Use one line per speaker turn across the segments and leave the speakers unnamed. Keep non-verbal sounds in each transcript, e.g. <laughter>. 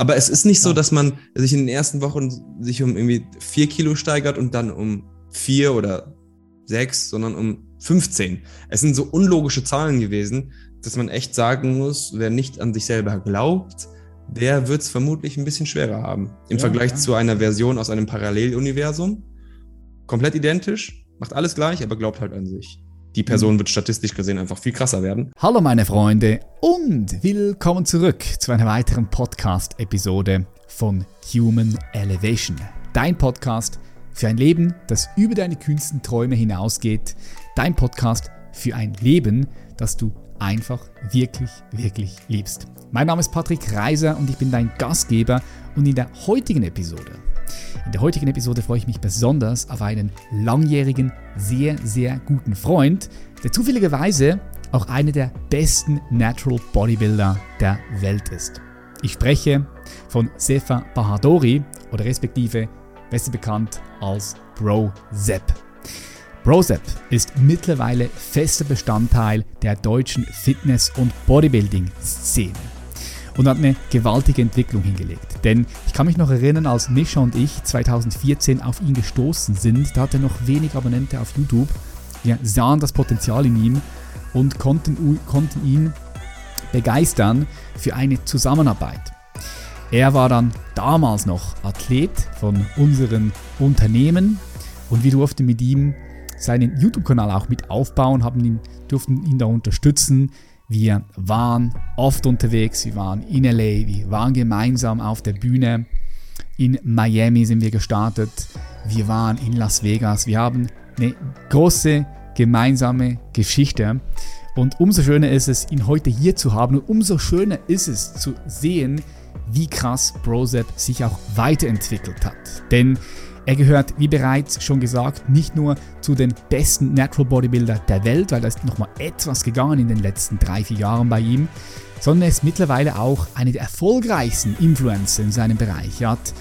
Aber es ist nicht so, dass man sich in den ersten Wochen sich um irgendwie vier Kilo steigert und dann um vier oder sechs, sondern um 15. Es sind so unlogische Zahlen gewesen, dass man echt sagen muss, wer nicht an sich selber glaubt, der wird es vermutlich ein bisschen schwerer haben. Im ja, Vergleich ja. zu einer Version aus einem Paralleluniversum. Komplett identisch, macht alles gleich, aber glaubt halt an sich. Die Person wird statistisch gesehen einfach viel krasser werden.
Hallo meine Freunde und willkommen zurück zu einer weiteren Podcast-Episode von Human Elevation. Dein Podcast für ein Leben, das über deine kühnsten Träume hinausgeht. Dein Podcast für ein Leben, das du einfach wirklich, wirklich liebst. Mein Name ist Patrick Reiser und ich bin dein Gastgeber und in der heutigen Episode, in der heutigen Episode freue ich mich besonders auf einen langjährigen, sehr, sehr guten Freund, der zufälligerweise auch einer der besten Natural Bodybuilder der Welt ist. Ich spreche von Sefa Bahadori oder respektive besser bekannt als Bro Zepp. Brosep ist mittlerweile fester Bestandteil der deutschen Fitness- und Bodybuilding-Szene und hat eine gewaltige Entwicklung hingelegt. Denn ich kann mich noch erinnern, als Mischa und ich 2014 auf ihn gestoßen sind, da hat er noch wenig Abonnente auf YouTube. Wir sahen das Potenzial in ihm und konnten, konnten ihn begeistern für eine Zusammenarbeit. Er war dann damals noch Athlet von unserem Unternehmen und wir durften mit ihm seinen YouTube-Kanal auch mit aufbauen, haben ihn, durften ihn da unterstützen. Wir waren oft unterwegs, wir waren in LA, wir waren gemeinsam auf der Bühne. In Miami sind wir gestartet, wir waren in Las Vegas. Wir haben eine große gemeinsame Geschichte. Und umso schöner ist es, ihn heute hier zu haben und umso schöner ist es zu sehen, wie krass Brosep sich auch weiterentwickelt hat. Denn er gehört, wie bereits schon gesagt, nicht nur zu den besten Natural Bodybuilder der Welt, weil da ist nochmal etwas gegangen in den letzten drei, vier Jahren bei ihm, sondern er ist mittlerweile auch einer der erfolgreichsten Influencer in seinem Bereich. Er hat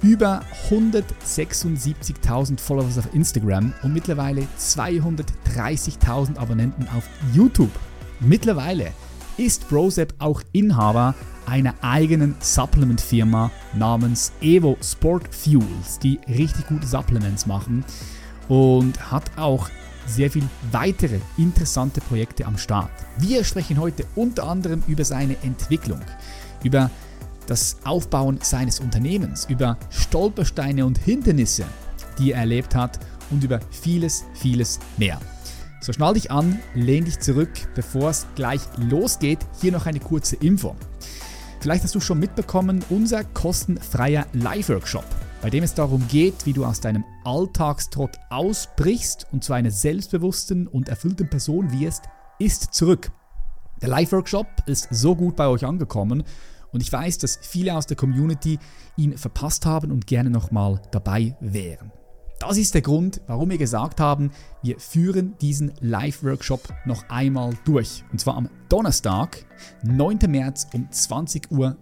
über 176.000 Followers auf Instagram und mittlerweile 230.000 Abonnenten auf YouTube. Mittlerweile ist Brosep auch Inhaber einer eigenen Supplement-Firma namens Evo Sport Fuels, die richtig gute Supplements machen und hat auch sehr viele weitere interessante Projekte am Start. Wir sprechen heute unter anderem über seine Entwicklung, über das Aufbauen seines Unternehmens, über Stolpersteine und Hindernisse, die er erlebt hat und über vieles, vieles mehr. So schnall dich an, lehn dich zurück, bevor es gleich losgeht. Hier noch eine kurze Info. Vielleicht hast du schon mitbekommen, unser kostenfreier Live-Workshop, bei dem es darum geht, wie du aus deinem Alltagstrott ausbrichst und zu einer selbstbewussten und erfüllten Person wirst, ist zurück. Der Live-Workshop ist so gut bei euch angekommen und ich weiß, dass viele aus der Community ihn verpasst haben und gerne nochmal dabei wären. Das ist der Grund, warum wir gesagt haben, wir führen diesen Live-Workshop noch einmal durch. Und zwar am Donnerstag, 9. März um 20.00 Uhr.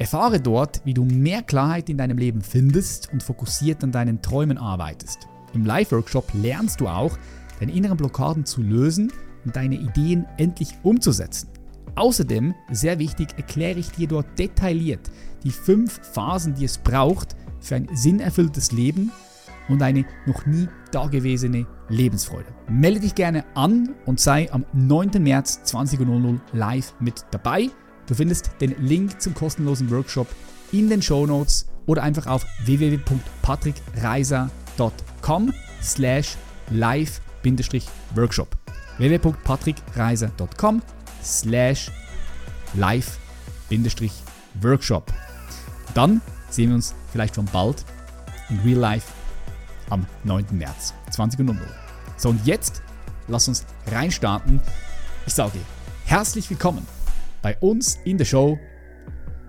Erfahre dort, wie du mehr Klarheit in deinem Leben findest und fokussiert an deinen Träumen arbeitest. Im Live-Workshop lernst du auch, deine inneren Blockaden zu lösen und deine Ideen endlich umzusetzen. Außerdem, sehr wichtig, erkläre ich dir dort detailliert die fünf Phasen, die es braucht für ein sinnerfülltes Leben und eine noch nie dagewesene Lebensfreude. Melde dich gerne an und sei am 9. März 20.00 live mit dabei. Du findest den Link zum kostenlosen Workshop in den Show Notes oder einfach auf www.patrickreiser.com slash live-workshop www.patrickreiser.com slash live-workshop Dann sehen wir uns vielleicht schon bald in Real Life am 9. März 20.00 So, und jetzt lass uns reinstarten. Ich sage herzlich willkommen bei uns in der Show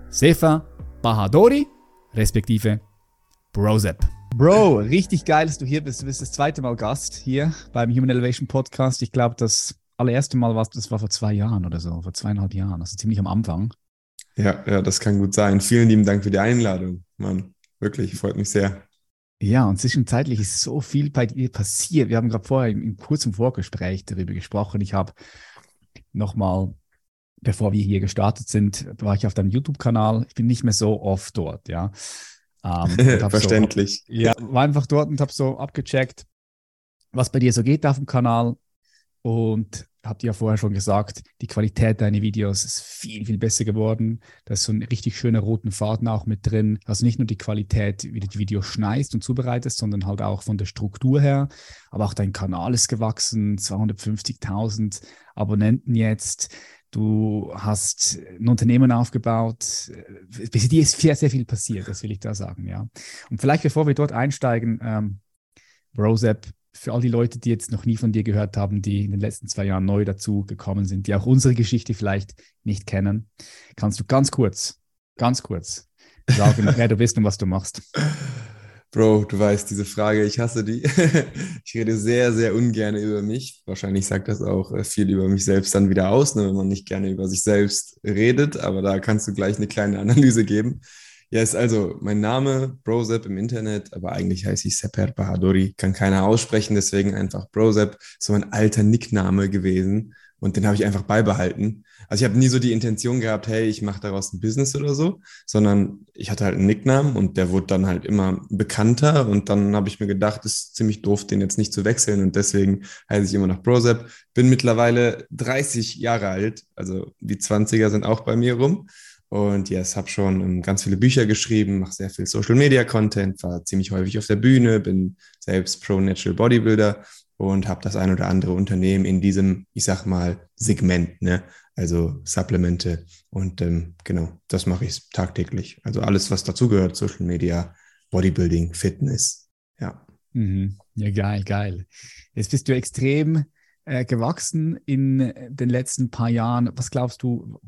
Sefa Bahadori, respektive Brozep. Bro, richtig geil, dass du hier bist. Du bist das zweite Mal Gast hier beim Human Elevation Podcast. Ich glaube, das allererste Mal war das war vor zwei Jahren oder so, vor zweieinhalb Jahren, also ziemlich am Anfang.
Ja, ja, das kann gut sein. Vielen lieben Dank für die Einladung, Mann. Wirklich, freut mich sehr.
Ja, und zwischenzeitlich ist so viel bei dir passiert. Wir haben gerade vorher im, im kurzen Vorgespräch darüber gesprochen. Ich habe nochmal bevor wir hier gestartet sind, war ich auf deinem YouTube-Kanal. Ich bin nicht mehr so oft dort, ja.
Ähm, <laughs> Verständlich.
So, ja, war einfach dort und habe so abgecheckt, was bei dir so geht auf dem Kanal. Und habt ihr ja vorher schon gesagt, die Qualität deiner Videos ist viel, viel besser geworden. Da ist so ein richtig schöner roten Faden auch mit drin. Also nicht nur die Qualität, wie du die Videos schneidest und zubereitest, sondern halt auch von der Struktur her. Aber auch dein Kanal ist gewachsen, 250.000 Abonnenten jetzt. Du hast ein Unternehmen aufgebaut. Bis dir ist sehr, sehr viel passiert, das will ich da sagen, ja. Und vielleicht, bevor wir dort einsteigen, ähm, Rosep, für all die Leute, die jetzt noch nie von dir gehört haben, die in den letzten zwei Jahren neu dazu gekommen sind, die auch unsere Geschichte vielleicht nicht kennen, kannst du ganz kurz, ganz kurz sagen, <laughs> wer du bist und was du machst.
Bro, du weißt, diese Frage, ich hasse die. <laughs> ich rede sehr, sehr ungern über mich. Wahrscheinlich sagt das auch äh, viel über mich selbst dann wieder aus, ne, wenn man nicht gerne über sich selbst redet. Aber da kannst du gleich eine kleine Analyse geben. Ist also mein Name, Brosep im Internet, aber eigentlich heiße ich Seper Bahadori, kann keiner aussprechen, deswegen einfach Brosep, so mein alter Nickname gewesen und den habe ich einfach beibehalten. Also ich habe nie so die Intention gehabt, hey, ich mache daraus ein Business oder so, sondern ich hatte halt einen Nicknamen und der wurde dann halt immer bekannter und dann habe ich mir gedacht, es ist ziemlich doof, den jetzt nicht zu wechseln und deswegen heiße ich immer noch Brosep. Bin mittlerweile 30 Jahre alt, also die 20er sind auch bei mir rum und yes, habe schon ähm, ganz viele Bücher geschrieben, mache sehr viel Social Media Content, war ziemlich häufig auf der Bühne, bin selbst Pro Natural Bodybuilder und habe das ein oder andere Unternehmen in diesem, ich sag mal, Segment, ne? also Supplemente. Und ähm, genau, das mache ich tagtäglich. Also alles, was dazugehört, Social Media, Bodybuilding, Fitness. Ja.
Mhm. Ja, geil, geil. Jetzt bist du extrem äh, gewachsen in den letzten paar Jahren. Was glaubst du,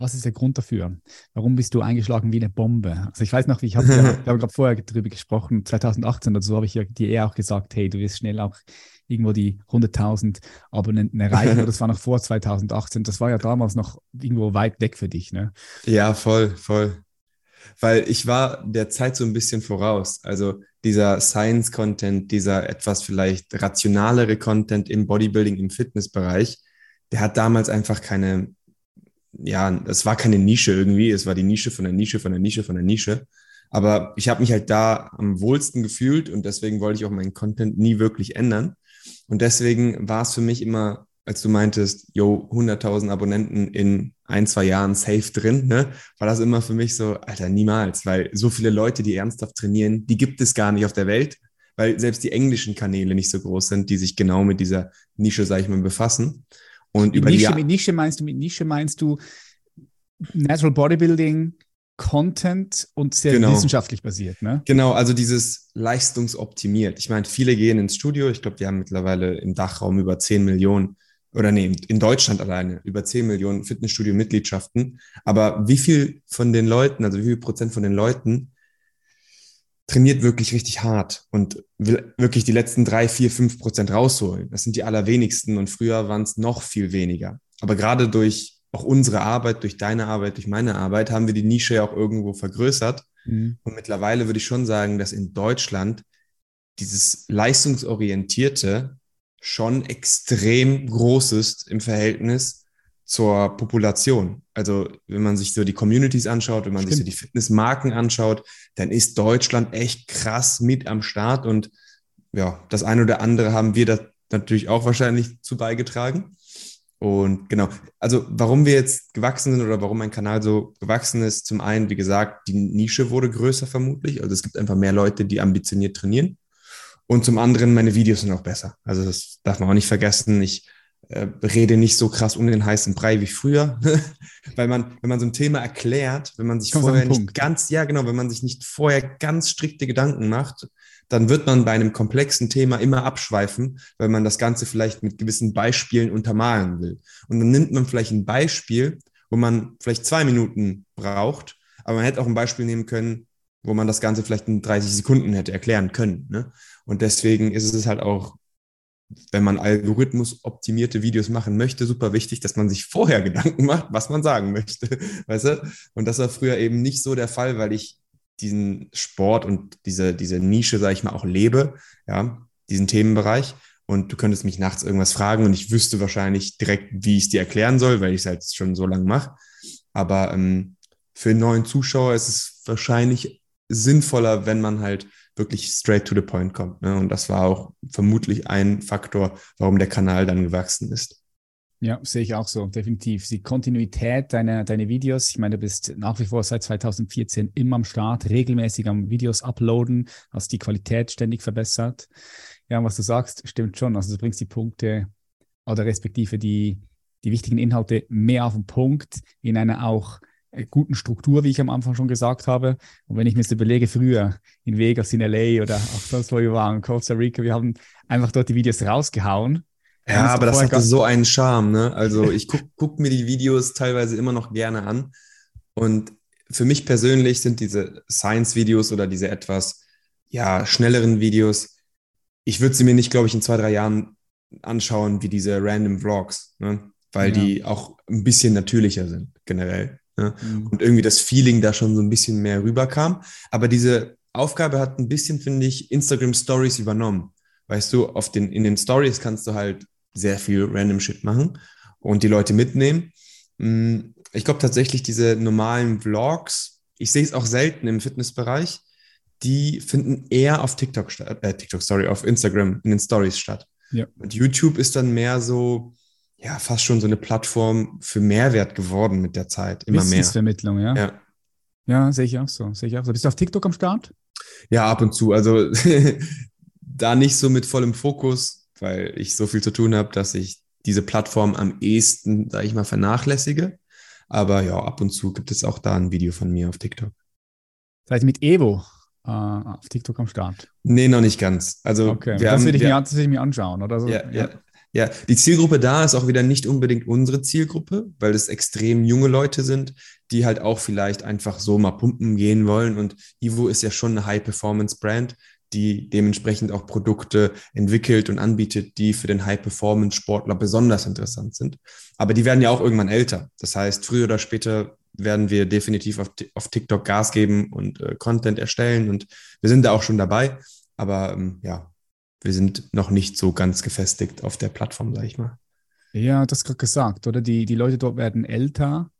was ist der Grund dafür? Warum bist du eingeschlagen wie eine Bombe? Also ich weiß noch, ich habe ja, <laughs> gerade vorher darüber gesprochen, 2018 oder so habe ich ja dir eher auch gesagt, hey, du wirst schnell auch irgendwo die 100.000 Abonnenten erreichen. <laughs> Oder das war noch vor 2018. Das war ja damals noch irgendwo weit weg für dich, ne?
Ja, voll, voll. Weil ich war der Zeit so ein bisschen voraus. Also dieser Science-Content, dieser etwas vielleicht rationalere Content im Bodybuilding, im Fitnessbereich, der hat damals einfach keine ja, es war keine Nische irgendwie, es war die Nische von der Nische von der Nische von der Nische. Aber ich habe mich halt da am wohlsten gefühlt und deswegen wollte ich auch meinen Content nie wirklich ändern. Und deswegen war es für mich immer, als du meintest, yo, 100.000 Abonnenten in ein, zwei Jahren safe drin, ne, war das immer für mich so, Alter, niemals, weil so viele Leute, die ernsthaft trainieren, die gibt es gar nicht auf der Welt, weil selbst die englischen Kanäle nicht so groß sind, die sich genau mit dieser Nische, sag ich mal, befassen.
Und über Nische, mit Nische meinst du, mit Nische meinst du Natural Bodybuilding, Content und sehr genau. wissenschaftlich basiert, ne?
Genau, also dieses leistungsoptimiert. Ich meine, viele gehen ins Studio. Ich glaube, die haben mittlerweile im Dachraum über 10 Millionen oder nee, in Deutschland alleine über 10 Millionen Fitnessstudio-Mitgliedschaften. Aber wie viel von den Leuten, also wie viel Prozent von den Leuten trainiert wirklich richtig hart und will wirklich die letzten drei, vier, fünf Prozent rausholen. Das sind die allerwenigsten und früher waren es noch viel weniger. Aber gerade durch auch unsere Arbeit, durch deine Arbeit, durch meine Arbeit haben wir die Nische ja auch irgendwo vergrößert. Mhm. Und mittlerweile würde ich schon sagen, dass in Deutschland dieses leistungsorientierte schon extrem groß ist im Verhältnis zur Population. Also wenn man sich so die Communities anschaut, wenn man Stimmt. sich so die Fitnessmarken anschaut, dann ist Deutschland echt krass mit am Start und ja, das eine oder andere haben wir da natürlich auch wahrscheinlich zu beigetragen. Und genau, also warum wir jetzt gewachsen sind oder warum mein Kanal so gewachsen ist, zum einen, wie gesagt, die Nische wurde größer vermutlich. Also es gibt einfach mehr Leute, die ambitioniert trainieren. Und zum anderen, meine Videos sind auch besser. Also das darf man auch nicht vergessen. Ich äh, rede nicht so krass um den heißen Brei wie früher, <laughs> weil man, wenn man so ein Thema erklärt, wenn man sich Komm vorher nicht ganz, ja genau, wenn man sich nicht vorher ganz strikte Gedanken macht, dann wird man bei einem komplexen Thema immer abschweifen, weil man das Ganze vielleicht mit gewissen Beispielen untermalen will. Und dann nimmt man vielleicht ein Beispiel, wo man vielleicht zwei Minuten braucht, aber man hätte auch ein Beispiel nehmen können, wo man das Ganze vielleicht in 30 Sekunden hätte erklären können. Ne? Und deswegen ist es halt auch wenn man Algorithmus optimierte Videos machen möchte, super wichtig, dass man sich vorher <laughs> Gedanken macht, was man sagen möchte. <laughs> Weißt du? Und das war früher eben nicht so der Fall, weil ich diesen Sport und diese, diese Nische, sage ich mal, auch lebe, ja, diesen Themenbereich. und du könntest mich nachts irgendwas fragen und ich wüsste wahrscheinlich direkt, wie ich es dir erklären soll, weil ich es halt schon so lange mache. Aber ähm, für einen neuen Zuschauer ist es wahrscheinlich sinnvoller, wenn man halt wirklich straight to the point kommt. Ne? Und das war auch vermutlich ein Faktor, warum der Kanal dann gewachsen ist.
Ja, sehe ich auch so, definitiv. Die Kontinuität deiner, deiner Videos, ich meine, du bist nach wie vor seit 2014 immer am Start, regelmäßig am Videos uploaden, hast die Qualität ständig verbessert. Ja, was du sagst, stimmt schon. Also du bringst die Punkte oder respektive die, die wichtigen Inhalte mehr auf den Punkt in einer auch guten Struktur, wie ich am Anfang schon gesagt habe. Und wenn ich mir das überlege, früher in Vegas, in LA oder auch sonst, wo wir waren, Costa Rica, wir haben einfach dort die Videos rausgehauen
ja, aber das hatte so einen Charme, ne? Also ich gucke guck mir die Videos teilweise immer noch gerne an. Und für mich persönlich sind diese Science-Videos oder diese etwas ja, schnelleren Videos, ich würde sie mir nicht, glaube ich, in zwei, drei Jahren anschauen wie diese random Vlogs, ne? weil ja. die auch ein bisschen natürlicher sind, generell. Ne? Mhm. Und irgendwie das Feeling da schon so ein bisschen mehr rüberkam. Aber diese Aufgabe hat ein bisschen, finde ich, Instagram Stories übernommen. Weißt du, auf den, in den Stories kannst du halt sehr viel random Shit machen und die Leute mitnehmen. Mm, ich glaube tatsächlich, diese normalen Vlogs, ich sehe es auch selten im Fitnessbereich, die finden eher auf TikTok statt, äh, TikTok, sorry, auf Instagram in den Stories statt. Ja. Und YouTube ist dann mehr so, ja, fast schon so eine Plattform für Mehrwert geworden mit der Zeit, immer mehr.
Wissensvermittlung, ja. Ja, ja sehe ich auch so, sehe ich auch so. Bist du auf TikTok am Start?
Ja, ab und zu. Also <laughs> da nicht so mit vollem Fokus, weil ich so viel zu tun habe, dass ich diese Plattform am ehesten, sage ich mal, vernachlässige. Aber ja, ab und zu gibt es auch da ein Video von mir auf TikTok.
Seid mit Evo äh, auf TikTok am Start?
Nee, noch nicht ganz. Also
okay, das, haben, will ich wir, mir, das will ich mir anschauen, oder so.
Ja, ja. ja. Ja, die Zielgruppe da ist auch wieder nicht unbedingt unsere Zielgruppe, weil es extrem junge Leute sind, die halt auch vielleicht einfach so mal pumpen gehen wollen. Und Ivo ist ja schon eine High-Performance-Brand die dementsprechend auch Produkte entwickelt und anbietet, die für den High-Performance-Sportler besonders interessant sind. Aber die werden ja auch irgendwann älter. Das heißt, früher oder später werden wir definitiv auf, auf TikTok Gas geben und äh, Content erstellen und wir sind da auch schon dabei. Aber ähm, ja, wir sind noch nicht so ganz gefestigt auf der Plattform, sage ich mal.
Ja, das gerade gesagt, oder? Die, die Leute dort werden älter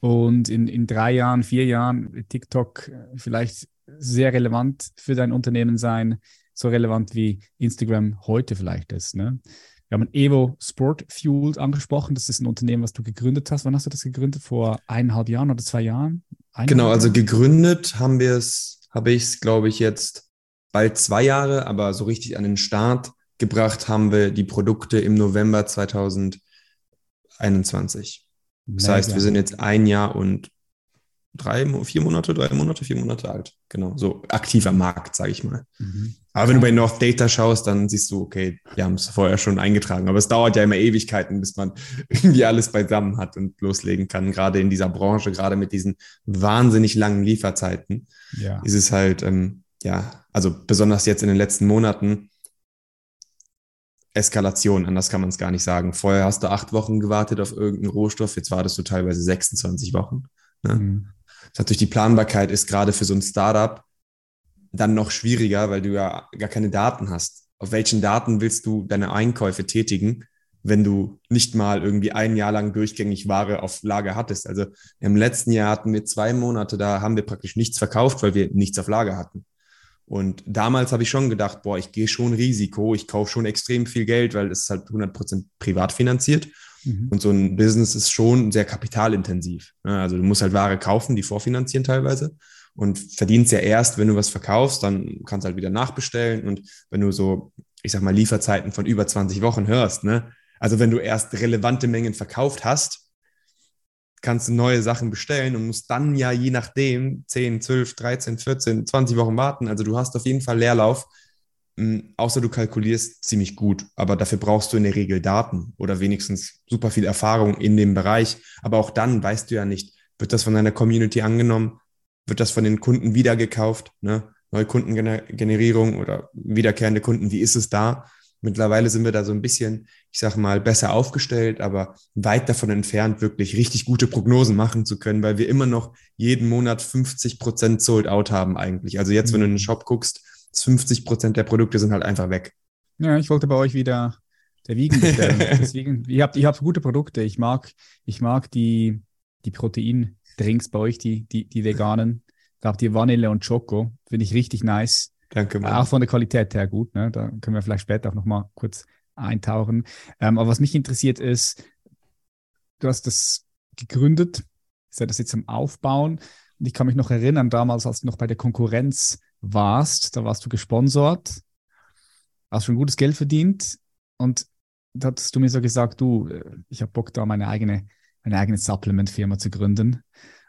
und in, in drei Jahren, vier Jahren TikTok äh, vielleicht sehr relevant für dein Unternehmen sein, so relevant wie Instagram heute vielleicht ist. Ne? Wir haben Evo Sport Fuel angesprochen. Das ist ein Unternehmen, was du gegründet hast. Wann hast du das gegründet? Vor eineinhalb Jahren oder zwei Jahren?
Eineinhalb genau, also gegründet haben wir es, habe ich es, glaube ich, jetzt bald zwei Jahre, aber so richtig an den Start gebracht haben wir die Produkte im November 2021. Das Mega. heißt, wir sind jetzt ein Jahr und drei, vier Monate, drei Monate, vier Monate alt. Genau, so aktiver Markt, sage ich mal. Mhm. Aber wenn du bei North Data schaust, dann siehst du, okay, wir haben es vorher schon eingetragen. Aber es dauert ja immer Ewigkeiten, bis man <laughs> irgendwie alles beisammen hat und loslegen kann. Gerade in dieser Branche, gerade mit diesen wahnsinnig langen Lieferzeiten, ja. ist es halt, ähm, ja, also besonders jetzt in den letzten Monaten, Eskalation, anders kann man es gar nicht sagen. Vorher hast du acht Wochen gewartet auf irgendeinen Rohstoff, jetzt wartest du teilweise 26 Wochen. Ne? Mhm. Das natürlich die Planbarkeit ist gerade für so ein Startup dann noch schwieriger, weil du ja gar keine Daten hast. Auf welchen Daten willst du deine Einkäufe tätigen, wenn du nicht mal irgendwie ein Jahr lang durchgängig Ware auf Lager hattest? Also im letzten Jahr hatten wir zwei Monate, da haben wir praktisch nichts verkauft, weil wir nichts auf Lager hatten. Und damals habe ich schon gedacht, boah, ich gehe schon Risiko, ich kaufe schon extrem viel Geld, weil es halt 100% privat finanziert. Mhm. Und so ein Business ist schon sehr kapitalintensiv. Ne? Also du musst halt Ware kaufen, die vorfinanzieren teilweise und verdienst ja erst, wenn du was verkaufst, dann kannst du halt wieder nachbestellen. Und wenn du so, ich sag mal, Lieferzeiten von über 20 Wochen hörst, ne? Also wenn du erst relevante Mengen verkauft hast, kannst du neue Sachen bestellen und musst dann ja je nachdem 10, 12, 13, 14, 20 Wochen warten. Also du hast auf jeden Fall Leerlauf, hm, außer du kalkulierst ziemlich gut, aber dafür brauchst du in der Regel Daten oder wenigstens super viel Erfahrung in dem Bereich. Aber auch dann weißt du ja nicht, wird das von deiner Community angenommen, wird das von den Kunden wieder gekauft, ne? neue Kundengenerierung oder wiederkehrende Kunden, wie ist es da? Mittlerweile sind wir da so ein bisschen, ich sage mal, besser aufgestellt, aber weit davon entfernt, wirklich richtig gute Prognosen machen zu können, weil wir immer noch jeden Monat 50 Prozent Sold Out haben eigentlich. Also jetzt, wenn du in den mhm. Shop guckst, 50 Prozent der Produkte sind halt einfach weg.
Ja, ich wollte bei euch wieder der Wiegen bestellen. Deswegen, ihr habt, ihr habt gute Produkte. Ich mag, ich mag die, die Proteindrinks bei euch, die, die, die veganen. Da habt ihr Vanille und Schoko. Finde ich richtig nice.
Danke, Mann.
Auch von der Qualität her gut. Ne? Da können wir vielleicht später auch nochmal kurz eintauchen. Ähm, aber was mich interessiert ist, du hast das gegründet, ist ja das jetzt am Aufbauen. Und ich kann mich noch erinnern, damals, als du noch bei der Konkurrenz warst, da warst du gesponsert, hast schon gutes Geld verdient und da hattest du mir so gesagt, du, äh, ich habe Bock da meine eigene, meine eigene Supplement-Firma zu gründen.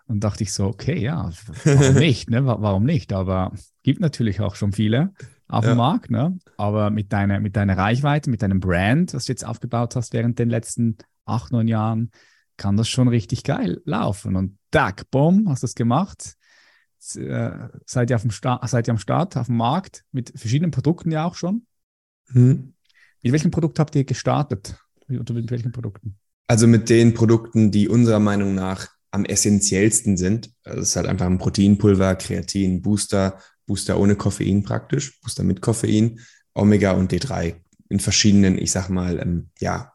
Und dachte ich so, okay, ja, warum <laughs> nicht, ne? Warum nicht? Aber gibt natürlich auch schon viele auf ja. dem Markt, ne? Aber mit deiner, mit deiner Reichweite, mit deinem Brand, was du jetzt aufgebaut hast während den letzten acht, neun Jahren, kann das schon richtig geil laufen. Und tack, bumm, hast du das gemacht. Äh, seid ihr, auf dem Start, seid ihr am Start, auf dem Markt, mit verschiedenen Produkten ja auch schon. Hm. Mit welchem Produkt habt ihr gestartet? Oder mit welchen Produkten?
Also mit den Produkten, die unserer Meinung nach am essentiellsten sind. Das ist halt einfach ein Proteinpulver, Kreatin, Booster, Booster ohne Koffein praktisch, Booster mit Koffein, Omega und D3 in verschiedenen, ich sag mal, ähm, ja,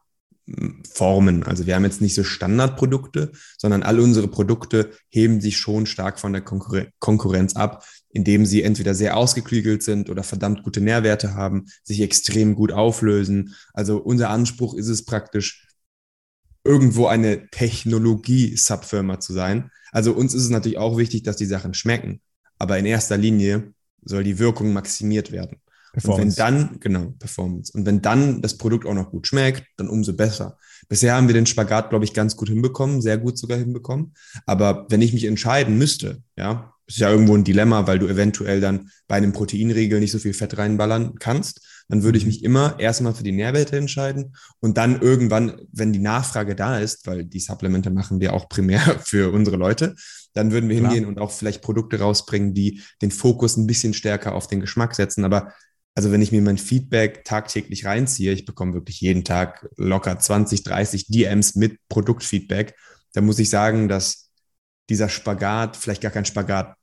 Formen. Also wir haben jetzt nicht so Standardprodukte, sondern all unsere Produkte heben sich schon stark von der Konkurren Konkurrenz ab, indem sie entweder sehr ausgeklügelt sind oder verdammt gute Nährwerte haben, sich extrem gut auflösen. Also unser Anspruch ist es praktisch, irgendwo eine Technologie-Subfirma zu sein. Also uns ist es natürlich auch wichtig, dass die Sachen schmecken, aber in erster Linie soll die Wirkung maximiert werden. Und wenn dann, genau, Performance. Und wenn dann das Produkt auch noch gut schmeckt, dann umso besser. Bisher haben wir den Spagat, glaube ich, ganz gut hinbekommen, sehr gut sogar hinbekommen. Aber wenn ich mich entscheiden müsste, ja, ist ja irgendwo ein Dilemma, weil du eventuell dann bei einem Proteinriegel nicht so viel Fett reinballern kannst, dann würde ich mhm. mich immer erstmal für die Nährwerte entscheiden und dann irgendwann, wenn die Nachfrage da ist, weil die Supplemente machen wir auch primär <laughs> für unsere Leute, dann würden wir Klar. hingehen und auch vielleicht Produkte rausbringen, die den Fokus ein bisschen stärker auf den Geschmack setzen. Aber also wenn ich mir mein Feedback tagtäglich reinziehe, ich bekomme wirklich jeden Tag locker 20, 30 DMs mit Produktfeedback, dann muss ich sagen, dass dieser Spagat vielleicht gar kein Spagat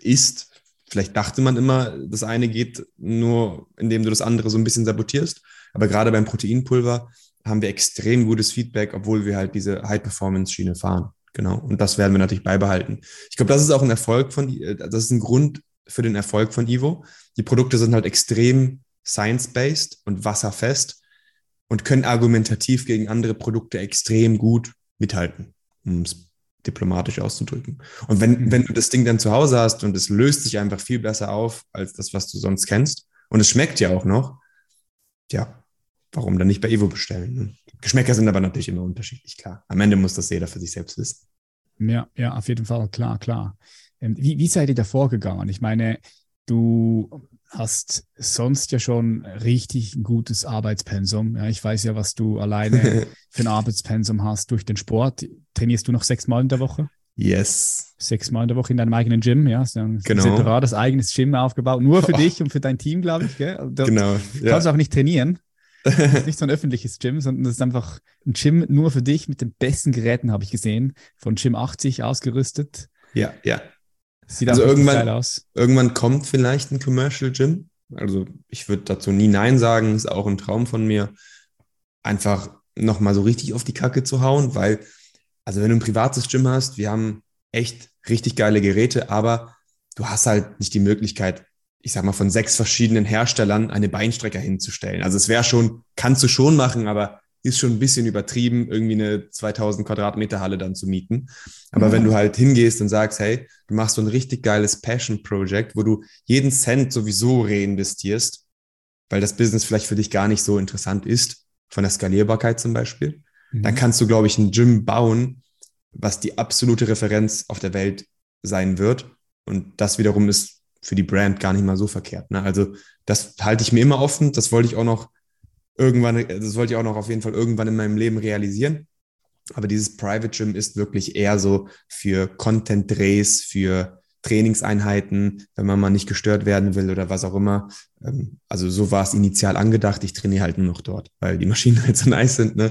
ist. Vielleicht dachte man immer, das eine geht nur, indem du das andere so ein bisschen sabotierst. Aber gerade beim Proteinpulver haben wir extrem gutes Feedback, obwohl wir halt diese High-Performance-Schiene fahren. Genau. Und das werden wir natürlich beibehalten. Ich glaube, das ist auch ein Erfolg von, das ist ein Grund für den Erfolg von Ivo. Die Produkte sind halt extrem science-based und wasserfest und können argumentativ gegen andere Produkte extrem gut mithalten, um es diplomatisch auszudrücken. Und wenn, mhm. wenn du das Ding dann zu Hause hast und es löst sich einfach viel besser auf als das, was du sonst kennst, und es schmeckt ja auch noch, ja, warum dann nicht bei Evo bestellen? Ne? Geschmäcker sind aber natürlich immer unterschiedlich, klar. Am Ende muss das jeder für sich selbst wissen.
Ja, ja, auf jeden Fall, klar, klar. Ähm, wie, wie seid ihr da vorgegangen? Ich meine, du hast sonst ja schon richtig ein gutes Arbeitspensum. Ja, ich weiß ja, was du alleine <laughs> für ein Arbeitspensum hast durch den Sport. Trainierst du noch sechsmal in der Woche?
Yes.
Sechsmal in der Woche in deinem eigenen Gym, ja.
Genau.
separates eigenes Gym aufgebaut, nur für oh. <laughs> dich und für dein Team, glaube ich. Gell?
Da genau.
Ja. Kannst auch nicht trainieren. Das <laughs> ist nicht so ein öffentliches Gym, sondern das ist einfach ein Gym nur für dich mit den besten Geräten, habe ich gesehen. Von Gym 80 ausgerüstet.
Ja, ja.
Sieht also irgendwann, aus.
irgendwann kommt vielleicht ein Commercial Gym. Also ich würde dazu nie Nein sagen, ist auch ein Traum von mir, einfach nochmal so richtig auf die Kacke zu hauen, weil, also wenn du ein privates Gym hast, wir haben echt richtig geile Geräte, aber du hast halt nicht die Möglichkeit, ich sag mal, von sechs verschiedenen Herstellern eine Beinstrecker hinzustellen. Also es wäre schon, kannst du schon machen, aber ist schon ein bisschen übertrieben, irgendwie eine 2000 Quadratmeter Halle dann zu mieten. Aber mhm. wenn du halt hingehst und sagst, hey, du machst so ein richtig geiles Passion Project, wo du jeden Cent sowieso reinvestierst, weil das Business vielleicht für dich gar nicht so interessant ist, von der Skalierbarkeit zum Beispiel, mhm. dann kannst du, glaube ich, ein Gym bauen, was die absolute Referenz auf der Welt sein wird. Und das wiederum ist für die Brand gar nicht mal so verkehrt. Ne? Also das halte ich mir immer offen. Das wollte ich auch noch irgendwann, das wollte ich auch noch auf jeden Fall irgendwann in meinem Leben realisieren. Aber dieses Private Gym ist wirklich eher so für Content-Drehs, für Trainingseinheiten, wenn man mal nicht gestört werden will oder was auch immer. Ähm, also so war es initial angedacht. Ich trainiere halt nur noch dort, weil die Maschinen <laughs> halt so nice sind. Ne?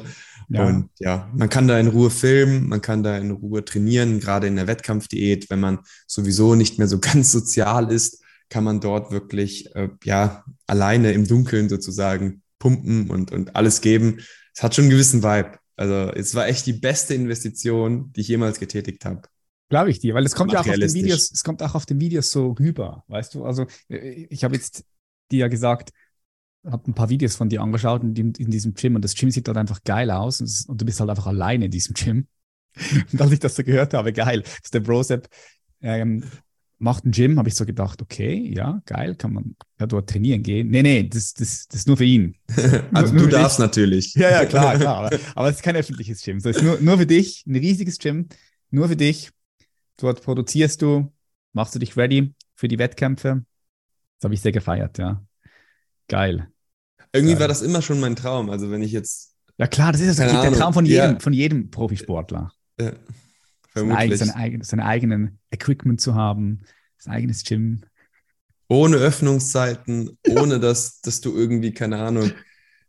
Ja. Und ja, man kann da in Ruhe filmen, man kann da in Ruhe trainieren, gerade in der Wettkampfdiät, wenn man sowieso nicht mehr so <laughs> ganz sozial ist, kann man dort wirklich äh, ja alleine im Dunkeln sozusagen pumpen und, und alles geben. Es hat schon einen gewissen Vibe. Also es war echt die beste Investition, die ich jemals getätigt habe.
Glaube ich dir, weil es kommt ja auch auf den Videos, es kommt auch auf den Videos so rüber, weißt du? Also ich habe jetzt dir ja gesagt, habe ein paar Videos von dir angeschaut in, in, diesem Gym und das Gym sieht halt einfach geil aus und, und, du bist halt einfach alleine in diesem Gym. <laughs> Und als ich das so gehört habe, geil, dass der Brosep ähm, macht ein Gym, habe ich so gedacht, okay, ja, geil, kann man ja dort trainieren gehen. Nee, nee, das, das, das ist nur für ihn. <laughs>
also nur, du darfst dich. natürlich.
Ja, ja, klar, <laughs> klar. Aber, aber es ist kein öffentliches Gym. Es ist nur, nur für dich, ein riesiges Gym, nur für dich. Dort produzierst du, machst du dich ready für die Wettkämpfe. Das habe ich sehr gefeiert, ja. Geil.
Irgendwie
Geil.
war das immer schon mein Traum. Also wenn ich jetzt.
Ja klar, das ist das der Traum von jedem, ja. von jedem Profisportler. Ja. Vermutlich. Sein, sein, sein eigenen Equipment zu haben, sein eigenes Gym.
Ohne Öffnungszeiten, ohne <laughs> dass, dass du irgendwie, keine Ahnung,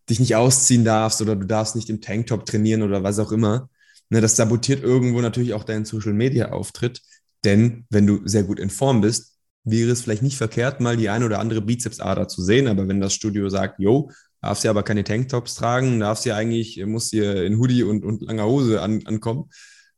dich nicht ausziehen darfst oder du darfst nicht im Tanktop trainieren oder was auch immer. Ne, das sabotiert irgendwo natürlich auch deinen Social Media Auftritt. Denn wenn du sehr gut in Form bist, wäre es vielleicht nicht verkehrt, mal die ein oder andere Bizepsader zu sehen. Aber wenn das Studio sagt, yo, darfst ja aber keine Tanktops tragen, darfst ja eigentlich, muss hier in Hoodie und, und langer Hose an, ankommen,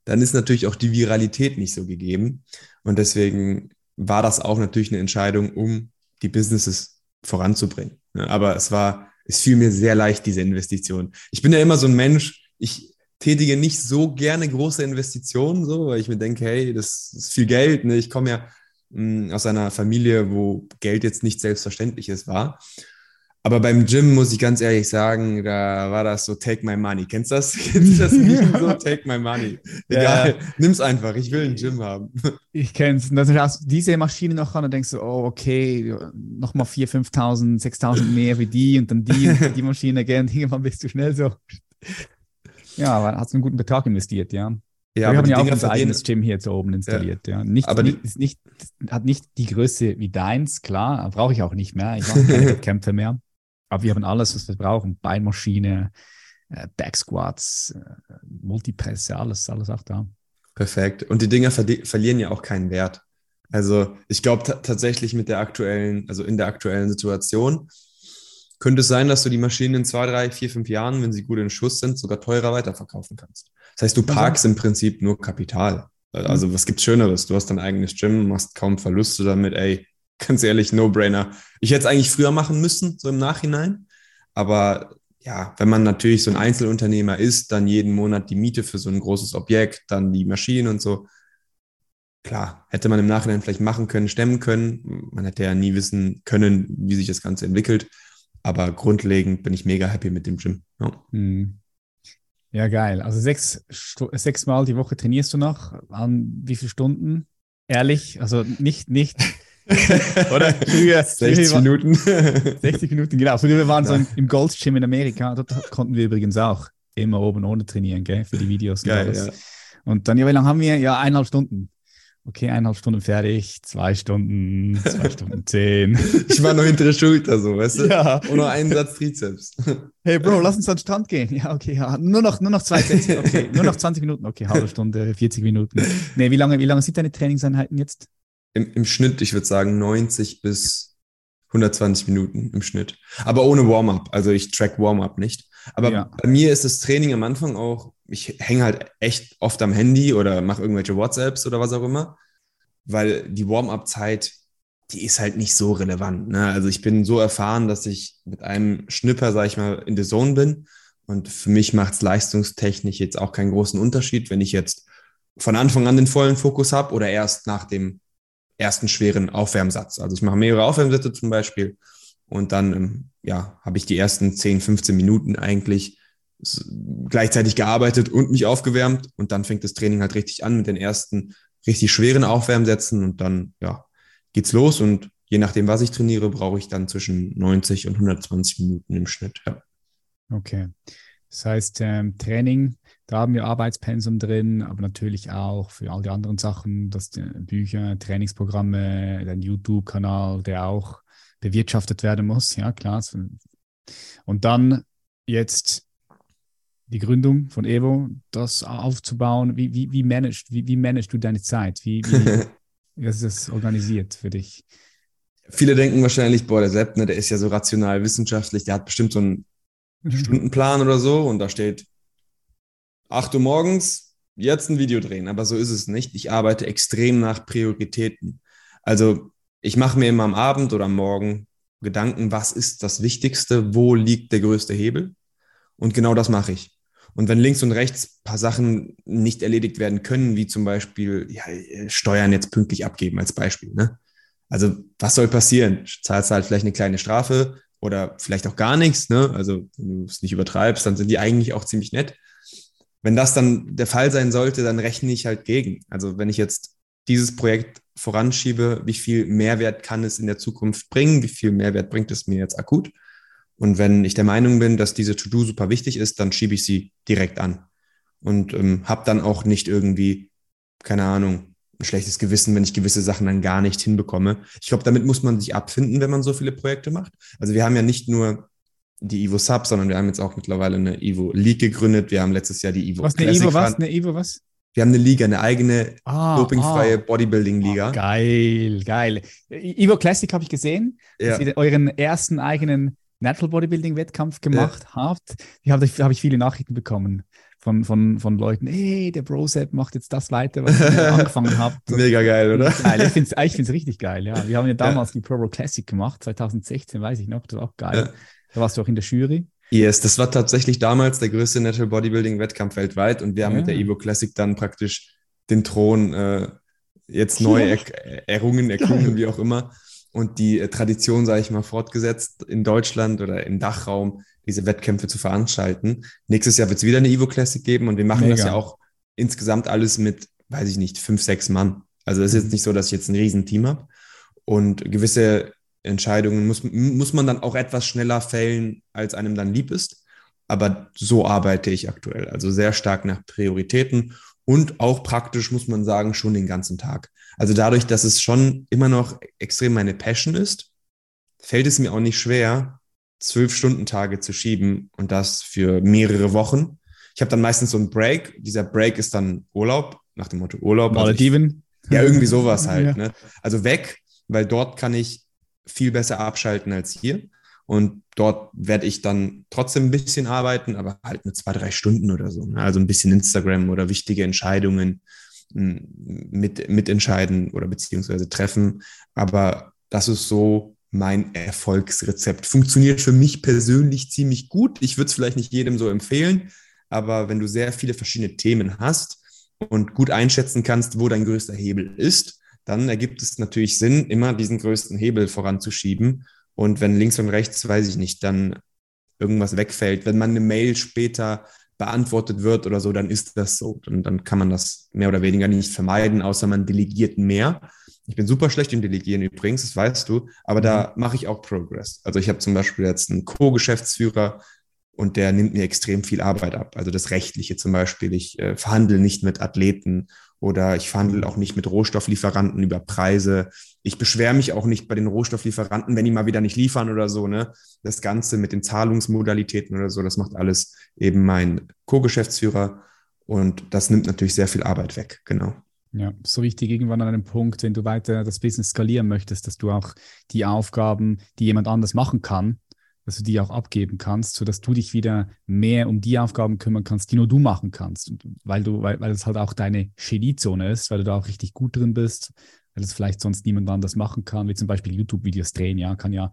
dann ist natürlich auch die Viralität nicht so gegeben. Und deswegen war das auch natürlich eine Entscheidung, um die Businesses voranzubringen. Aber es war, es fiel mir sehr leicht, diese Investition. Ich bin ja immer so ein Mensch, ich tätige nicht so gerne große Investitionen, so, weil ich mir denke, hey, das ist viel Geld. Ne? Ich komme ja mh, mm, aus einer Familie, wo Geld jetzt nicht selbstverständliches war. Aber beim Gym muss ich ganz ehrlich sagen, da war das so Take my money. Kennst du das? <laughs> Kennst du das <laughs> nicht so Take my money? Egal, ja. nimm's einfach. Ich will ein Gym haben. <laughs>
Ich kenn's. Und dann schaust du diese Maschine noch an und denkst so, oh, okay, nochmal 4.000, 5.000, 6.000 mehr wie die und dann die und die Maschine gern. Irgendwann bist du schnell so. Ja, aber hast du einen guten Betrag investiert, ja. Ja, wir haben ja auch unser eigenes Gym hier zu oben installiert. Ja. ja. Nicht, aber nicht, ist nicht, hat nicht die Größe wie deins, klar, brauche ich auch nicht mehr. Ich mache keine Wettkämpfe mehr. Aber wir haben alles, was wir brauchen. Beinmaschine, äh, Backsquats, äh, Multipresse, alles, alles auch da.
Perfekt. Und die Dinger verlieren ja auch keinen Wert. Also ich glaube tatsächlich mit der aktuellen, also in der aktuellen Situation, könnte es sein, dass du die Maschinen in zwei, drei, vier, fünf Jahren, wenn sie gut in Schuss sind, sogar teurer weiterverkaufen kannst. Das heißt, du parkst im Prinzip nur Kapital. Also mhm. was gibt's Schöneres? Du hast dein eigenes Gym, machst kaum Verluste damit, ey, ganz ehrlich, No-Brainer. Ich hätte es eigentlich früher machen müssen, so im Nachhinein. Aber ja, wenn man natürlich so ein Einzelunternehmer ist, dann jeden Monat die Miete für so ein großes Objekt, dann die Maschinen und so. Klar, hätte man im Nachhinein vielleicht machen können, stemmen können. Man hätte ja nie wissen können, wie sich das Ganze entwickelt. Aber grundlegend bin ich mega happy mit dem Gym. Ja,
hm. ja geil. Also sechs, sechs Mal die Woche trainierst du noch. An wie viele Stunden? Ehrlich, also nicht, nicht <laughs> Oder?
Früher, 60 Minuten. <laughs>
60 Minuten, genau. Früher waren ja. <laughs> so im Gold Gym in Amerika, dort konnten wir übrigens auch immer oben ohne trainieren, gell, für die Videos. Geil, und, ja. und dann, ja, wie lange haben wir? Ja, eineinhalb Stunden. Okay, eineinhalb Stunden fertig, zwei Stunden, zwei Stunden zehn.
Ich war noch hintere Schulter, so, weißt du? Ja. Und noch einen Satz Trizeps.
Hey Bro, lass uns an den Strand gehen. Ja, okay, ja. Nur noch, nur noch zwei Sätze. Okay, nur noch 20 Minuten. Okay, halbe Stunde, 40 Minuten. Nee, wie lange, wie lange sind deine Trainingseinheiten jetzt?
Im, im Schnitt, ich würde sagen, 90 bis 120 Minuten im Schnitt. Aber ohne Warm-up. Also ich track Warm-up nicht. Aber ja. bei mir ist das Training am Anfang auch, ich hänge halt echt oft am Handy oder mache irgendwelche WhatsApps oder was auch immer, weil die Warm-up-Zeit, die ist halt nicht so relevant. Ne? Also ich bin so erfahren, dass ich mit einem Schnipper, sag ich mal, in der Zone bin. Und für mich macht es leistungstechnisch jetzt auch keinen großen Unterschied, wenn ich jetzt von Anfang an den vollen Fokus habe oder erst nach dem ersten schweren Aufwärmsatz. Also ich mache mehrere Aufwärmsätze zum Beispiel und dann ähm, ja, habe ich die ersten 10, 15 Minuten eigentlich gleichzeitig gearbeitet und mich aufgewärmt und dann fängt das Training halt richtig an mit den ersten richtig schweren Aufwärmsätzen und dann ja, geht's los und je nachdem, was ich trainiere, brauche ich dann zwischen 90 und 120 Minuten im Schnitt. Ja.
Okay. Das heißt, ähm, Training da haben wir Arbeitspensum drin, aber natürlich auch für all die anderen Sachen, das Bücher, Trainingsprogramme, dein YouTube-Kanal, der auch bewirtschaftet werden muss. Ja, klar. Und dann jetzt die Gründung von Evo, das aufzubauen. Wie, wie, wie, managst, wie, wie managst du deine Zeit? Wie, wie, <laughs> wie ist das organisiert für dich?
viele denken wahrscheinlich, boah, der Sepp, ne, der ist ja so rational wissenschaftlich, der hat bestimmt so einen mhm. Stundenplan oder so und da steht 8 Uhr morgens, jetzt ein Video drehen. Aber so ist es nicht. Ich arbeite extrem nach Prioritäten. Also ich mache mir immer am Abend oder am Morgen Gedanken, was ist das Wichtigste, wo liegt der größte Hebel? Und genau das mache ich. Und wenn links und rechts paar Sachen nicht erledigt werden können, wie zum Beispiel ja, Steuern jetzt pünktlich abgeben als Beispiel. Ne? Also was soll passieren? Zahlst halt vielleicht eine kleine Strafe oder vielleicht auch gar nichts. Ne? Also wenn du es nicht übertreibst, dann sind die eigentlich auch ziemlich nett. Wenn das dann der Fall sein sollte, dann rechne ich halt gegen. Also wenn ich jetzt dieses Projekt voranschiebe, wie viel Mehrwert kann es in der Zukunft bringen, wie viel Mehrwert bringt es mir jetzt akut und wenn ich der Meinung bin, dass diese To-Do super wichtig ist, dann schiebe ich sie direkt an. Und ähm, habe dann auch nicht irgendwie, keine Ahnung, ein schlechtes Gewissen, wenn ich gewisse Sachen dann gar nicht hinbekomme. Ich glaube, damit muss man sich abfinden, wenn man so viele Projekte macht. Also wir haben ja nicht nur die Evo Sub, sondern wir haben jetzt auch mittlerweile eine Evo League gegründet. Wir haben letztes Jahr die Evo
Was, eine Evo was? Eine Evo was?
Wir haben eine Liga, eine eigene ah, dopingfreie ah. Bodybuilding-Liga.
Oh, geil, geil. Evo Classic habe ich gesehen, ja. dass ihr euren ersten eigenen Natural Bodybuilding-Wettkampf gemacht ja. habt. Ich habe hab ich viele Nachrichten bekommen von, von, von Leuten, hey, der Brosep macht jetzt das weiter, was ihr <laughs> angefangen habt.
Mega geil, oder?
Geil. Ich finde es ich richtig geil, ja. Wir haben ja damals ja. die Pro Classic gemacht, 2016, weiß ich noch, das war auch geil. Ja. Da warst du auch in der Jury.
Yes, das war tatsächlich damals der größte Natural Bodybuilding-Wettkampf weltweit und wir haben ja. mit der Evo Classic dann praktisch den Thron äh, jetzt neu er errungen, erklungen, wie auch immer und die äh, Tradition, sage ich mal, fortgesetzt in Deutschland oder im Dachraum, diese Wettkämpfe zu veranstalten. Nächstes Jahr wird es wieder eine Evo Classic geben und wir machen Mega. das ja auch insgesamt alles mit, weiß ich nicht, fünf, sechs Mann. Also es ist jetzt mhm. nicht so, dass ich jetzt ein Riesenteam habe. Und gewisse Entscheidungen muss, muss man dann auch etwas schneller fällen, als einem dann lieb ist. Aber so arbeite ich aktuell. Also sehr stark nach Prioritäten und auch praktisch, muss man sagen, schon den ganzen Tag. Also dadurch, dass es schon immer noch extrem meine Passion ist, fällt es mir auch nicht schwer, zwölf Stunden Tage zu schieben und das für mehrere Wochen. Ich habe dann meistens so einen Break. Dieser Break ist dann Urlaub, nach dem Motto Urlaub.
Malediven.
Also ja, irgendwie sowas halt. Ja. Ne? Also weg, weil dort kann ich viel besser abschalten als hier. Und dort werde ich dann trotzdem ein bisschen arbeiten, aber halt nur zwei, drei Stunden oder so. Ne? Also ein bisschen Instagram oder wichtige Entscheidungen hm, mit, mitentscheiden oder beziehungsweise treffen. Aber das ist so mein Erfolgsrezept. Funktioniert für mich persönlich ziemlich gut. Ich würde es vielleicht nicht jedem so empfehlen, aber wenn du sehr viele verschiedene Themen hast und gut einschätzen kannst, wo dein größter Hebel ist, dann ergibt es natürlich Sinn, immer diesen größten Hebel voranzuschieben und wenn links und rechts, weiß ich nicht, dann irgendwas wegfällt, wenn man eine Mail später beantwortet wird oder so, dann ist das so. Und dann kann man das mehr oder weniger nicht vermeiden, außer man delegiert mehr. Ich bin super schlecht im Delegieren übrigens, das weißt du, aber mhm. da mache ich auch Progress. Also ich habe zum Beispiel jetzt einen Co-Geschäftsführer und der nimmt mir extrem viel Arbeit ab. Also das Rechtliche zum Beispiel. Ich äh, verhandle nicht mit Athleten oder ich verhandle auch nicht mit Rohstofflieferanten über Preise. Ich beschwere mich auch nicht bei den Rohstofflieferanten, wenn die mal wieder nicht liefern oder so. Ne? Das Ganze mit den Zahlungsmodalitäten oder so, das macht alles eben mein Co-Geschäftsführer. Und das nimmt natürlich sehr viel Arbeit weg, genau.
Ja, so wichtig irgendwann an einem Punkt, wenn du weiter das Business skalieren möchtest, dass du auch die Aufgaben, die jemand anders machen kann, dass du die auch abgeben kannst, sodass du dich wieder mehr um die Aufgaben kümmern kannst, die nur du machen kannst. Und weil du, weil, weil es halt auch deine Geniezone ist, weil du da auch richtig gut drin bist, weil es vielleicht sonst niemand anders machen kann, wie zum Beispiel YouTube-Videos drehen, ja, kann ja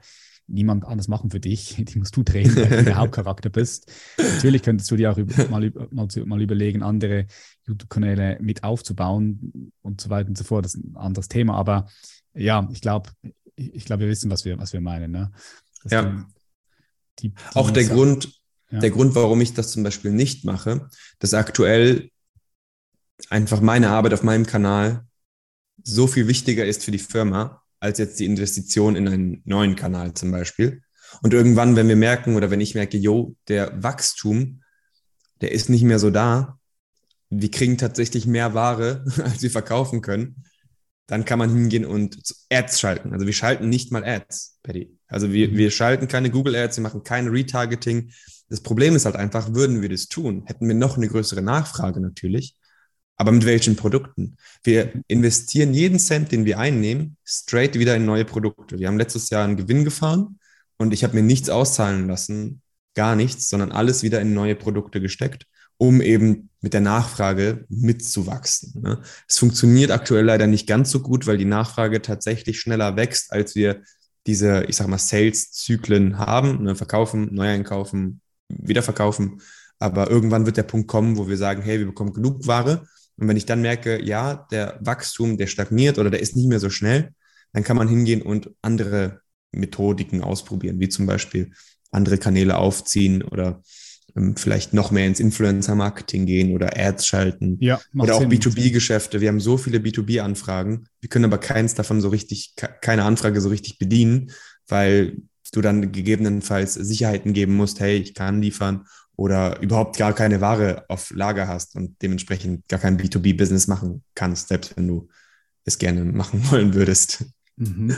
niemand anders machen für dich. <laughs> Die musst du drehen, weil du der <laughs> Hauptcharakter bist. Natürlich könntest du dir auch mal, mal, mal überlegen, andere YouTube-Kanäle mit aufzubauen und so weiter und so fort. Das ist ein anderes Thema. Aber ja, ich glaube, ich glaube, wir wissen, was wir, was wir meinen. Ne?
ja. Die, die auch der Grund, ja. der Grund, warum ich das zum Beispiel nicht mache, dass aktuell einfach meine Arbeit auf meinem Kanal so viel wichtiger ist für die Firma, als jetzt die Investition in einen neuen Kanal zum Beispiel. Und irgendwann, wenn wir merken oder wenn ich merke, yo, der Wachstum, der ist nicht mehr so da, wir kriegen tatsächlich mehr Ware, <laughs> als wir verkaufen können, dann kann man hingehen und Ads schalten. Also wir schalten nicht mal Ads, Paddy. Also wir, mhm. wir schalten keine Google Ads, wir machen kein Retargeting. Das Problem ist halt einfach, würden wir das tun, hätten wir noch eine größere Nachfrage natürlich. Aber mit welchen Produkten? Wir investieren jeden Cent, den wir einnehmen, straight wieder in neue Produkte. Wir haben letztes Jahr einen Gewinn gefahren und ich habe mir nichts auszahlen lassen, gar nichts, sondern alles wieder in neue Produkte gesteckt, um eben mit der Nachfrage mitzuwachsen. Ne? Es funktioniert aktuell leider nicht ganz so gut, weil die Nachfrage tatsächlich schneller wächst, als wir diese, ich sag mal, Sales-Zyklen haben, ne? verkaufen, neu einkaufen, wieder. Aber irgendwann wird der Punkt kommen, wo wir sagen, hey, wir bekommen genug Ware. Und wenn ich dann merke, ja, der Wachstum, der stagniert oder der ist nicht mehr so schnell, dann kann man hingehen und andere Methodiken ausprobieren, wie zum Beispiel andere Kanäle aufziehen oder ähm, vielleicht noch mehr ins Influencer-Marketing gehen oder Ads schalten.
Ja,
oder auch B2B-Geschäfte. Wir haben so viele B2B-Anfragen. Wir können aber keins davon so richtig, keine Anfrage so richtig bedienen, weil du dann gegebenenfalls Sicherheiten geben musst, hey, ich kann liefern oder überhaupt gar keine Ware auf Lager hast und dementsprechend gar kein B2B-Business machen kannst, selbst wenn du es gerne machen <laughs> wollen würdest.
Mhm.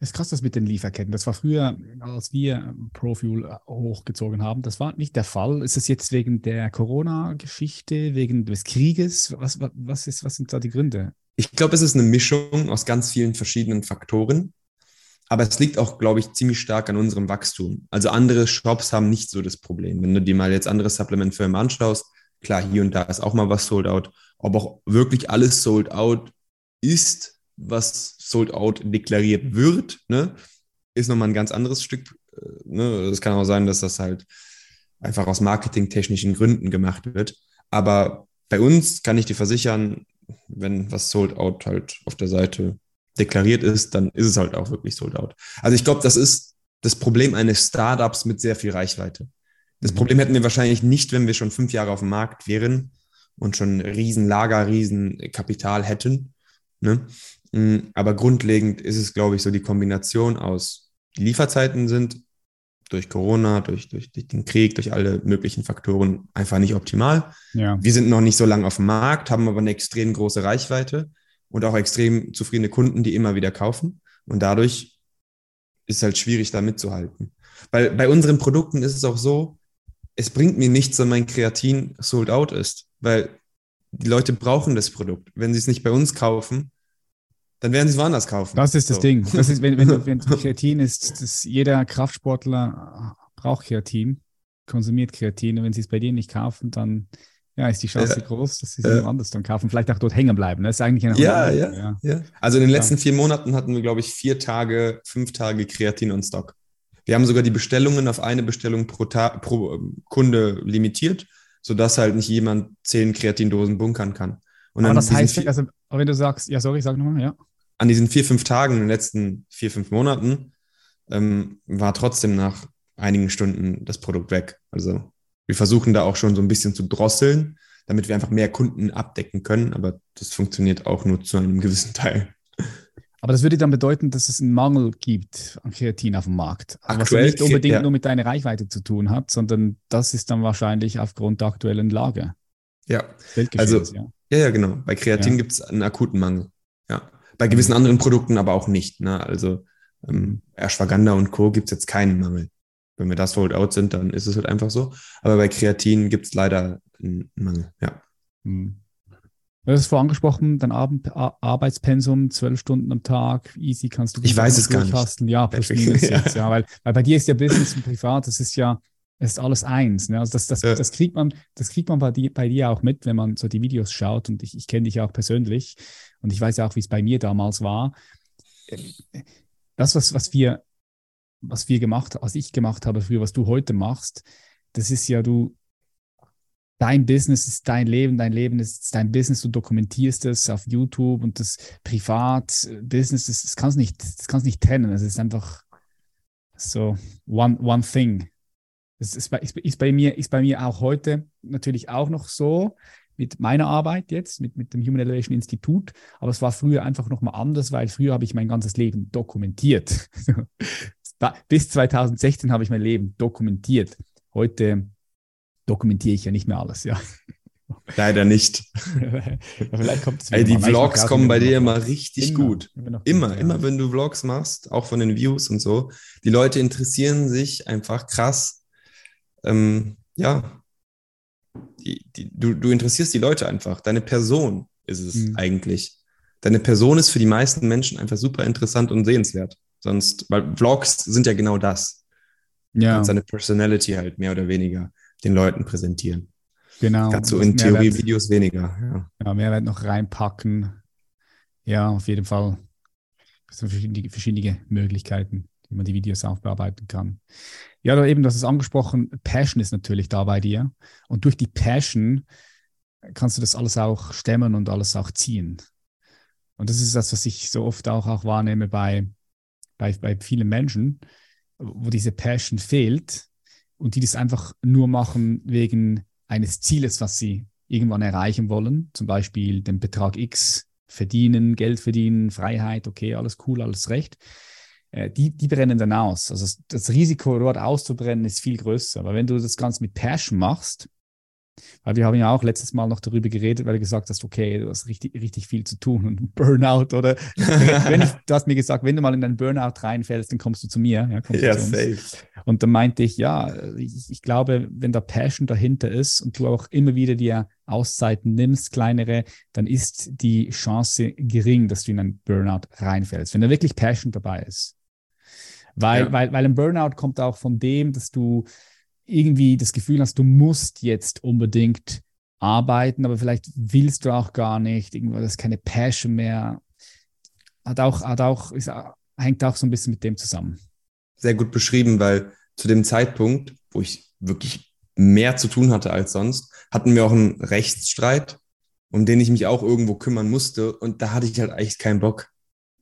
Das ist krass, das mit den Lieferketten. Das war früher, als wir ProFuel hochgezogen haben. Das war nicht der Fall. Ist es jetzt wegen der Corona-Geschichte, wegen des Krieges? Was, was, ist, was sind da die Gründe?
Ich glaube, es ist eine Mischung aus ganz vielen verschiedenen Faktoren. Aber es liegt auch, glaube ich, ziemlich stark an unserem Wachstum. Also andere Shops haben nicht so das Problem. Wenn du dir mal jetzt andere Supplement-Firmen anschaust, klar, hier und da ist auch mal was sold out. Ob auch wirklich alles sold out ist, was sold out deklariert wird, ne, ist nochmal ein ganz anderes Stück. Äh, ne? Es kann auch sein, dass das halt einfach aus marketingtechnischen Gründen gemacht wird. Aber bei uns kann ich dir versichern, wenn was sold out halt auf der Seite deklariert ist, dann ist es halt auch wirklich sold out. Also ich glaube, das ist das Problem eines Startups mit sehr viel Reichweite. Das mhm. Problem hätten wir wahrscheinlich nicht, wenn wir schon fünf Jahre auf dem Markt wären und schon riesen Lager, riesen Kapital hätten. Ne? Mm, aber grundlegend ist es, glaube ich, so die Kombination aus die Lieferzeiten sind durch Corona, durch, durch, durch, den Krieg, durch alle möglichen Faktoren einfach nicht optimal. Ja. Wir sind noch nicht so lange auf dem Markt, haben aber eine extrem große Reichweite und auch extrem zufriedene Kunden, die immer wieder kaufen. Und dadurch ist es halt schwierig, da mitzuhalten. Weil bei unseren Produkten ist es auch so, es bringt mir nichts, wenn mein Kreatin sold out ist, weil die Leute brauchen das Produkt. Wenn sie es nicht bei uns kaufen, dann werden sie es woanders kaufen.
Das ist das so. Ding. Das ist, wenn, wenn, <laughs> wenn Kreatin ist, das, jeder Kraftsportler braucht Kreatin, konsumiert Kreatin. Und wenn sie es bei dir nicht kaufen, dann ja, ist die Chance ja. groß, dass sie es ja. anders dann kaufen. Vielleicht auch dort hängen bleiben. Das ist eigentlich eine
ja, ja, ja, ja. Also in den letzten vier Monaten hatten wir, glaube ich, vier Tage, fünf Tage Kreatin on Stock. Wir haben sogar die Bestellungen auf eine Bestellung pro, Ta pro ähm, Kunde limitiert, sodass halt nicht jemand zehn Kreatindosen bunkern kann.
Und Aber das heißt, also, wenn du sagst, ja, sorry, sag nochmal, ja.
An diesen vier, fünf Tagen in den letzten vier, fünf Monaten ähm, war trotzdem nach einigen Stunden das Produkt weg. Also wir versuchen da auch schon so ein bisschen zu drosseln, damit wir einfach mehr Kunden abdecken können, aber das funktioniert auch nur zu einem gewissen Teil.
Aber das würde dann bedeuten, dass es einen Mangel gibt an Kreatin auf dem Markt. Also Aktuell, was nicht unbedingt ja. nur mit deiner Reichweite zu tun hat, sondern das ist dann wahrscheinlich aufgrund der aktuellen Lage.
Ja, also, ja. ja, ja, genau. Bei Kreatin ja. gibt es einen akuten Mangel. Ja, bei gewissen anderen Produkten aber auch nicht. Ne? Also ähm, Ashwagandha und Co. gibt es jetzt keinen Mangel. Wenn wir das sold out sind, dann ist es halt einfach so. Aber bei Kreatin gibt es leider einen Mangel, ja. Hm.
Du hast vorhin angesprochen, dein Abend, Arbeitspensum, zwölf Stunden am Tag, easy kannst du.
Ich weiß es gar nicht.
Ja, plus minus <laughs> jetzt, ja, weil, weil bei dir ist ja Business und Privat, das ist ja, das ist alles eins. Ne? Also das, das, ja. das kriegt man, das kriegt man bei dir, bei dir auch mit, wenn man so die Videos schaut. Und ich, ich kenne dich auch persönlich und ich weiß ja auch, wie es bei mir damals war. Das, was, was wir was wir gemacht, was ich gemacht habe früher, was du heute machst, das ist ja du, dein Business ist dein Leben, dein Leben ist dein Business, du dokumentierst es auf YouTube und das Privat-Business, das, das kannst nicht, das kannst nicht trennen. Es ist einfach so one, one thing. Das ist bei, ist, bei mir, ist bei mir auch heute natürlich auch noch so mit meiner Arbeit jetzt, mit, mit dem Human Elevation Institut. Aber es war früher einfach nochmal anders, weil früher habe ich mein ganzes Leben dokumentiert. <laughs> bis 2016 habe ich mein Leben dokumentiert. Heute dokumentiere ich ja nicht mehr alles, ja.
Leider nicht. <laughs>
Vielleicht kommt es
Ey, die Vlogs kommen bei dir immer richtig immer, gut. Immer, immer, immer, wenn du Vlogs machst, auch von den Views und so. Die Leute interessieren sich einfach krass. Ähm, ja, die, die, du, du interessierst die Leute einfach. Deine Person ist es
Mhm.
eigentlich. Deine Person ist für die meisten Menschen einfach super interessant und sehenswert. Sonst, weil Vlogs sind ja genau das.
Ja,
kannst deine Personality halt mehr oder weniger den Leuten präsentieren.
genau. Das
in Theorie Videos weniger. Ja.
ja, Mehrwert noch reinpacken. Ja, auf jeden Fall. Es sind verschiedene, verschiedene Möglichkeiten, wie man die Videos aufbearbeiten kann. Ja, du eben, das ist angesprochen. Passion ist natürlich da bei dir. Und durch die Passion kannst du das alles auch stemmen und alles auch ziehen. Und das ist das, was ich so oft auch, auch wahrnehme bei, bei, bei vielen Menschen, wo diese Passion fehlt und die das einfach nur machen wegen eines Zieles, was sie irgendwann erreichen wollen, zum Beispiel den Betrag X verdienen, Geld verdienen, Freiheit, okay, alles cool, alles recht. Äh, Die, die brennen dann aus. Also das- Risiko, dort auszubrennen, ist viel größer. Aber wenn du das Ganze mit Passion machst, weil wir haben ja auch letztes Mal noch darüber geredet, weil du gesagt hast, okay, du hast richtig, richtig viel zu tun und <laughs> Burnout oder wenn ich, du hast mir gesagt, wenn du mal in einen Burnout reinfällst, dann kommst du zu mir. Ja,
Ja,
zu
safe.
Und dann meinte ich, ja, ich, ich glaube, wenn da Passion dahinter ist und du auch immer wieder dir Auszeiten nimmst, kleinere, dann ist die Chance gering, dass du in einen Burnout reinfällst, wenn da wirklich Passion dabei ist. Weil,
Ja.
weil, weil ein Burnout kommt auch von dem, dass du irgendwie das Gefühl hast, du musst jetzt unbedingt arbeiten, aber vielleicht willst du auch gar nicht, irgendwo das ist keine Passion mehr. Hat auch, hat auch, ist, hängt auch so ein bisschen mit dem zusammen.
Sehr gut beschrieben, weil zu dem Zeitpunkt, wo ich wirklich mehr zu tun hatte als sonst, hatten wir auch einen Rechtsstreit, um den ich mich auch irgendwo kümmern musste. Und da hatte ich halt echt keinen Bock.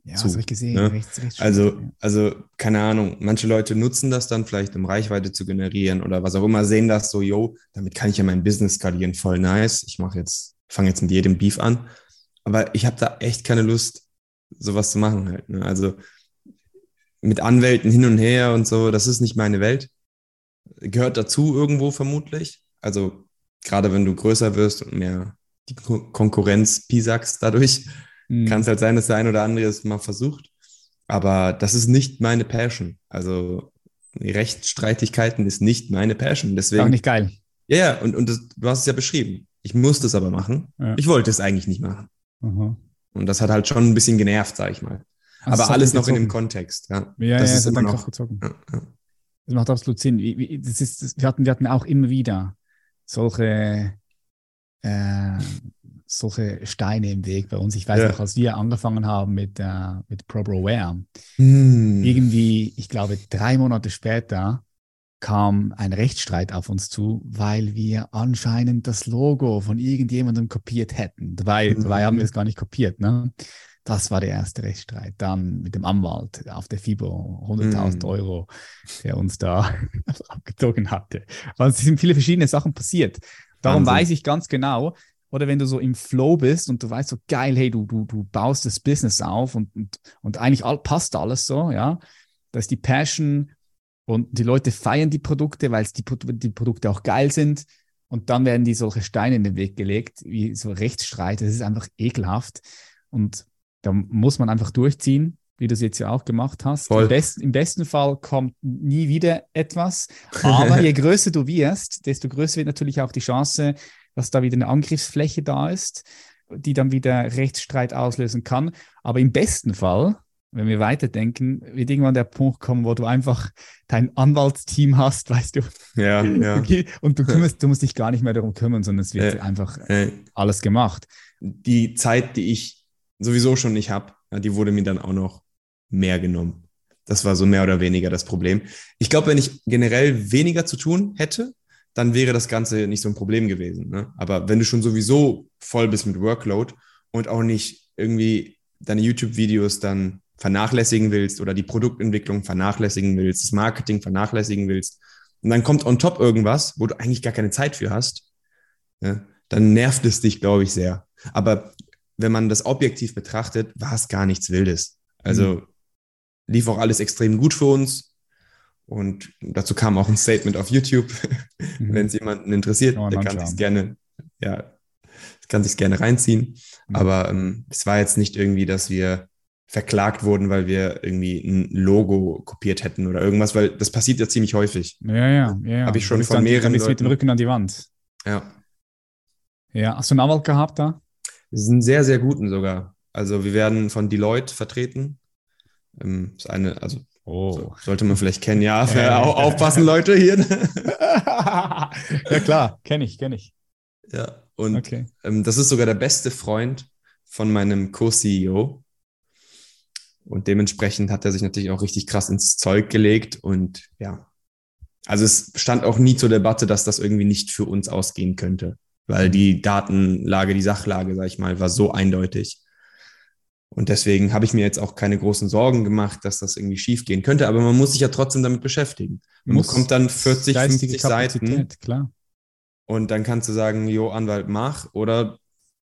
Ja,
zu,
das habe ich gesehen.
ne?
Rechts, rechts,
Also,
ja.
also, keine Ahnung, manche Leute nutzen das dann vielleicht, um Reichweite zu generieren oder was auch immer, sehen das so, yo, damit kann ich ja mein Business skalieren, voll nice. Ich mache jetzt, fange jetzt mit jedem Beef an. Aber ich habe da echt keine Lust, sowas zu machen halt. Ne? Also mit Anwälten hin und her und so, das ist nicht meine Welt. Gehört dazu irgendwo vermutlich. Also gerade wenn du größer wirst und mehr die Ko- Konkurrenz pisagst dadurch,
Mhm.
kann es halt sein, dass der ein oder andere es mal versucht. Aber das ist nicht meine Passion. Also Rechtsstreitigkeiten ist nicht meine Passion.
Auch
Deswegen,
nicht geil.
ja, ja, und, und das, du hast es ja beschrieben. Ich musste es aber machen.
Ja.
Ich wollte es eigentlich nicht machen.
Aha.
Und das hat halt schon ein bisschen genervt, sag ich mal.
Also
aber
hat
alles noch in dem
gezogen.
Kontext. Ja,
Ja,
das
ja,
ist immer noch.
Gezogen.
Ja.
Das macht absolut Sinn. Das ist, das, wir, hatten, wir hatten auch immer wieder solche, äh, solche Steine im Weg bei uns. Ich weiß
Ja.
noch, als wir angefangen haben mit, äh, mit ProBroWare,
Hm.
irgendwie, ich glaube, drei Monate später kam ein Rechtsstreit auf uns zu, weil wir anscheinend das Logo von irgendjemandem kopiert hätten. Dabei,
Mhm.
dabei haben wir es gar nicht kopiert. Ne? Das war der erste Rechtsstreit. Dann mit dem Anwalt auf der FIBO, 100.000
Mhm.
Euro, der uns da <laughs> abgezogen hatte. Also es sind viele verschiedene Sachen passiert. Darum
Wahnsinn.
weiß ich ganz genau, oder wenn du so im Flow bist und du weißt so geil, hey, du, du, du baust das Business auf und, und, und eigentlich all, passt alles so, ja. Da ist die Passion und die Leute feiern die Produkte, weil die, die Produkte auch geil sind. Und dann werden die solche Steine in den Weg gelegt, wie so Rechtsstreit. Das ist einfach ekelhaft. Und da muss man einfach durchziehen, wie du es jetzt ja auch gemacht hast. Im, besten, Im besten Fall kommt nie wieder etwas. <laughs> Aber je größer du wirst, desto größer wird natürlich auch die Chance, dass da wieder eine Angriffsfläche da ist, die dann wieder Rechtsstreit auslösen kann. Aber im besten Fall, wenn wir weiterdenken, wird irgendwann der Punkt kommen, wo du einfach dein Anwaltsteam hast, weißt du,
Ja, <laughs> ja.
Und du, kümmerst, du musst dich gar nicht mehr darum kümmern, sondern es wird
Ja.
einfach
Äh,
alles gemacht.
die Zeit, die ich sowieso schon nicht habe, die wurde mir dann auch noch mehr genommen. Das war so mehr oder weniger das Problem. Ich glaube, wenn ich generell weniger zu tun hätte, dann wäre das Ganze nicht so ein Problem gewesen. Ne? Aber wenn du schon sowieso voll bist mit Workload und auch nicht irgendwie deine YouTube-Videos dann vernachlässigen willst oder die Produktentwicklung vernachlässigen willst, das Marketing vernachlässigen willst, und dann kommt on top irgendwas, wo du eigentlich gar keine Zeit für hast, ja, dann nervt es dich, glaube ich, sehr. Aber wenn man das objektiv betrachtet, war es gar nichts Wildes. Also lief auch alles extrem gut für uns. Und dazu kam auch ein Statement auf YouTube.
Mhm. <laughs>
Wenn es jemanden interessiert, der kann sich gerne, ja, kann sich gerne reinziehen.
Mhm.
Aber ähm, es war jetzt nicht irgendwie, dass wir verklagt wurden, weil wir irgendwie ein Logo kopiert hätten oder irgendwas, weil das passiert ja ziemlich häufig.
Ja, ja, ja. ja.
Hab ich schon von
dann-
mehreren
Dann mit dem Rücken an die Wand.
Ja.
Ja, hast du einen Anwalt gehabt da?
Wir sind sehr, sehr guten sogar. Also wir werden von Deloitte vertreten. Ähm, ist eine, also
Oh.
so, sollte man vielleicht kennen, ja. <laughs> <laughs> Au- Aufpassen, Leute hier. <laughs>
ja, klar, kenne ich, kenne ich.
ja, und
Okay.
ähm, das ist sogar der beste Freund von meinem Co-CEO. Und dementsprechend hat er sich natürlich auch richtig krass ins Zeug gelegt. Und ja, also es stand auch nie zur Debatte, dass das irgendwie nicht für uns ausgehen könnte, weil die Datenlage, die Sachlage, sag ich mal, war so eindeutig. Und deswegen habe ich mir jetzt auch keine großen Sorgen gemacht, dass das irgendwie schief gehen könnte. Aber man muss sich ja trotzdem damit beschäftigen. Man
Muss
bekommt dann 40,
geistige
50 Seiten
Kapazität, Klar.
und dann kannst du sagen, jo, Anwalt, mach. Oder,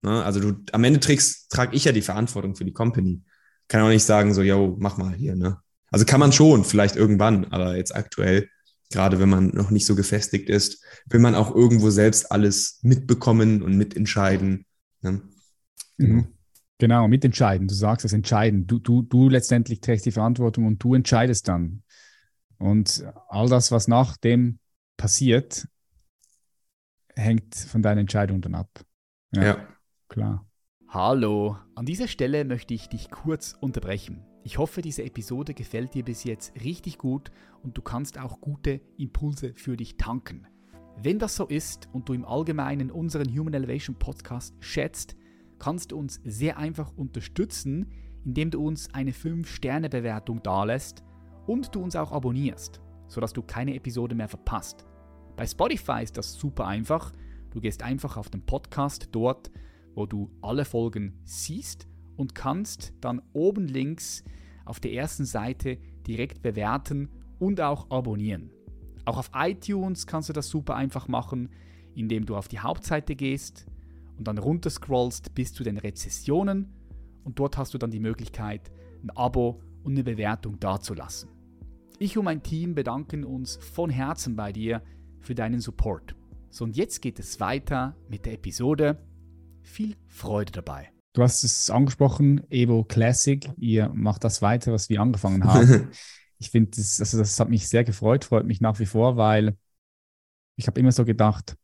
ne, also du, am Ende trägst, trage ich ja die Verantwortung für die Company. Kann auch nicht sagen, so, jo, mach mal hier, ne? Also kann man schon, vielleicht irgendwann, aber jetzt aktuell, gerade wenn man noch nicht so gefestigt ist, will man auch irgendwo selbst alles mitbekommen und mitentscheiden. Ne?
Mhm. Genau, mitentscheiden. Du sagst es entscheiden. Du, du, du letztendlich trägst die Verantwortung und du entscheidest dann. Und all das, was nach dem passiert, hängt von deiner Entscheidung dann ab. Ja.
Ja.
Klar.
Hallo, an dieser Stelle möchte ich dich kurz unterbrechen. Ich hoffe, diese Episode gefällt dir bis jetzt richtig gut und du kannst auch gute Impulse für dich tanken. Wenn das so ist und du im Allgemeinen unseren Human Elevation Podcast schätzt, kannst du uns sehr einfach unterstützen, indem du uns eine 5-Sterne-Bewertung dalässt und du uns auch abonnierst, sodass du keine Episode mehr verpasst. Bei Spotify ist das super einfach. Du gehst einfach auf den Podcast dort, wo du alle Folgen siehst und kannst dann oben links auf der ersten Seite direkt bewerten und auch abonnieren. Auch auf iTunes kannst du das super einfach machen, indem du auf die Hauptseite gehst und dann runterscrollst bis zu den Rezessionen und dort hast du dann die Möglichkeit, ein Abo und eine Bewertung dazulassen. Ich und mein Team bedanken uns von Herzen bei dir für deinen Support. So und jetzt geht es weiter mit der Episode. Viel Freude dabei.
Du hast es angesprochen, Evo Classic. Ihr macht das weiter, was wir angefangen haben. <laughs> ich finde, das, also das hat mich sehr gefreut, freut mich nach wie vor, weil ich habe immer so gedacht,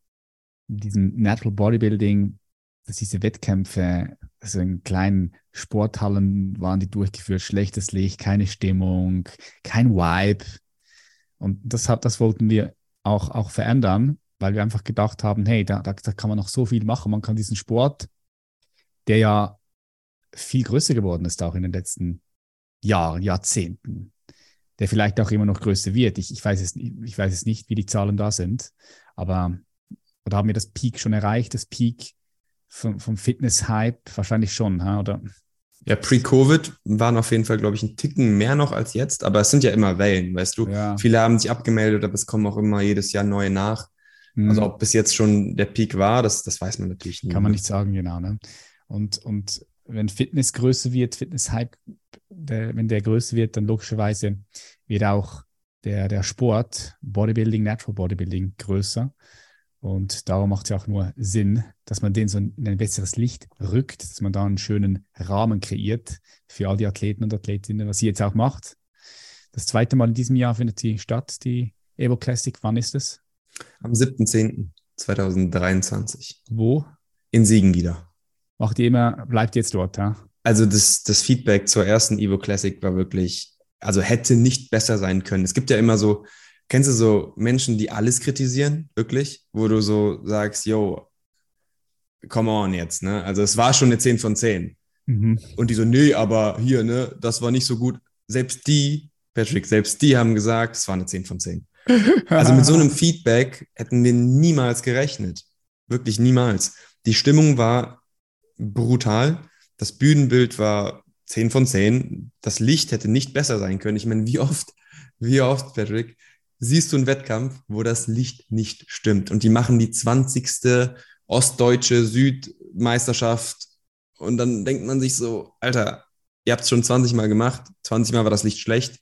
in diesem Natural Bodybuilding, dass diese Wettkämpfe, also in kleinen Sporthallen waren die durchgeführt, schlechtes Licht, keine Stimmung, kein Vibe. Und das, hat, das wollten wir auch, auch verändern, weil wir einfach gedacht haben, hey, da, da, da kann man noch so viel machen. Man kann diesen Sport, der ja viel größer geworden ist, auch in den letzten Jahren, Jahrzehnten, der vielleicht auch immer noch größer wird. Ich, ich, weiß, es, ich weiß es nicht, wie die Zahlen da sind, aber oder haben wir das Peak schon erreicht, das Peak vom, vom Fitness-Hype? Wahrscheinlich schon, oder?
Ja, pre-Covid waren auf jeden Fall, glaube ich, ein Ticken mehr noch als jetzt, aber es sind ja immer Wellen, weißt du?
Ja.
Viele haben sich abgemeldet, aber es kommen auch immer jedes Jahr neue nach.
Hm.
Also ob bis jetzt schon der Peak war, das, das weiß man natürlich nie.
Kann man
ne?
nicht sagen, genau. Ne? Und, und wenn Fitness größer wird, Fitness-Hype, wenn der größer wird, dann logischerweise wird auch der, der Sport, Bodybuilding, Natural Bodybuilding größer. Und darum macht es ja auch nur Sinn, dass man den so in ein besseres Licht rückt, dass man da einen schönen Rahmen kreiert für all die Athleten und Athletinnen, was sie jetzt auch macht. Das zweite Mal in diesem Jahr findet sie statt, die Evo Classic. Wann ist es?
Am 7.10.2023
Wo?
in Siegen wieder.
Macht ihr immer, bleibt jetzt dort, ja?
Also das, das Feedback zur ersten Evo Classic war wirklich, also hätte nicht besser sein können. Es gibt ja immer so, kennst du so Menschen, die alles kritisieren, wirklich? Wo du so sagst, yo, come on jetzt, ne? Also es war schon eine 10 von 10.
Mhm.
Und die so, nee, aber hier, ne, das war nicht so gut. Selbst die, Patrick, selbst die haben gesagt, es war eine 10 von 10. <laughs> Also mit so einem Feedback hätten wir niemals gerechnet. Wirklich niemals. Die Stimmung war brutal. Das Bühnenbild war 10 von 10. Das Licht hätte nicht besser sein können. Ich meine, wie oft, wie oft, Patrick, siehst du einen Wettkampf, wo das Licht nicht stimmt? Und die machen die 20. ostdeutsche Südmeisterschaft. Und dann denkt man sich so, Alter, ihr habt es schon 20 Mal gemacht. 20 Mal war das Licht schlecht.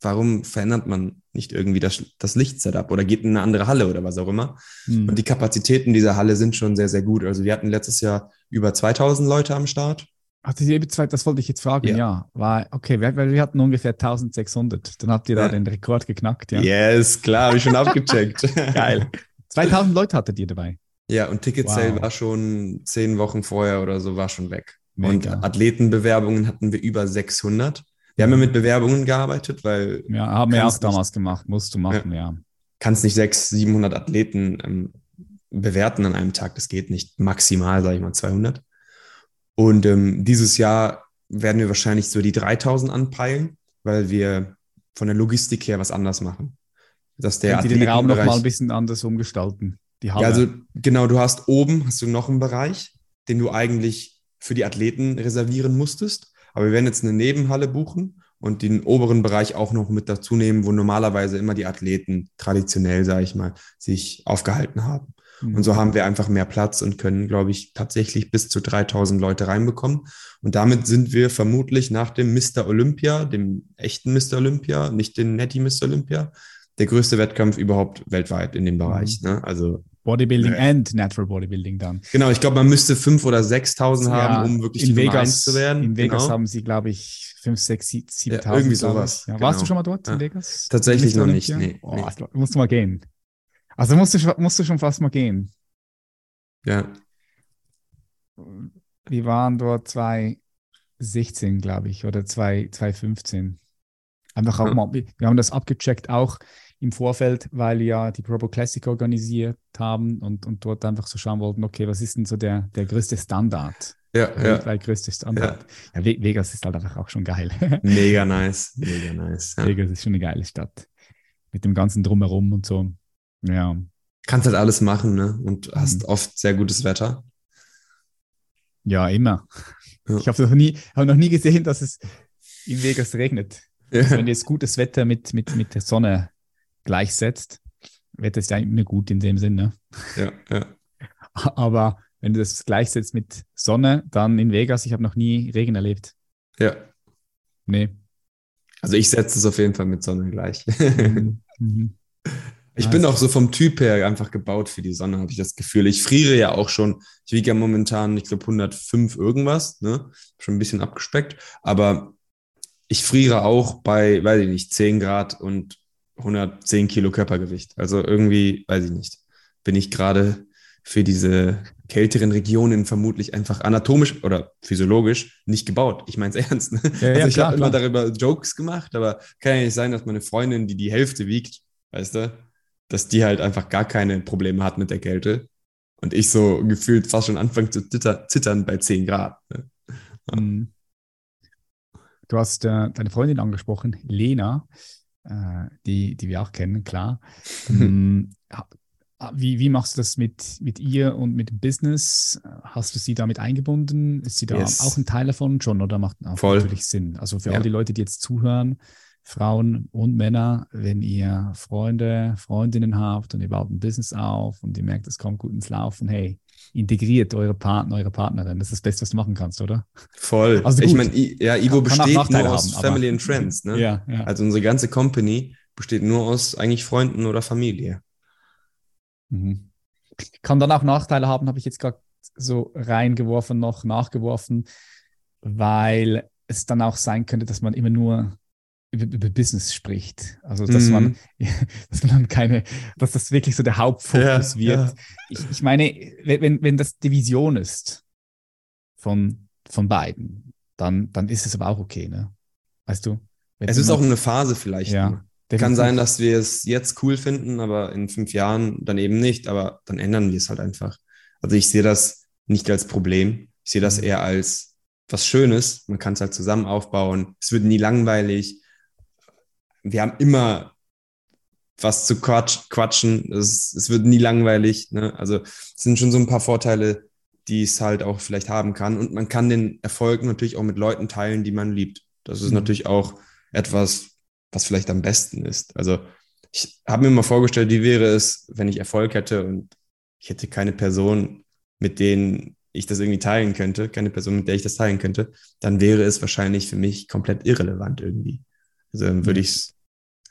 Warum verändert man nicht irgendwie das, das Lichtsetup oder geht in eine andere Halle oder was auch immer?
Mhm.
Und die Kapazitäten dieser Halle sind schon sehr, sehr gut. Also wir hatten letztes Jahr über 2000 Leute am Start.
Hatte ihr zwei, das wollte ich jetzt fragen, ja.
Ja.
War, okay, weil weil wir hatten ungefähr 1600. Dann habt ihr da
Ja.
den Rekord geknackt, ja.
Yes, klar, habe ich schon <laughs> abgecheckt.
Geil. 2000 Leute hattet ihr dabei.
Ja, und Ticket-Sale
Wow.
war schon zehn Wochen vorher oder so, war schon weg. Und
Mega.
Athletenbewerbungen hatten wir über 600. Wir haben ja mit Bewerbungen gearbeitet, weil
Ja, haben wir auch damals gemacht. Musst du machen, ja.
kannst nicht 600, 700 Athleten ähm, bewerten an einem Tag. Das geht nicht. Maximal, sage ich mal, 200. Und ähm, dieses Jahr werden wir wahrscheinlich so die 3000 anpeilen, weil wir von der Logistik her was anders machen. Dass der
Könnt ihr den Raum noch mal ein bisschen anders umgestalten? Die Halle.
Ja, also genau, du hast oben hast du noch einen Bereich, den du eigentlich für die Athleten reservieren musstest. Aber wir werden jetzt eine Nebenhalle buchen und den oberen Bereich auch noch mit dazu nehmen, wo normalerweise immer die Athleten traditionell, sage ich mal, sich aufgehalten haben.
Mhm.
Und so haben wir einfach mehr Platz und können, glaube ich, tatsächlich bis zu 3000 Leute reinbekommen. Und damit sind wir vermutlich nach dem Mr. Olympia, dem echten Mr. Olympia, nicht den Netty Mr. Olympia, der größte Wettkampf überhaupt weltweit in dem Bereich. Ne? Also
Bodybuilding
Ja.
and Natural Bodybuilding dann.
Genau, ich glaube, man müsste 5.000 oder 6.000
Ja,
haben, um wirklich
in Vegas,
zu werden.
In Vegas
genau.
haben sie, glaube ich, 5, 6, 7,
Ja,
7.000.
irgendwie sowas.
Ja, Warst
genau.
du schon mal dort in. Vegas?
Tatsächlich noch nicht, nee,
Oh,
nee.
musst du mal gehen. Also musst du, schon- musst du schon fast mal gehen.
Ja,
Wir waren dort 2016, glaube ich, oder 2 2015. Einfach auch
Ja.
mal, wir haben das abgecheckt, auch im Vorfeld, weil wir ja die Probo Classic organisiert haben und, und dort einfach so schauen wollten, okay, was ist denn so der, der größte Standard?
ja,
Der
ja.
weltweit größte Standard. Ja. Ve- Vegas ist halt einfach auch schon geil.
Mega <laughs> nice, mega nice. Ja.
Vegas ist schon eine geile Stadt. Mit dem ganzen Drumherum und so. Ja.
Kannst halt alles machen, ne? Und hast
Mhm.
oft sehr gutes Wetter.
Ja, immer.
Ja.
Ich habe noch, nie- hab noch nie gesehen, dass es in Vegas regnet. Also wenn du jetzt gutes Wetter mit, mit, mit der Sonne gleichsetzt, Wetter ist ja immer gut in dem Sinne.
ja, ja. <laughs>
Aber wenn du das gleichsetzt mit Sonne, dann in Vegas, ich habe noch nie Regen erlebt.
ja.
Nee.
Also ich setze es auf jeden Fall mit Sonne gleich.
Mhm. <laughs>
Ich bin auch so vom Typ her einfach gebaut für die Sonne, habe ich das Gefühl. Ich friere ja auch schon. Ich wiege ja momentan, ich glaube, 105 irgendwas, ne? Schon ein bisschen abgespeckt. Aber ich friere auch bei, weiß ich nicht, 10 Grad und 110 Kilo Körpergewicht. Also irgendwie, weiß ich nicht, bin ich gerade für diese kälteren Regionen vermutlich einfach anatomisch oder physiologisch nicht gebaut. Ich meine es <laughs> ernst. Ne?
Ja, ja,
also ich habe immer darüber Jokes gemacht, aber kann ja nicht sein, dass meine Freundin, die die Hälfte wiegt, weißt du, dass die halt einfach gar keine Probleme hat mit der Kälte. Und ich so gefühlt fast schon anfange zu zitter, zittern bei 10 Grad. Ne?
Mhm. Du hast äh, deine Freundin angesprochen, Lena, äh, die, die wir auch kennen, klar. <laughs> Ähm, wie, wie machst du das mit, mit ihr und mit dem Business? Hast du sie damit eingebunden? Ist sie da
Yes.
auch ein Teil davon schon oder macht auch
Voll.
natürlich Sinn? Also für
Ja.
all die Leute, die jetzt zuhören, Frauen und Männer, wenn ihr Freunde, Freundinnen habt und ihr baut ein Business auf und ihr merkt, es kommt gut ins Laufen, hey, integriert eure Partner, eure Partnerin. Das ist das Beste, was du machen kannst, oder?
Voll.
Also
ich
gut.
meine, I- ja, Ivo besteht nur aus
haben, aber-
Family and Friends. Ne?
Ja, ja.
Also unsere ganze Company besteht nur aus eigentlich Freunden oder Familie.
Mhm. Kann dann auch Nachteile haben, habe ich jetzt gerade so reingeworfen, noch nachgeworfen, weil es dann auch sein könnte, dass man immer nur über, über Business spricht. Also, dass,
Mhm.
man, <laughs> dass man keine, dass das wirklich so der Hauptfokus
Ja,
wird.
ja.
Ich, ich meine, wenn, wenn- das die Vision ist von, von beiden, dann, dann ist es aber auch okay, ne? Weißt du?
Es ist auch eine Phase vielleicht.
Ja,
nur. Kann sein, dass wir es jetzt cool finden, aber in fünf Jahren dann eben nicht. Aber dann ändern wir es halt einfach. Also ich sehe das nicht als Problem. Ich sehe das
Mhm.
eher als was Schönes. Man kann es halt zusammen aufbauen. Es wird nie langweilig. Wir haben immer was zu quatsch, quatschen. Es, es wird nie langweilig. Ne? Also es sind schon so ein paar Vorteile, die es halt auch vielleicht haben kann. Und man kann den Erfolg natürlich auch mit Leuten teilen, die man liebt. Das ist
Mhm.
natürlich auch etwas, was vielleicht am besten ist. Also ich habe mir mal vorgestellt, wie wäre es, wenn ich Erfolg hätte und ich hätte keine Person, mit denen ich das irgendwie teilen könnte, keine Person, mit der ich das teilen könnte, dann wäre es wahrscheinlich für mich komplett irrelevant irgendwie. Also dann würde
Mhm.
ich es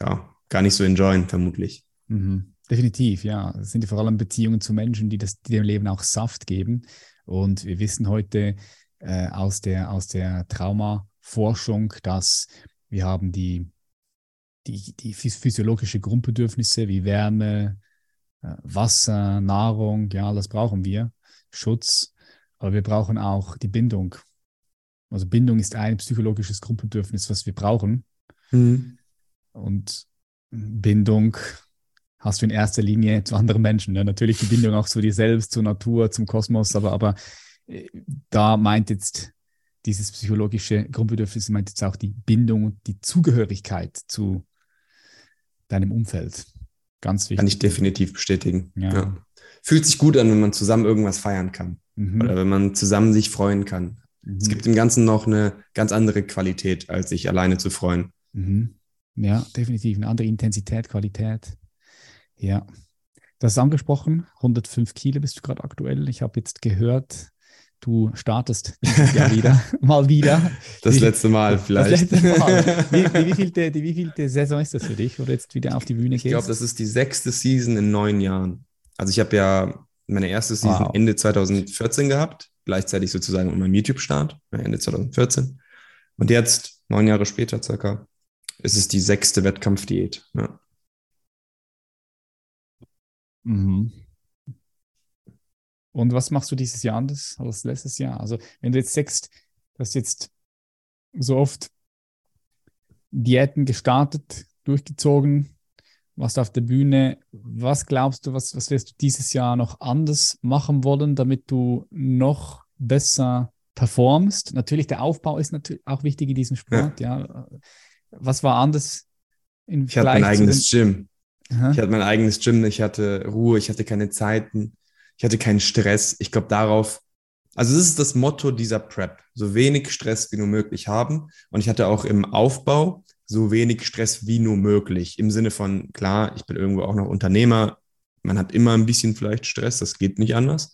ja gar nicht so enjoyen, vermutlich.
Mhm. Definitiv, ja. Es sind ja vor allem Beziehungen zu Menschen, die, das, die dem Leben auch Saft geben. Und wir wissen heute äh, aus der, aus der Traumaforschung, dass wir haben die, die, die phys- physiologische Grundbedürfnisse wie Wärme, äh, Wasser, Nahrung, ja, das brauchen wir, Schutz, aber wir brauchen auch die Bindung. Also Bindung ist ein psychologisches Grundbedürfnis, was wir brauchen. Mhm. Und Bindung hast du in erster Linie zu anderen Menschen. Ne? Natürlich die Bindung auch zu dir selbst, zur Natur, zum Kosmos, aber, aber äh, da meint jetzt dieses psychologische Grundbedürfnis, meint jetzt auch die Bindung und die Zugehörigkeit zu deinem Umfeld. Ganz wichtig.
Kann ich definitiv bestätigen. Ja. ja. Fühlt sich gut an, wenn man zusammen irgendwas feiern kann. Mhm. Oder wenn man zusammen sich freuen kann. Mhm. Es gibt im Ganzen noch eine ganz andere Qualität, als sich alleine zu freuen.
Mhm. Ja, definitiv. Eine andere Intensität, Qualität. Ja. Du hast angesprochen, 105 Kilo bist du gerade aktuell. Ich habe jetzt gehört, du startest <laughs> ja <laughs> wieder, mal wieder.
Das wie, letzte Mal vielleicht. Das letzte Mal. <laughs>
Wie, wie, wie, vielte, wie vielte Saison ist das für dich, wo du jetzt wieder auf die Bühne
gehst? Ich glaube, das ist die sechste Season in neun Jahren. Also ich habe ja meine erste Season wow. Ende 2014 gehabt, gleichzeitig sozusagen mit meinem YouTube-Start, Ende 2014. Und jetzt, neun Jahre später circa, ist es die sechste Wettkampfdiät. Ja.
Mhm. Und was machst du dieses Jahr anders als letztes Jahr? Also, wenn du jetzt sagst, du hast jetzt so oft Diäten gestartet, durchgezogen, warst auf der Bühne. Was glaubst du, was, was wirst du dieses Jahr noch anders machen wollen, damit du noch besser performst? Natürlich, der Aufbau ist natürlich auch wichtig in diesem Sport. Ja. ja. Was war anders
im Ich hatte mein eigenes Gym. Aha. Ich hatte mein eigenes Gym, ich hatte Ruhe, ich hatte keine Zeiten, ich hatte keinen Stress. Ich glaube, darauf, also das ist das Motto dieser Prep, so wenig Stress wie nur möglich haben. Und ich hatte auch im Aufbau so wenig Stress wie nur möglich. Im Sinne von, klar, ich bin irgendwo auch noch Unternehmer, man hat immer ein bisschen vielleicht Stress, das geht nicht anders.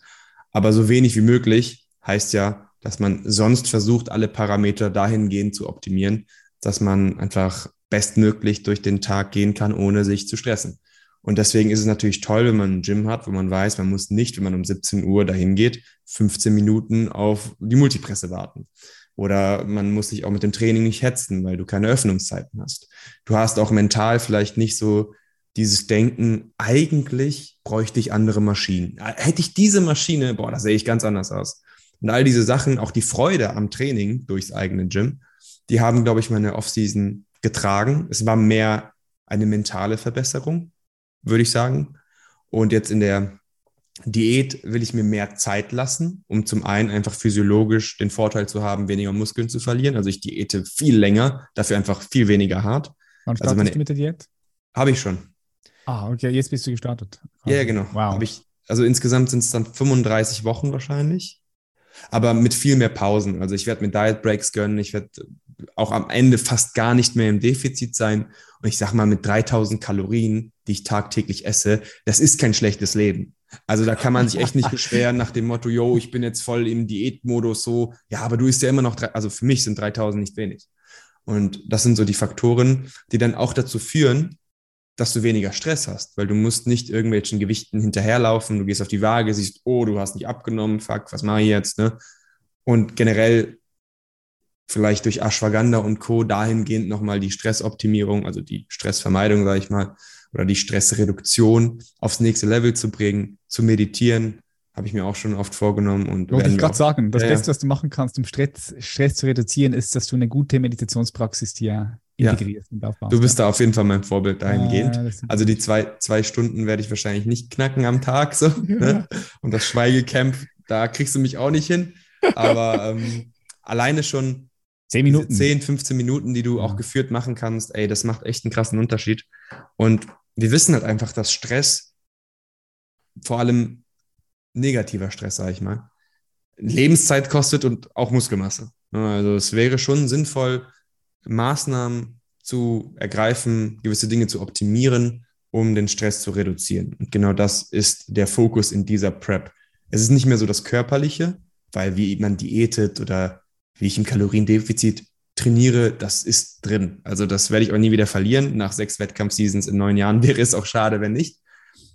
Aber so wenig wie möglich heißt ja, dass man sonst versucht, alle Parameter dahingehend zu optimieren, dass man einfach bestmöglich durch den Tag gehen kann, ohne sich zu stressen. Und deswegen ist es natürlich toll, wenn man ein Gym hat, wo man weiß, man muss nicht, wenn man um 17 Uhr dahin geht, 15 Minuten auf die Multipresse warten. Oder man muss sich auch mit dem Training nicht hetzen, weil du keine Öffnungszeiten hast. Du hast auch mental vielleicht nicht so dieses Denken, eigentlich bräuchte ich andere Maschinen. Hätte ich diese Maschine, boah, da sehe ich ganz anders aus. Und all diese Sachen, auch die Freude am Training durchs eigene Gym, die haben, glaube ich, meine Offseason getragen. Es war mehr eine mentale Verbesserung, würde ich sagen. Und jetzt in der Diät will ich mir mehr Zeit lassen, um zum einen einfach physiologisch den Vorteil zu haben, weniger Muskeln zu verlieren. Also ich diete viel länger, dafür einfach viel weniger hart.
Wann startest also meine, du mit der Diät?
Habe ich schon.
Ah, okay, jetzt bist du gestartet.
Ja, genau. Wow. ich, also insgesamt sind es dann 35 Wochen wahrscheinlich, aber mit viel mehr Pausen. Also ich werde mir Diet Breaks gönnen, ich werde auch am Ende fast gar nicht mehr im Defizit sein. Und ich sage mal, mit 3000 Kalorien, die ich tagtäglich esse, das ist kein schlechtes Leben. Also da kann man sich echt nicht beschweren nach dem Motto, yo, ich bin jetzt voll im Diätmodus so. Ja, aber du isst ja immer noch, drei, also für mich sind 3000 nicht wenig. Und das sind so die Faktoren, die dann auch dazu führen, dass du weniger Stress hast, weil du musst nicht irgendwelchen Gewichten hinterherlaufen, du gehst auf die Waage, siehst, oh, du hast nicht abgenommen, fuck, was mache ich jetzt, ne? Und generell vielleicht durch Ashwagandha und Co. dahingehend nochmal die Stressoptimierung, also die Stressvermeidung, sage ich mal, oder die Stressreduktion aufs nächste Level zu bringen, zu meditieren, habe ich mir auch schon oft vorgenommen. Und
Wollte ich gerade sagen, das ja, Beste, was du machen kannst, um Stress, Stress, zu reduzieren, ist, dass du eine gute Meditationspraxis dir integrierst
ja. aufbaust. Du bist da auf jeden Fall mein Vorbild dahingehend. Ja, also die zwei, zwei Stunden werde ich wahrscheinlich nicht knacken am Tag so. <laughs> Ne? Und das Schweigecamp, da kriegst du mich auch nicht hin. Aber <laughs> ähm, alleine schon
Zehn Minuten.
10, 15 Minuten, die du auch geführt machen kannst, ey, das macht echt einen krassen Unterschied. Und wir wissen halt einfach, dass Stress, vor allem negativer Stress, sage ich mal, Lebenszeit kostet und auch Muskelmasse. Also es wäre schon sinnvoll, Maßnahmen zu ergreifen, gewisse Dinge zu optimieren, um den Stress zu reduzieren. Und genau das ist der Fokus in dieser Prep. Es ist nicht mehr so das Körperliche, weil wie man diätet oder wie ich im Kaloriendefizit trainiere, das ist drin. Also das werde ich auch nie wieder verlieren. Nach sechs Wettkampfseasons in neun Jahren <laughs> wäre es auch schade, wenn nicht.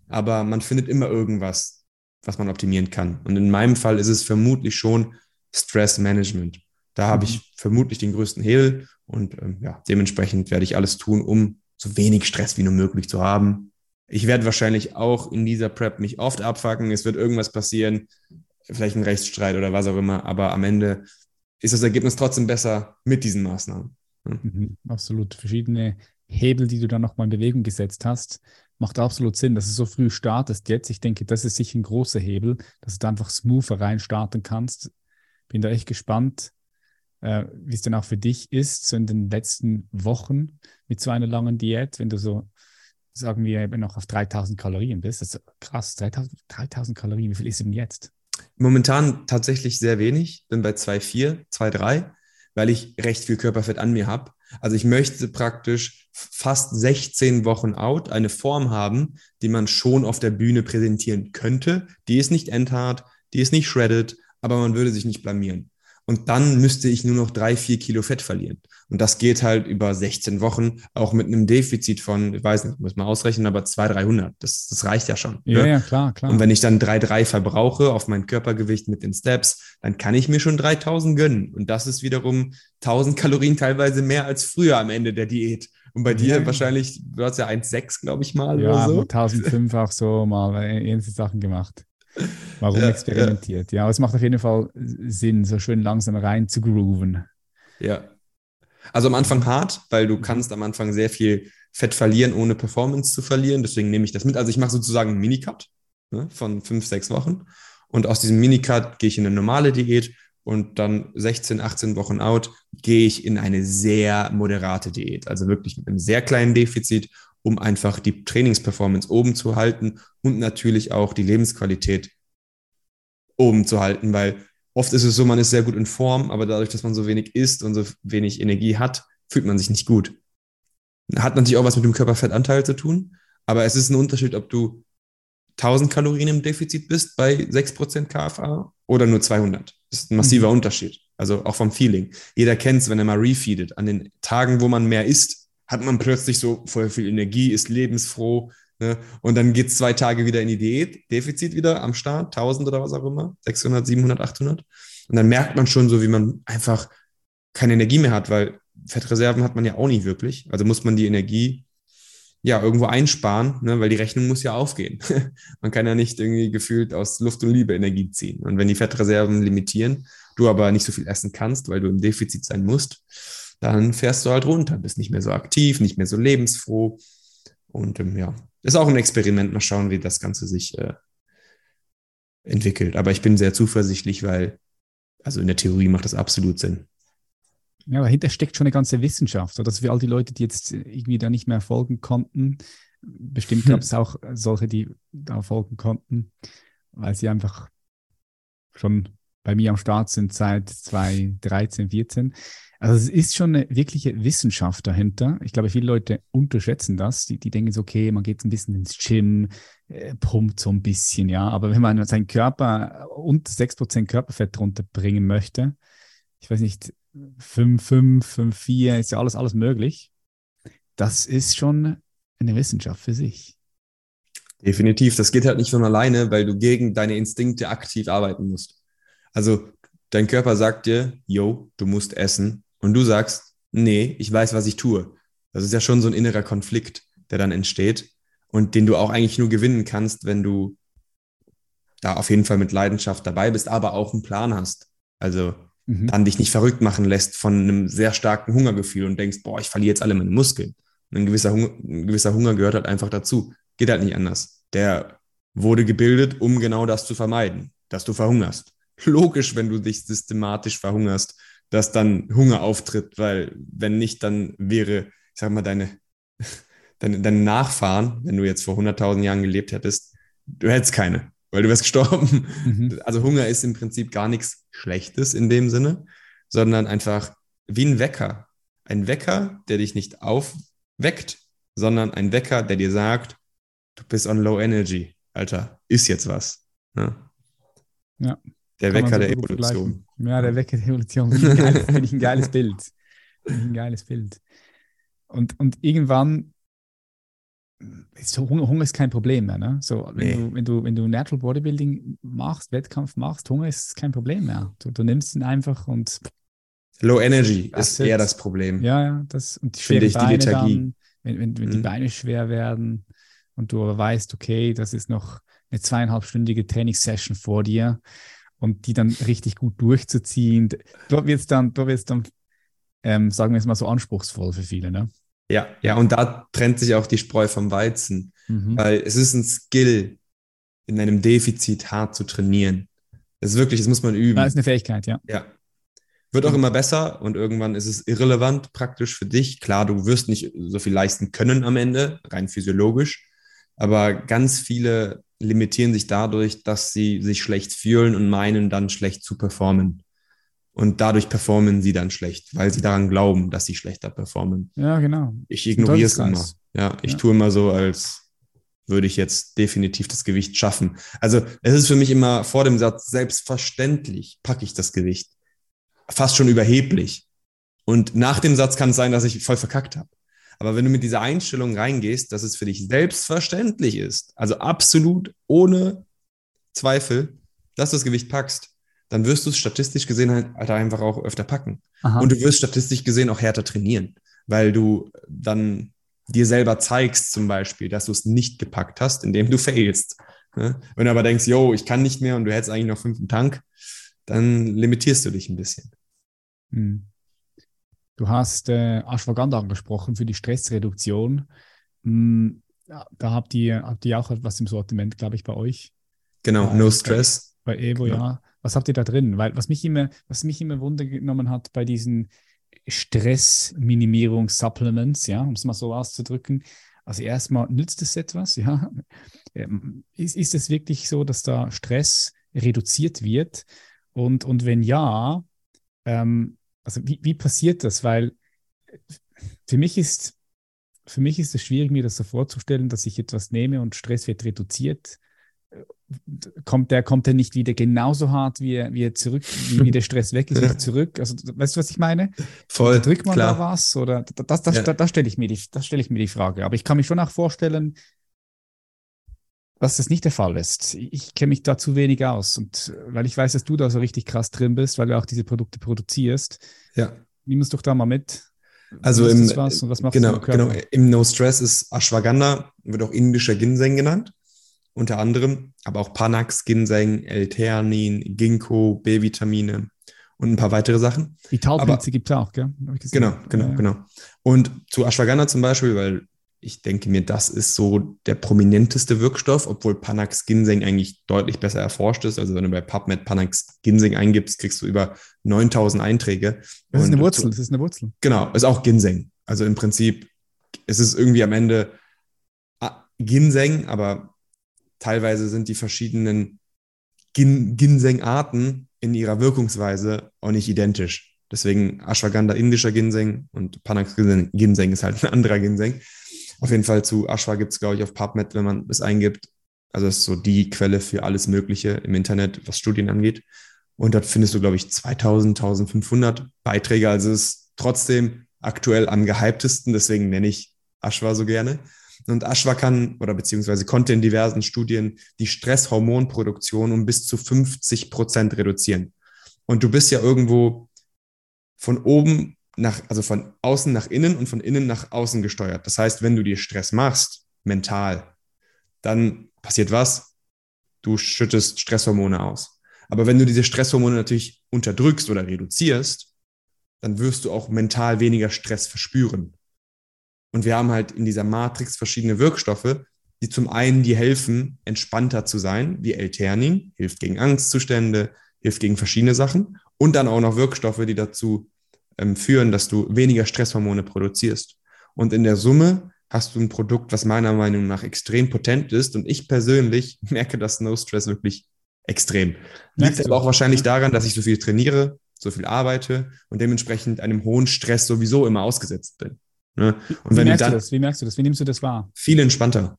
Aber man findet immer irgendwas, was man optimieren kann. Und in meinem Fall ist es vermutlich schon Stress Management. Da habe ich mhm. vermutlich den größten Hebel und ähm, ja, dementsprechend werde ich alles tun, um so wenig Stress wie nur möglich zu haben. Ich werde wahrscheinlich auch in dieser Prep mich oft abfacken. Es wird irgendwas passieren, vielleicht ein Rechtsstreit oder was auch immer. Aber am Ende ist das Ergebnis trotzdem besser mit diesen Maßnahmen.
Mhm, absolut. Verschiedene Hebel, die du dann nochmal in Bewegung gesetzt hast, macht absolut Sinn, dass du so früh startest jetzt. Ich denke, das ist sicher ein großer Hebel, dass du einfach smoother rein starten kannst. Bin da echt gespannt, äh, wie es denn auch für dich ist, so in den letzten Wochen mit so einer langen Diät, wenn du so, sagen wir, eben noch auf 3000 Kalorien bist. Das ist krass, 3000, 3000 Kalorien, wie viel ist denn jetzt?
Momentan tatsächlich sehr wenig, bin bei 2,4, 2,3, weil ich recht viel Körperfett an mir habe. Also ich möchte praktisch fast 16 Wochen out eine Form haben, die man schon auf der Bühne präsentieren könnte. Die ist nicht endhart, die ist nicht shredded, aber man würde sich nicht blamieren. Und dann müsste ich nur noch drei, vier Kilo Fett verlieren. Und das geht halt über 16 Wochen, auch mit einem Defizit von, ich weiß nicht, muss man ausrechnen, aber 200, 300. Das, das reicht ja schon.
Ja, ne? ja, klar, klar.
Und wenn ich dann 3,3 verbrauche auf mein Körpergewicht mit den Steps, dann kann ich mir schon 3000 gönnen. Und das ist wiederum 1000 Kalorien teilweise mehr als früher am Ende der Diät. Und bei dir ja. wahrscheinlich, du hast ja 1,6, glaube ich mal.
Ja, oder so. 1005 auch so mal ähnliche Sachen gemacht. Warum ja, experimentiert? Ja. ja, aber es macht auf jeden Fall Sinn, so schön langsam rein zu grooven.
Ja. Also am Anfang hart, weil du kannst am Anfang sehr viel Fett verlieren, ohne Performance zu verlieren. Deswegen nehme ich das mit. Also ich mache sozusagen einen Minicut ne, von fünf, sechs Wochen. Und aus diesem Minicut gehe ich in eine normale Diät und dann 16, 18 Wochen out gehe ich in eine sehr moderate Diät. Also wirklich mit einem sehr kleinen Defizit um einfach die Trainingsperformance oben zu halten und natürlich auch die Lebensqualität oben zu halten, weil oft ist es so, man ist sehr gut in Form, aber dadurch, dass man so wenig isst und so wenig Energie hat, fühlt man sich nicht gut. Hat natürlich auch was mit dem Körperfettanteil zu tun, aber es ist ein Unterschied, ob du 1000 Kalorien im Defizit bist bei 6% KFA oder nur 200. Das ist ein massiver mhm. Unterschied. Also auch vom Feeling. Jeder kennt es, wenn er mal refeedet. An den Tagen, wo man mehr isst, hat man plötzlich so voll viel Energie, ist lebensfroh. Ne? Und dann geht es zwei Tage wieder in die Diät, Defizit wieder am Start, 1000 oder was auch immer, 600, 700, 800. Und dann merkt man schon so, wie man einfach keine Energie mehr hat, weil Fettreserven hat man ja auch nicht wirklich. Also muss man die Energie ja irgendwo einsparen, ne? weil die Rechnung muss ja aufgehen. <laughs> man kann ja nicht irgendwie gefühlt aus Luft und Liebe Energie ziehen. Und wenn die Fettreserven limitieren, du aber nicht so viel essen kannst, weil du im Defizit sein musst, dann fährst du halt runter, bist nicht mehr so aktiv, nicht mehr so lebensfroh. Und ähm, ja, ist auch ein Experiment. Mal schauen, wie das Ganze sich äh, entwickelt. Aber ich bin sehr zuversichtlich, weil, also in der Theorie macht das absolut Sinn.
Ja, dahinter steckt schon eine ganze Wissenschaft. So dass für all die Leute, die jetzt irgendwie da nicht mehr folgen konnten, bestimmt gab es auch solche, die da folgen konnten, weil sie einfach schon bei mir am Start sind seit 2013, 14. Also es ist schon eine wirkliche Wissenschaft dahinter. Ich glaube, viele Leute unterschätzen das. Die, die denken so, okay, man geht ein bisschen ins Gym, äh, pumpt so ein bisschen, ja. Aber wenn man seinen Körper unter 6% Körperfett runterbringen möchte, ich weiß nicht, 5, 5, 5, 4, ist ja alles, alles möglich. Das ist schon eine Wissenschaft für sich.
Definitiv. Das geht halt nicht von alleine, weil du gegen deine Instinkte aktiv arbeiten musst. Also dein Körper sagt dir, yo, du musst essen. Und du sagst, nee, ich weiß, was ich tue. Das ist ja schon so ein innerer Konflikt, der dann entsteht und den du auch eigentlich nur gewinnen kannst, wenn du da auf jeden Fall mit Leidenschaft dabei bist, aber auch einen Plan hast. Also mhm. dann dich nicht verrückt machen lässt von einem sehr starken Hungergefühl und denkst, boah, ich verliere jetzt alle meine Muskeln. Und ein gewisser Hunger, ein gewisser Hunger gehört halt einfach dazu. Geht halt nicht anders. Der wurde gebildet, um genau das zu vermeiden, dass du verhungerst. Logisch, wenn du dich systematisch verhungerst, dass dann Hunger auftritt, weil wenn nicht, dann wäre, ich sag mal, deine, deine, deine Nachfahren, wenn du jetzt vor 100.000 Jahren gelebt hättest, du hättest keine, weil du wärst gestorben. Mhm. Also Hunger ist im Prinzip gar nichts Schlechtes in dem Sinne, sondern einfach wie ein Wecker. Ein Wecker, der dich nicht aufweckt, sondern ein Wecker, der dir sagt, du bist on low energy. Alter, ist jetzt was.
Ja. ja.
Der Wecker so der Evolution.
Ja, der Wecker der Evolution. Finde ich, ein geiles Bild. Finde ich ein geiles Bild. Und, und irgendwann ist Hunger, Hunger ist kein Problem mehr. Ne? So, wenn, nee. du, wenn, du, wenn du Natural Bodybuilding machst, Wettkampf machst, Hunger ist kein Problem mehr. Du, du nimmst ihn einfach und.
Low Energy ist eher das Problem.
Ja, ja. Das, und die schwere ich, Beine die Lethargie. Dann, wenn, wenn, wenn mhm. die Beine schwer werden und du weißt, okay, das ist noch eine zweieinhalbstündige Trainingssession vor dir und die dann richtig gut durchzuziehen, dort wird es dann, dort wird's dann ähm, sagen wir es mal so anspruchsvoll für viele, ne?
Ja, ja, und da trennt sich auch die Spreu vom Weizen, mhm. weil es ist ein Skill, in einem Defizit hart zu trainieren. Das ist wirklich, das muss man üben.
Das ist eine Fähigkeit, ja.
Ja. Wird auch immer besser und irgendwann ist es irrelevant praktisch für dich. Klar, du wirst nicht so viel leisten können am Ende, rein physiologisch, aber ganz viele limitieren sich dadurch, dass sie sich schlecht fühlen und meinen dann schlecht zu performen. Und dadurch performen sie dann schlecht, weil sie daran glauben, dass sie schlechter performen.
Ja, genau.
Ich ignoriere es immer. Ja, ich ja. tue immer so, als würde ich jetzt definitiv das Gewicht schaffen. Also es ist für mich immer vor dem Satz selbstverständlich packe ich das Gewicht. Fast schon überheblich. Und nach dem Satz kann es sein, dass ich voll verkackt habe. Aber wenn du mit dieser Einstellung reingehst, dass es für dich selbstverständlich ist, also absolut ohne Zweifel, dass du das Gewicht packst, dann wirst du es statistisch gesehen halt, halt einfach auch öfter packen. Aha. Und du wirst statistisch gesehen auch härter trainieren, weil du dann dir selber zeigst zum Beispiel, dass du es nicht gepackt hast, indem du failst. Ne? Wenn du aber denkst, yo, ich kann nicht mehr und du hättest eigentlich noch fünf im Tank, dann limitierst du dich ein bisschen. Hm.
Du hast äh, Ashwagandha angesprochen für die Stressreduktion. Hm, ja, da habt ihr, habt ihr auch etwas im Sortiment, glaube ich, bei euch.
Genau, äh, No Stress.
Bei, bei Evo, genau. ja. Was habt ihr da drin? Weil was mich immer, was mich immer Wunder genommen hat bei diesen Stressminimierungs-Supplements, ja, um es mal so auszudrücken. Also erstmal nützt es etwas, ja. <laughs> Ähm, ist, ist es wirklich so, dass da Stress reduziert wird? Und, und wenn ja, ähm, also wie, wie passiert das? Weil für mich ist für mich ist es schwierig, mir das so vorzustellen, dass ich etwas nehme und Stress wird reduziert kommt der, kommt der nicht wieder genauso hart, wie er, wie er zurück, wie, der Stress weg ist, <laughs> wieder zurück? Also, weißt du, was ich meine?
Voll.
Drückt man klar. da was? Oder das, das, ja. da, da stelle ich, mir die, stell ich mir die Frage. Aber ich kann mich schon auch vorstellen, dass das nicht der Fall ist. Ich kenne mich da zu wenig aus. Und weil ich weiß, dass du da so richtig krass drin bist, weil du auch diese Produkte produzierst,
ja.
nimm uns doch da mal mit.
Also im, genau, genau, im No Stress ist Ashwagandha, wird auch indischer Ginseng genannt unter anderem, aber auch Panax, Ginseng, L-Theanin, Ginkgo, B-Vitamine und ein paar weitere Sachen.
Die Taubpilze gibt es auch, gell?
Genau, genau, ja. genau. Und zu Ashwagandha zum Beispiel, weil ich denke mir, das ist so der prominenteste Wirkstoff, obwohl Panax Ginseng eigentlich deutlich besser erforscht ist. Also wenn du bei PubMed Panax Ginseng eingibst, kriegst du über 9000 Einträge.
Das ist eine Wurzel, das ist eine Wurzel.
Genau, ist auch Ginseng. Also im Prinzip ist es irgendwie am Ende ah, Ginseng, aber teilweise sind die verschiedenen Gin Ginseng-Arten in ihrer Wirkungsweise auch nicht identisch. Deswegen Ashwagandha indischer Ginseng und Panax Ginseng ist halt ein anderer Ginseng. Auf jeden Fall zu Ashwa gibt es, glaube ich, auf PubMed, wenn man es eingibt. Also das ist so die Quelle für alles Mögliche im Internet, was Studien angeht. Und dort findest du, glaube ich, 2000, 1500 Beiträge. Also es ist trotzdem aktuell am gehyptesten. Deswegen nenne ich Ashwa so gerne. Und Ashwa kann oder beziehungsweise konnte in diversen Studien die Stresshormonproduktion um bis zu 50 Prozent reduzieren. Und du bist ja irgendwo von oben nach, also von außen nach innen und von innen nach außen gesteuert. Das heißt, wenn du dir Stress machst, mental, dann passiert was? Du schüttest Stresshormone aus. Aber wenn du diese Stresshormone natürlich unterdrückst oder reduzierst, dann wirst du auch mental weniger Stress verspüren. Und wir haben halt in dieser Matrix verschiedene Wirkstoffe, die zum einen die helfen, entspannter zu sein, wie L-Theanin, hilft gegen Angstzustände, hilft gegen verschiedene Sachen. Und dann auch noch Wirkstoffe, die dazu ähm, führen, dass du weniger Stresshormone produzierst. Und in der Summe hast du ein Produkt, was meiner Meinung nach extrem potent ist. Und ich persönlich <laughs> merke das No Stress wirklich extrem. Liegt aber auch wahrscheinlich daran, dass ich so viel trainiere, so viel arbeite und dementsprechend einem hohen Stress sowieso immer ausgesetzt bin.
Ne? Und Wie, merkst dann, du das? Wie merkst du das? Wie nimmst du das wahr?
Viel entspannter.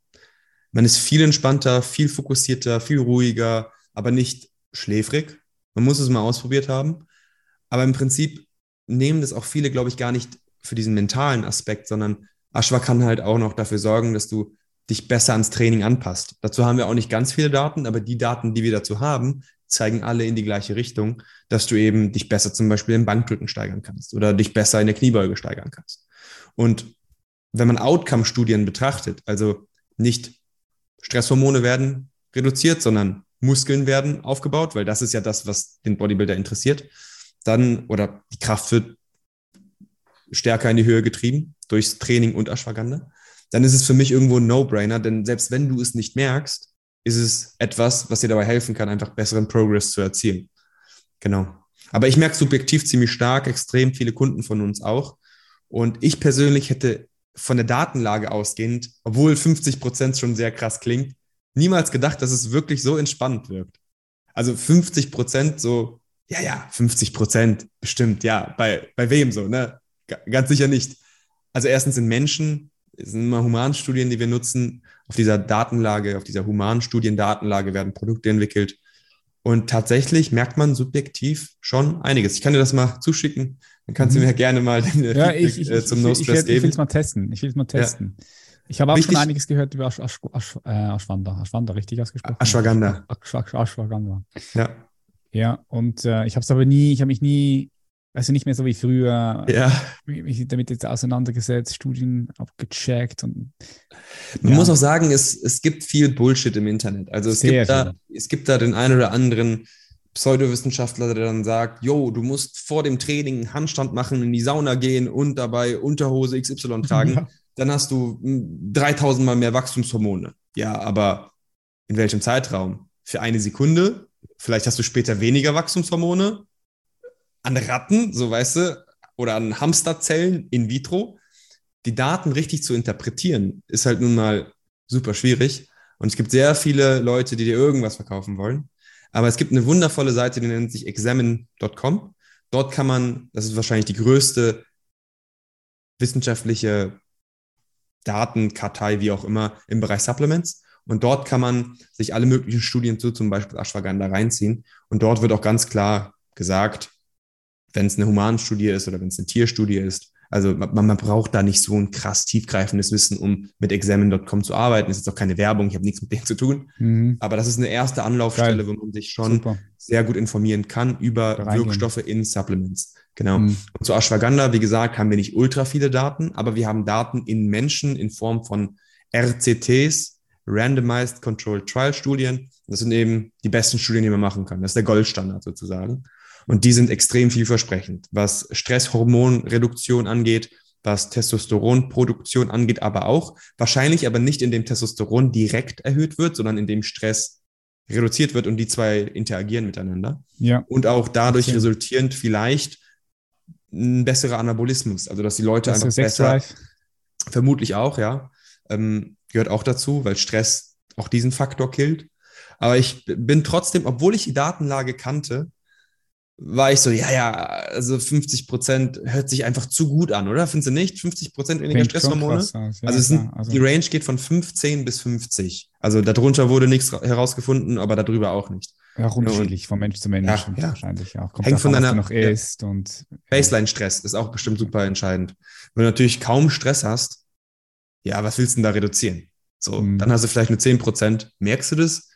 Man ist viel entspannter, viel fokussierter, viel ruhiger, aber nicht schläfrig. Man muss es mal ausprobiert haben. Aber im Prinzip nehmen das auch viele, glaube ich, gar nicht für diesen mentalen Aspekt, sondern Ashwa kann halt auch noch dafür sorgen, dass du dich besser ans Training anpasst. Dazu haben wir auch nicht ganz viele Daten, aber die Daten, die wir dazu haben, zeigen alle in die gleiche Richtung, dass du eben dich besser zum Beispiel im Bankdrücken steigern kannst oder dich besser in der Kniebeuge steigern kannst. Und wenn man Outcome-Studien betrachtet, also nicht Stresshormone werden reduziert, sondern Muskeln werden aufgebaut, weil das ist ja das, was den Bodybuilder interessiert. Dann, oder die Kraft wird stärker in die Höhe getrieben durchs Training und Ashwagandha. Dann ist es für mich irgendwo ein No-Brainer, denn selbst wenn du es nicht merkst, ist es etwas, was dir dabei helfen kann, einfach besseren Progress zu erzielen. Genau. Aber ich merke subjektiv ziemlich stark, extrem viele Kunden von uns auch. Und ich persönlich hätte von der Datenlage ausgehend, obwohl 50 Prozent schon sehr krass klingt, niemals gedacht, dass es wirklich so entspannt wirkt. Also 50 Prozent so, ja, ja, 50 Prozent bestimmt, ja, bei, bei wem so, ne? G ganz sicher nicht. Also erstens in Menschen, es sind immer Humanstudien, die wir nutzen. Auf dieser Datenlage, auf dieser humanen Studiendatenlage werden Produkte entwickelt. Und tatsächlich merkt man subjektiv schon einiges. Ich kann dir das mal zuschicken. Dann kannst mhm. du mir gerne mal
den ja, ich, ich, äh, zum No Stress geben. Ich will es mal testen. Ich will es mal testen. Ja. Ich habe auch Wichtig, schon einiges gehört über Asch, Asch, Asch, äh. Aschwanda, richtig ausgesprochen?
Ashwagandha.
Ashwagandha. Ja. Ja, und äh, ich habe es aber nie, ich habe mich nie also nicht mehr so wie früher,
ja.
mich damit jetzt auseinandergesetzt, Studien abgecheckt und
man ja. muss auch sagen, es, es gibt viel Bullshit im Internet. Also es gibt, da, es gibt da den einen oder anderen Pseudowissenschaftler, der dann sagt, yo, du musst vor dem Training einen Handstand machen, in die Sauna gehen und dabei Unterhose XY <laughs> tragen. Ja. Dann hast du 3000 hm, Mal mehr Wachstumshormone. Ja, aber in welchem Zeitraum? Für eine Sekunde? Vielleicht hast du später weniger Wachstumshormone an Ratten, so weißt du, oder an Hamsterzellen in vitro, die Daten richtig zu interpretieren, ist halt nun mal super schwierig. Und es gibt sehr viele Leute, die dir irgendwas verkaufen wollen. Aber es gibt eine wundervolle Seite, die nennt sich examine.com. Dort kann man, das ist wahrscheinlich die größte wissenschaftliche Datenkartei, wie auch immer, im Bereich Supplements. Und dort kann man sich alle möglichen Studien zu zum Beispiel Ashwagandha reinziehen. Und dort wird auch ganz klar gesagt, wenn es eine Humanstudie ist oder wenn es eine Tierstudie ist. Also man, man, braucht da nicht so ein krass tiefgreifendes Wissen, um mit examen.com zu arbeiten. Das ist jetzt auch keine Werbung, ich habe nichts mit denen zu tun. Mhm. Aber das ist eine erste Anlaufstelle, Geil. wo man sich schon Super. sehr gut informieren kann über Wirkstoffe in Supplements. Genau. Mhm. Und zu Ashwagandha, wie gesagt, haben wir nicht ultra viele Daten, aber wir haben Daten in Menschen in Form von RCTs, Randomized Controlled Trial Studien. Das sind eben die besten Studien, die man machen kann. Das ist der Goldstandard sozusagen. Und die sind extrem vielversprechend, was Stresshormonreduktion angeht, was Testosteronproduktion angeht, aber auch wahrscheinlich aber nicht, indem Testosteron direkt erhöht wird, sondern indem Stress reduziert wird und die zwei interagieren miteinander.
Ja.
Und auch dadurch okay. resultierend vielleicht ein besserer Anabolismus, also dass die Leute Bessere einfach besser, vermutlich auch, ja, ähm, gehört auch dazu, weil Stress auch diesen Faktor killt. Aber ich bin trotzdem, obwohl ich die Datenlage kannte, war ich so, ja, ja, also 50 Prozent hört sich einfach zu gut an, oder? Findest du nicht? 50 Prozent weniger Klingt Stresshormone? Aus, ja, also, sind, also, die Range geht von 15 bis 50. Also darunter wurde nichts herausgefunden, aber darüber auch nicht.
Ja, unterschiedlich, von Mensch zu Mensch ja, ja. wahrscheinlich auch.
Kommt Hängt davon, von deiner
noch isst und
Baseline-Stress ist auch bestimmt super entscheidend. Wenn du natürlich kaum Stress hast, ja, was willst du denn da reduzieren? So, mhm. dann hast du vielleicht nur 10 Prozent. Merkst du das?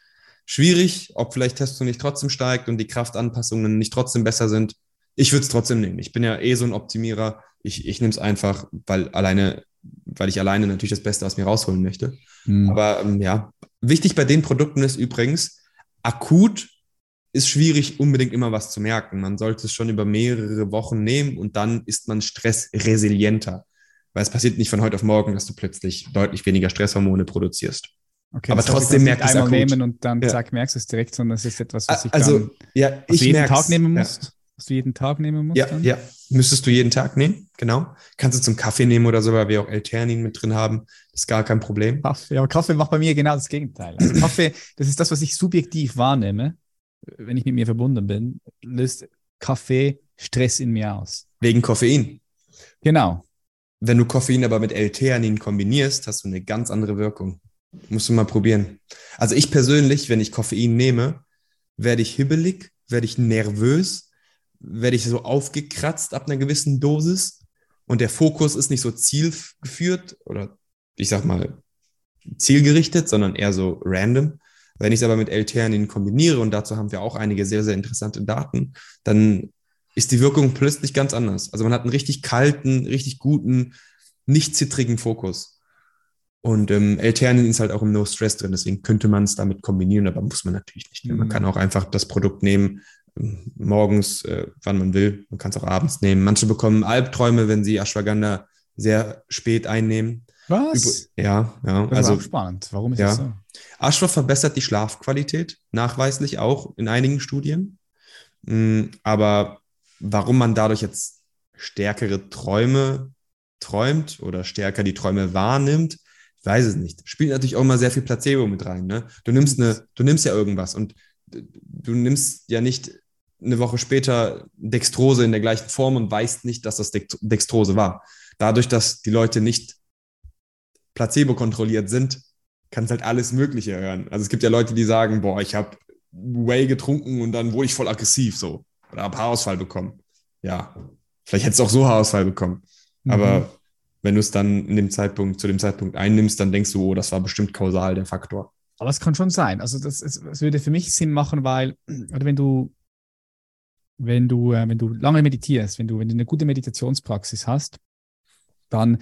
Schwierig, ob vielleicht Testo nicht trotzdem steigt und die Kraftanpassungen nicht trotzdem besser sind. Ich würde es trotzdem nehmen. Ich bin ja eh so ein Optimierer. Ich, ich nehme es einfach, weil alleine, weil ich alleine natürlich das Beste aus mir rausholen möchte. Mhm. Aber ähm, ja, wichtig bei den Produkten ist übrigens, akut ist schwierig, unbedingt immer was zu merken. Man sollte es schon über mehrere Wochen nehmen und dann ist man stressresilienter. Weil es passiert nicht von heute auf morgen, dass du plötzlich deutlich weniger Stresshormone produzierst.
Okay, aber trotzdem merkt es einmal nehmen und dann ja. zack merkst du es direkt, sondern es ist etwas, was ich
also, ja, ich
jeden merk's. Tag nehmen muss. Ja. Was du jeden Tag nehmen musst.
Ja, dann? ja, müsstest du jeden Tag nehmen, genau. Kannst du zum Kaffee nehmen oder so, weil wir auch L-Theanin mit drin haben. Das ist gar kein Problem.
Kaffee, aber Kaffee macht bei mir genau das Gegenteil. Also <clears throat> Kaffee, das ist das, was ich subjektiv wahrnehme, wenn ich mit mir verbunden bin, löst Kaffee Stress in mir aus.
Wegen Koffein.
Genau.
Wenn du Koffein aber mit L-Theanin kombinierst, hast du eine ganz andere Wirkung. Musst du mal probieren. Also ich persönlich, wenn ich Koffein nehme, werde ich hibbelig, werde ich nervös, werde ich so aufgekratzt ab einer gewissen Dosis und der Fokus ist nicht so zielgeführt oder ich sag mal zielgerichtet, sondern eher so random. Wenn ich es aber mit L-Theanin kombiniere und dazu haben wir auch einige sehr, sehr interessante Daten, dann ist die Wirkung plötzlich ganz anders. Also man hat einen richtig kalten, richtig guten, nicht zittrigen Fokus. Und ähm, L-Theanin ist halt auch im No-Stress drin, deswegen könnte man es damit kombinieren, aber muss man natürlich nicht. Mhm. Man kann auch einfach das Produkt nehmen, ähm, morgens, äh, wann man will. Man kann es auch abends nehmen. Manche bekommen Albträume, wenn sie Ashwagandha sehr spät einnehmen.
Was?
ja, ja.
Das also spannend. Warum ist
ja.
das so?
Ashwa verbessert die Schlafqualität, nachweislich auch in einigen Studien. Mm, aber warum man dadurch jetzt stärkere Träume träumt oder stärker die Träume wahrnimmt, ich weiß es nicht. Spielt natürlich auch immer sehr viel Placebo mit rein. Ne? Du nimmst eine, du nimmst ja irgendwas und du nimmst ja nicht eine Woche später Dextrose in der gleichen Form und weißt nicht, dass das Dextrose war. Dadurch, dass die Leute nicht placebo kontrolliert sind, kannst halt alles Mögliche hören. Also es gibt ja Leute, die sagen, boah, ich habe Whey getrunken und dann wurde ich voll aggressiv so oder habe Haarausfall bekommen. Ja, vielleicht hättest du auch so Haarausfall bekommen. Mhm. Aber wenn du es dann in dem Zeitpunkt, zu dem Zeitpunkt einnimmst, dann denkst du, oh, das war bestimmt kausal der Faktor.
Aber es kann schon sein. Also das, es, es würde für mich Sinn machen, weil, oder wenn du, wenn du, äh, wenn du lange meditierst, wenn du, wenn du eine gute Meditationspraxis hast, dann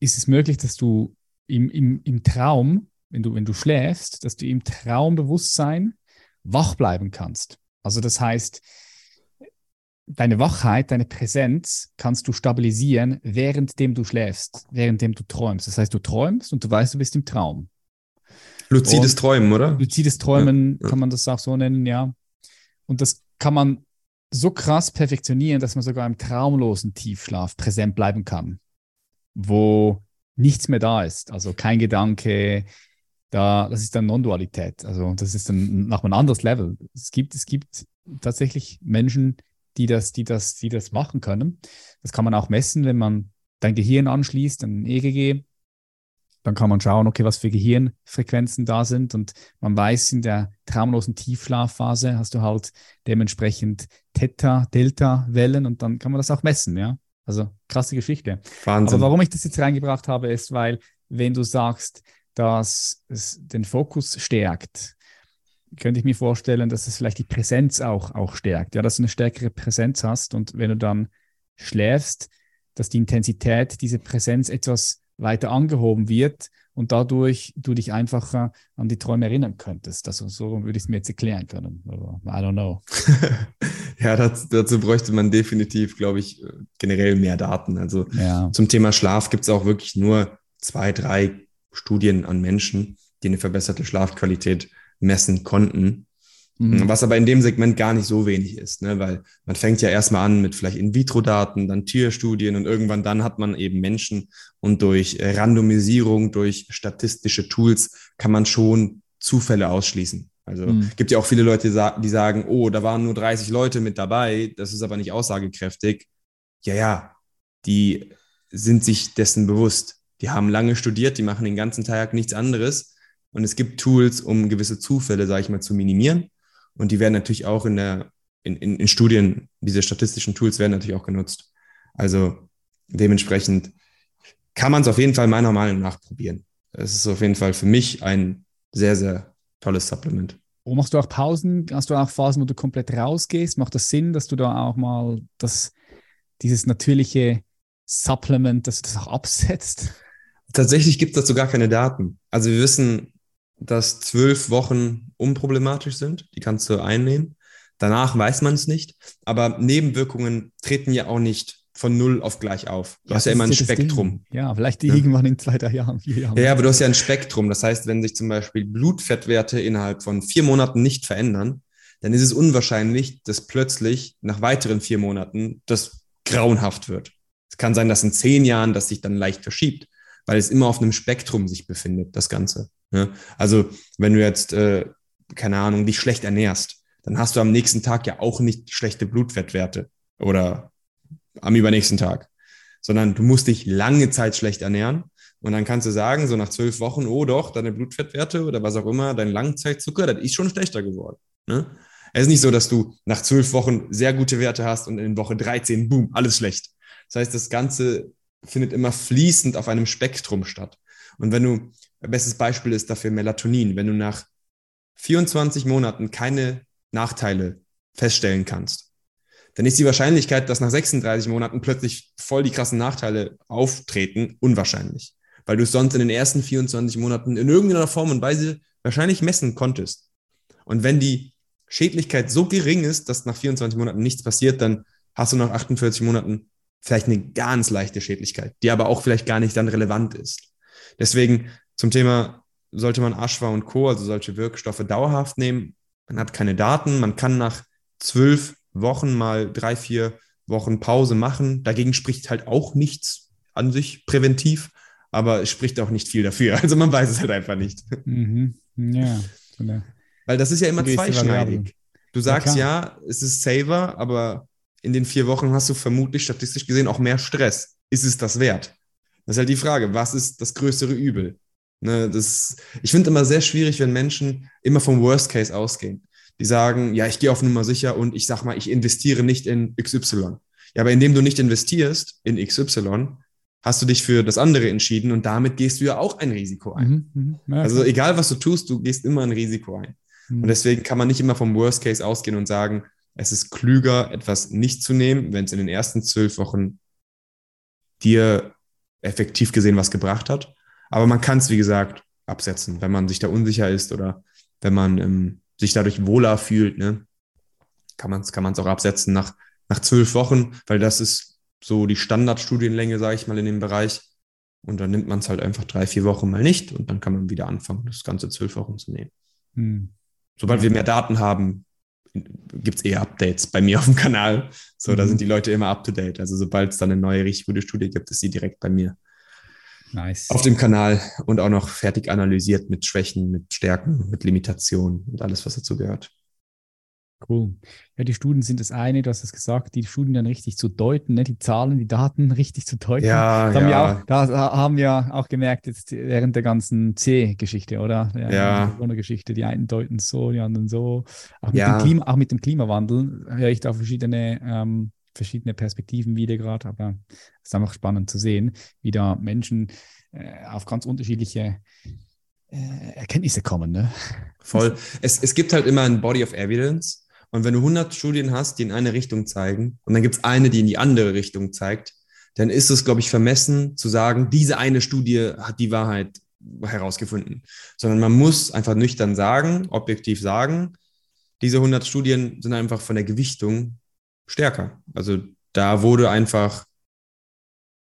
ist es möglich, dass du im, im, im Traum, wenn du, wenn du schläfst, dass du im Traumbewusstsein wach bleiben kannst. Also das heißt, deine Wachheit, deine Präsenz kannst du stabilisieren, währenddem du schläfst, währenddem du träumst. Das heißt, du träumst und du weißt, du bist im Traum.
Luzides und Träumen, oder?
Luzides Träumen ja, ja. kann man das auch so nennen, ja. Und das kann man so krass perfektionieren, dass man sogar im traumlosen Tiefschlaf präsent bleiben kann wo nichts mehr da ist. Also kein Gedanke, da, das ist dann Non-Dualität. Also das ist dann nach einem anderes Level. Es gibt, es gibt tatsächlich Menschen, die das, die das, die das machen können. Das kann man auch messen, wenn man dein Gehirn anschließt, ein EGG. Dann kann man schauen, okay, was für Gehirnfrequenzen da sind. Und man weiß, in der traumlosen Tiefschlafphase hast du halt dementsprechend Theta, Delta-Wellen und dann kann man das auch messen, ja. Also krasse Geschichte. Wahnsinn. Aber warum ich das jetzt reingebracht habe, ist, weil wenn du sagst, dass es den Fokus stärkt, könnte ich mir vorstellen, dass es vielleicht die Präsenz auch, auch stärkt. Ja, dass du eine stärkere Präsenz hast und wenn du dann schläfst, dass die Intensität dieser Präsenz etwas weiter angehoben wird und dadurch du dich einfacher an die Träume erinnern könntest. Also so würde ich es mir jetzt erklären können. Aber I don't know. <laughs>
ja, das, dazu bräuchte man definitiv, glaube ich, generell mehr Daten. Also ja. zum Thema Schlaf gibt es auch wirklich nur zwei, drei Studien an Menschen, die eine verbesserte Schlafqualität messen konnten. Mhm. Was aber in dem Segment gar nicht so wenig ist, ne? weil man fängt ja erstmal an mit vielleicht In-vitro-Daten, dann Tierstudien und irgendwann dann hat man eben Menschen und durch Randomisierung, durch statistische Tools kann man schon Zufälle ausschließen. Also mhm. gibt ja auch viele Leute, die sagen, oh, da waren nur 30 Leute mit dabei, das ist aber nicht aussagekräftig. Ja, ja, die sind sich dessen bewusst. Die haben lange studiert, die machen den ganzen Tag nichts anderes. Und es gibt Tools, um gewisse Zufälle, sage ich mal, zu minimieren. Und die werden natürlich auch in der, in, in, in Studien, diese statistischen Tools werden natürlich auch genutzt. Also dementsprechend kann man es auf jeden Fall meiner Meinung nach probieren. Es ist auf jeden Fall für mich ein sehr, sehr tolles Supplement.
Und machst du auch Pausen? Hast du auch Phasen, wo du komplett rausgehst? Macht das Sinn, dass du da auch mal das, dieses natürliche Supplement, dass du das auch absetzt?
Tatsächlich gibt es dazu gar keine Daten. Also wir wissen, dass zwölf Wochen unproblematisch sind. Die kannst du einnehmen. Danach weiß man es nicht. Aber Nebenwirkungen treten ja auch nicht von null auf gleich auf. Du ja, hast ja immer ein Spektrum.
Ja, vielleicht ja. irgendwann in zwei, drei Jahren, vier Jahren.
Ja, aber du hast ja ein Spektrum. Das heißt, wenn sich zum Beispiel Blutfettwerte innerhalb von vier Monaten nicht verändern, dann ist es unwahrscheinlich, dass plötzlich nach weiteren vier Monaten das grauenhaft wird. Es kann sein, dass in zehn Jahren das sich dann leicht verschiebt, weil es immer auf einem Spektrum sich befindet, das Ganze. Ne? Also wenn du jetzt, äh, keine Ahnung, dich schlecht ernährst, dann hast du am nächsten Tag ja auch nicht schlechte Blutfettwerte oder am übernächsten Tag, sondern du musst dich lange Zeit schlecht ernähren. Und dann kannst du sagen, so nach zwölf Wochen, oh doch, deine Blutfettwerte oder was auch immer, dein Langzeitzucker, das ist schon schlechter geworden. Ne? Es ist nicht so, dass du nach zwölf Wochen sehr gute Werte hast und in Woche 13, boom, alles schlecht. Das heißt, das Ganze findet immer fließend auf einem Spektrum statt. Und wenn du Bestes Beispiel ist dafür Melatonin. Wenn du nach 24 Monaten keine Nachteile feststellen kannst, dann ist die Wahrscheinlichkeit, dass nach 36 Monaten plötzlich voll die krassen Nachteile auftreten, unwahrscheinlich. weil du es sonst in den ersten 24 Monaten in irgendeiner Form und Weise wahrscheinlich messen konntest. Und wenn die Schädlichkeit so gering ist, dass nach 24 Monaten nichts passiert, dann hast du nach 48 Monaten vielleicht eine ganz leichte Schädlichkeit, die aber auch vielleicht gar nicht dann relevant ist. Deswegen zum Thema, sollte man Aschwa und Co., also solche Wirkstoffe dauerhaft nehmen. Man hat keine Daten, man kann nach zwölf Wochen mal drei, vier Wochen Pause machen. Dagegen spricht halt auch nichts an sich präventiv, aber es spricht auch nicht viel dafür. <laughs> Also man weiß es halt einfach nicht. Mhm. Ja. Weil das ist ja immer zweischneidig. Du sagst ja, ja, es ist saver, aber in den vier Wochen hast du vermutlich statistisch gesehen auch mehr Stress. Ist es das wert? Das ist halt die Frage, was ist das größere Übel? Ne, das, ich finde immer sehr schwierig, wenn Menschen immer vom Worst Case ausgehen. Die sagen, ja, ich gehe auf Nummer sicher und ich sag mal, ich investiere nicht in XY. Ja, aber indem du nicht investierst in XY, hast du dich für das andere entschieden und damit gehst du ja auch ein Risiko ein. Mhm, mh, ja, also egal, was du tust, du gehst immer ein Risiko ein. Mhm. Und deswegen kann man nicht immer vom Worst Case ausgehen und sagen, es ist klüger, etwas nicht zu nehmen, wenn es in den ersten zwölf Wochen dir effektiv gesehen was gebracht hat. Aber man kann es, wie gesagt, absetzen, wenn man sich da unsicher ist oder wenn man ähm, sich dadurch wohler fühlt, ne? kann man es kann auch absetzen nach, nach zwölf Wochen, weil das ist so die Standardstudienlänge, sage ich mal, in dem Bereich. Und dann nimmt man es halt einfach drei, vier Wochen mal nicht und dann kann man wieder anfangen, das ganze zwölf Wochen zu nehmen. Hm. Sobald wir mehr Daten haben, gibt es eh Updates bei mir auf dem Kanal. So, mhm. da sind die Leute immer up to date. Also sobald es dann eine neue, richtig gute Studie gibt, ist sie direkt bei mir. Nice. Auf dem Kanal und auch noch fertig analysiert mit Schwächen, mit Stärken, mit Limitationen und alles, was dazu gehört.
Cool. Ja, die Studien sind das eine, du hast es gesagt, die Studien dann richtig zu deuten, ne? die Zahlen, die Daten <laughs> richtig zu deuten.
Ja,
das haben
ja.
Wir auch, da haben wir auch gemerkt, jetzt während der ganzen C-Geschichte, oder?
Der ja.
Geschichte, die einen deuten so, die anderen so. Auch mit, ja. dem, Klima, auch mit dem Klimawandel höre ich da verschiedene, ähm, verschiedene Perspektiven wieder gerade, aber es ist einfach spannend zu sehen, wie da Menschen äh, auf ganz unterschiedliche äh, Erkenntnisse kommen. Ne?
Voll. Es, es gibt halt immer ein Body of Evidence und wenn du 100 Studien hast, die in eine Richtung zeigen, und dann gibt es eine, die in die andere Richtung zeigt, dann ist es, glaube ich, vermessen zu sagen, diese eine Studie hat die Wahrheit herausgefunden. Sondern man muss einfach nüchtern sagen, objektiv sagen, diese 100 Studien sind einfach von der Gewichtung stärker. Also da wurde einfach,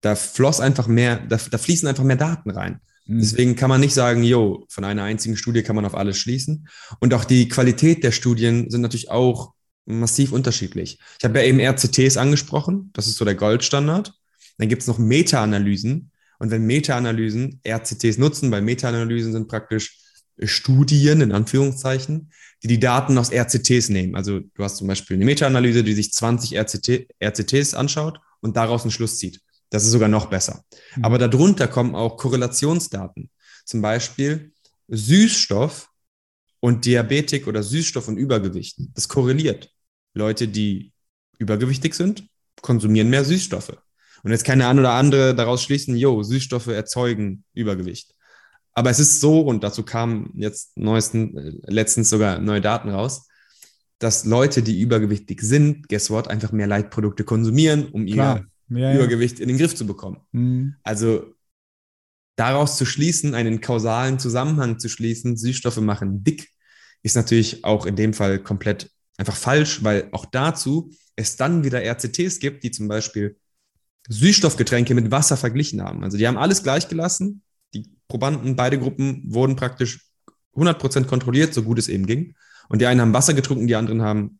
da floss einfach mehr, da, da fließen einfach mehr Daten rein. Mhm. Deswegen kann man nicht sagen, jo, von einer einzigen Studie kann man auf alles schließen. Und auch die Qualität der Studien sind natürlich auch massiv unterschiedlich. Ich habe ja eben RCTs angesprochen, das ist so der Goldstandard. Dann gibt es noch Meta-Analysen. Und wenn Meta-Analysen RCTs nutzen, weil Meta-Analysen sind praktisch Studien in Anführungszeichen, die die Daten aus RCTs nehmen. Also du hast zum Beispiel eine Meta-Analyse, die sich 20 RCT, RCTs anschaut und daraus einen Schluss zieht. Das ist sogar noch besser. Mhm. Aber darunter kommen auch Korrelationsdaten. Zum Beispiel Süßstoff und Diabetik oder Süßstoff und Übergewicht. Das korreliert. Leute, die übergewichtig sind, konsumieren mehr Süßstoffe. Und jetzt kann der eine oder andere daraus schließen, jo, Süßstoffe erzeugen Übergewicht. Aber es ist so, und dazu kamen jetzt neuesten, äh, letztens sogar neue Daten raus, dass Leute, die übergewichtig sind, guess what, einfach mehr Leitprodukte konsumieren, um Klar. ihr ja, Übergewicht in den Griff zu bekommen. Mhm. Also daraus zu schließen, einen kausalen Zusammenhang zu schließen, Süßstoffe machen dick, ist natürlich auch in dem Fall komplett einfach falsch, weil auch dazu es dann wieder RCTs gibt, die zum Beispiel Süßstoffgetränke mit Wasser verglichen haben. Also die haben alles gleich gelassen. Die Probanden, beide Gruppen wurden praktisch 100% kontrolliert, so gut es eben ging. Und die einen haben Wasser getrunken, die anderen haben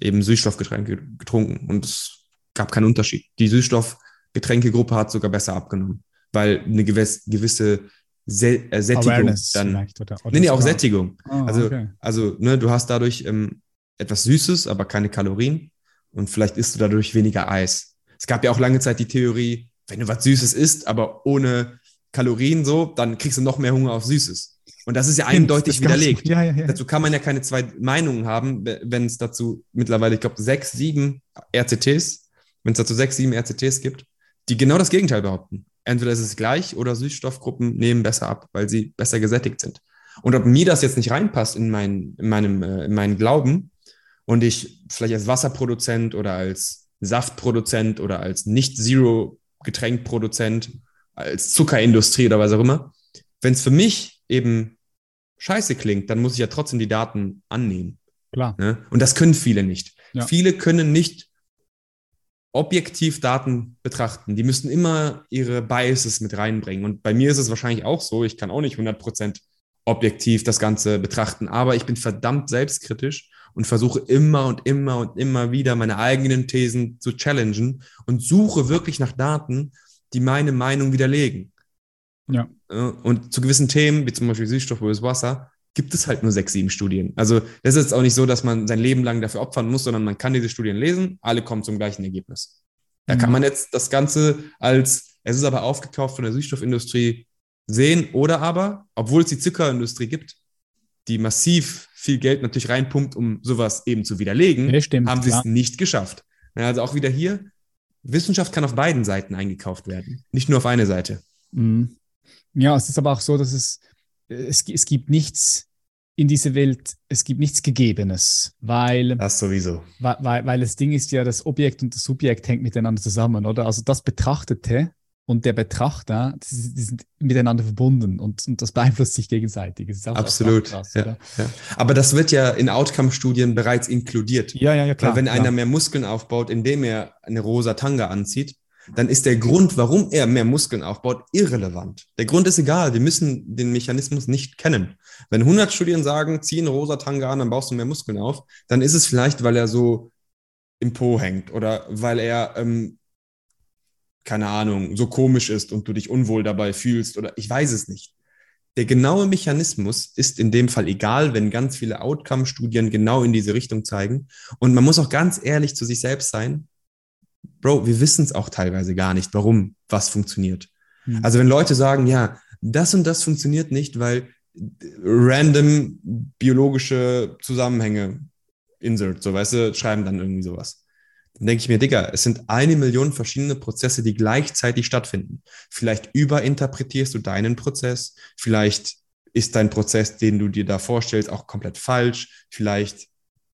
eben Süßstoffgetränke getrunken. Und es gab keinen Unterschied. Die Süßstoffgetränkegruppe hat sogar besser abgenommen, weil eine gewisse, gewisse Se äh, Sättigung Awareness dann. Oder, oder nee, nee, auch Sättigung. Oh, also, okay. also ne, du hast dadurch ähm, etwas Süßes, aber keine Kalorien. Und vielleicht isst du dadurch weniger Eis. Es gab ja auch lange Zeit die Theorie, wenn du was Süßes isst, aber ohne Kalorien so, dann kriegst du noch mehr Hunger auf Süßes. Und das ist ja eindeutig widerlegt. Ja, ja, ja. Dazu kann man ja keine zwei Meinungen haben, wenn es dazu mittlerweile, ich glaube, sechs, sieben RCTs wenn es dazu sechs, sieben RCTs gibt, die genau das Gegenteil behaupten. Entweder ist es gleich oder Süßstoffgruppen nehmen besser ab, weil sie besser gesättigt sind. Und ob mir das jetzt nicht reinpasst in, mein, in, meinem, äh, in meinen Glauben und ich vielleicht als Wasserproduzent oder als Saftproduzent oder als Nicht-Zero-Getränkproduzent als Zuckerindustrie oder was auch immer. Wenn es für mich eben scheiße klingt, dann muss ich ja trotzdem die Daten annehmen.
Klar.
Ne? Und das können viele nicht.
Ja.
Viele können nicht objektiv Daten betrachten. Die müssen immer ihre Biases mit reinbringen. Und bei mir ist es wahrscheinlich auch so, ich kann auch nicht 100% objektiv das Ganze betrachten, aber ich bin verdammt selbstkritisch und versuche immer und immer und immer wieder meine eigenen Thesen zu challengen und suche wirklich nach Daten, die meine Meinung widerlegen.
Ja.
Und zu gewissen Themen, wie zum Beispiel Süßstoff versus Wasser, gibt es halt nur sechs, sieben Studien. Also das ist jetzt auch nicht so, dass man sein Leben lang dafür opfern muss, sondern man kann diese Studien lesen, alle kommen zum gleichen Ergebnis. Da kann
Mhm.
man jetzt das Ganze als, es ist aber aufgekauft von der Süßstoffindustrie sehen oder aber, obwohl es die Zuckerindustrie gibt, die massiv viel Geld natürlich reinpumpt, um sowas eben zu widerlegen,
Ja, stimmt,
haben sie es nicht geschafft. Ja, Also auch wieder hier, Wissenschaft kann auf beiden Seiten eingekauft werden, nicht nur auf eine Seite.
Mhm. Ja, es ist aber auch so, dass es, es, es gibt nichts in dieser Welt, es gibt nichts Gegebenes, weil,
Das sowieso.
weil, weil weil das Ding ist ja, das Objekt und das Subjekt hängt miteinander zusammen, oder? Also das Betrachtete und der Betrachter, die, sind- miteinander verbunden und, und das beeinflusst sich gegenseitig. Das ist auch
Absolut.
krass,
ja, ja. Aber das wird ja in Outcome-Studien bereits inkludiert.
ja, ja, ja, klar.
Weil wenn
klar.
einer mehr Muskeln aufbaut, indem er eine rosa Tanga anzieht, dann ist der Grund, warum er mehr Muskeln aufbaut, irrelevant. Der Grund ist egal. Wir müssen den Mechanismus nicht kennen. Wenn 100 Studien sagen, zieh eine rosa Tanga an, dann baust du mehr Muskeln auf, dann ist es vielleicht, weil er so im Po hängt oder weil er, ähm, keine Ahnung, so komisch ist und du dich unwohl dabei fühlst oder ich weiß es nicht. Der genaue Mechanismus ist in dem Fall egal, wenn ganz viele Outcome-Studien genau in diese Richtung zeigen. Und man muss auch ganz ehrlich zu sich selbst sein. Bro, wir wissen es auch teilweise gar nicht, warum was funktioniert.
Mhm.
Also wenn Leute sagen, ja, das und das funktioniert nicht, weil random biologische Zusammenhänge insert, so weißt du, schreiben dann irgendwie sowas. Dann denke ich mir, Digga, es sind eine Million verschiedene Prozesse, die gleichzeitig stattfinden. Vielleicht überinterpretierst du deinen Prozess, vielleicht ist dein Prozess, den du dir da vorstellst, auch komplett falsch. Vielleicht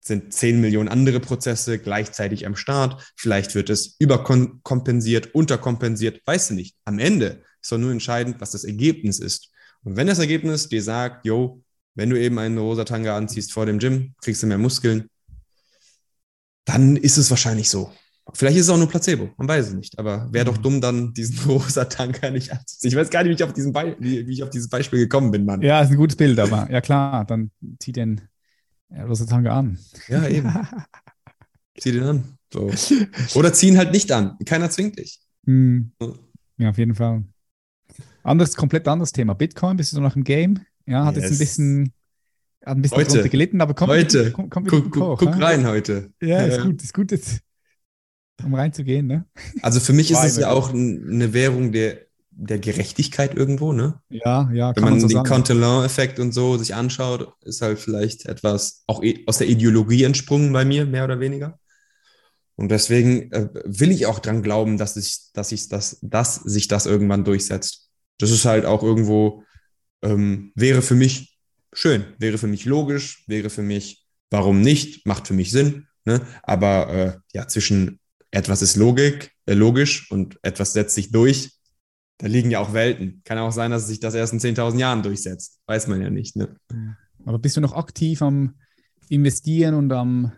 sind 10 Millionen andere Prozesse gleichzeitig am Start. Vielleicht wird es überkompensiert, unterkompensiert, weißt du nicht. Am Ende ist doch nur entscheidend, was das Ergebnis ist. Und wenn das Ergebnis dir sagt, yo, wenn du eben einen rosa Tanga anziehst vor dem Gym, kriegst du mehr Muskeln, dann ist es wahrscheinlich so. Vielleicht ist es auch nur Placebo, man weiß es nicht. Aber wäre doch
Mhm.
dumm, dann diesen <laughs> rosa Tanker nicht anzuziehen. Ich weiß gar nicht, wie ich auf, diesen Be wie, wie ich auf dieses Beispiel gekommen bin, Mann.
Ja, ist ein gutes Bild, aber ja klar, dann zieh den ja, rosa Tanga an.
Ja, eben. <laughs> Zieh den an. So. <laughs> Oder zieh ihn halt nicht an. Keiner zwingt dich.
Hm.
Ja.
Auf jeden Fall. Anderes, komplett anderes Thema. Bitcoin, bist du noch im Game? Ja, hat jetzt ein
Yes.
bisschen, hat ein bisschen
Heute.
gelitten, aber kommt
Heute.
wieder, kommt, kommt wieder
Guck,
hoch.
guck rein heute.
Ja, ist gut, ist gut jetzt, um reinzugehen, ne?
Also für mich ist es ja auch eine Währung der, der Gerechtigkeit irgendwo, ne?
Ja, ja,
Wenn
kann
man,
man so
den
sagen.
Cantillon-Effekt und so sich anschaut, ist halt vielleicht etwas auch e- aus der Ideologie entsprungen bei mir, mehr oder weniger. Und deswegen äh, will ich auch dran glauben, dass, ich, dass, ich das, dass sich das irgendwann durchsetzt. Das ist halt auch irgendwo, ähm, wäre für mich schön, wäre für mich logisch, wäre für mich, warum nicht, macht für mich Sinn. Ne? Aber äh, ja, zwischen etwas ist Logik, äh, logisch und etwas setzt sich durch, da liegen ja auch Welten. Kann auch sein, dass sich das erst in 10.000 Jahren durchsetzt. Weiß man ja nicht. Ne?
Aber bist du noch aktiv am Investieren und am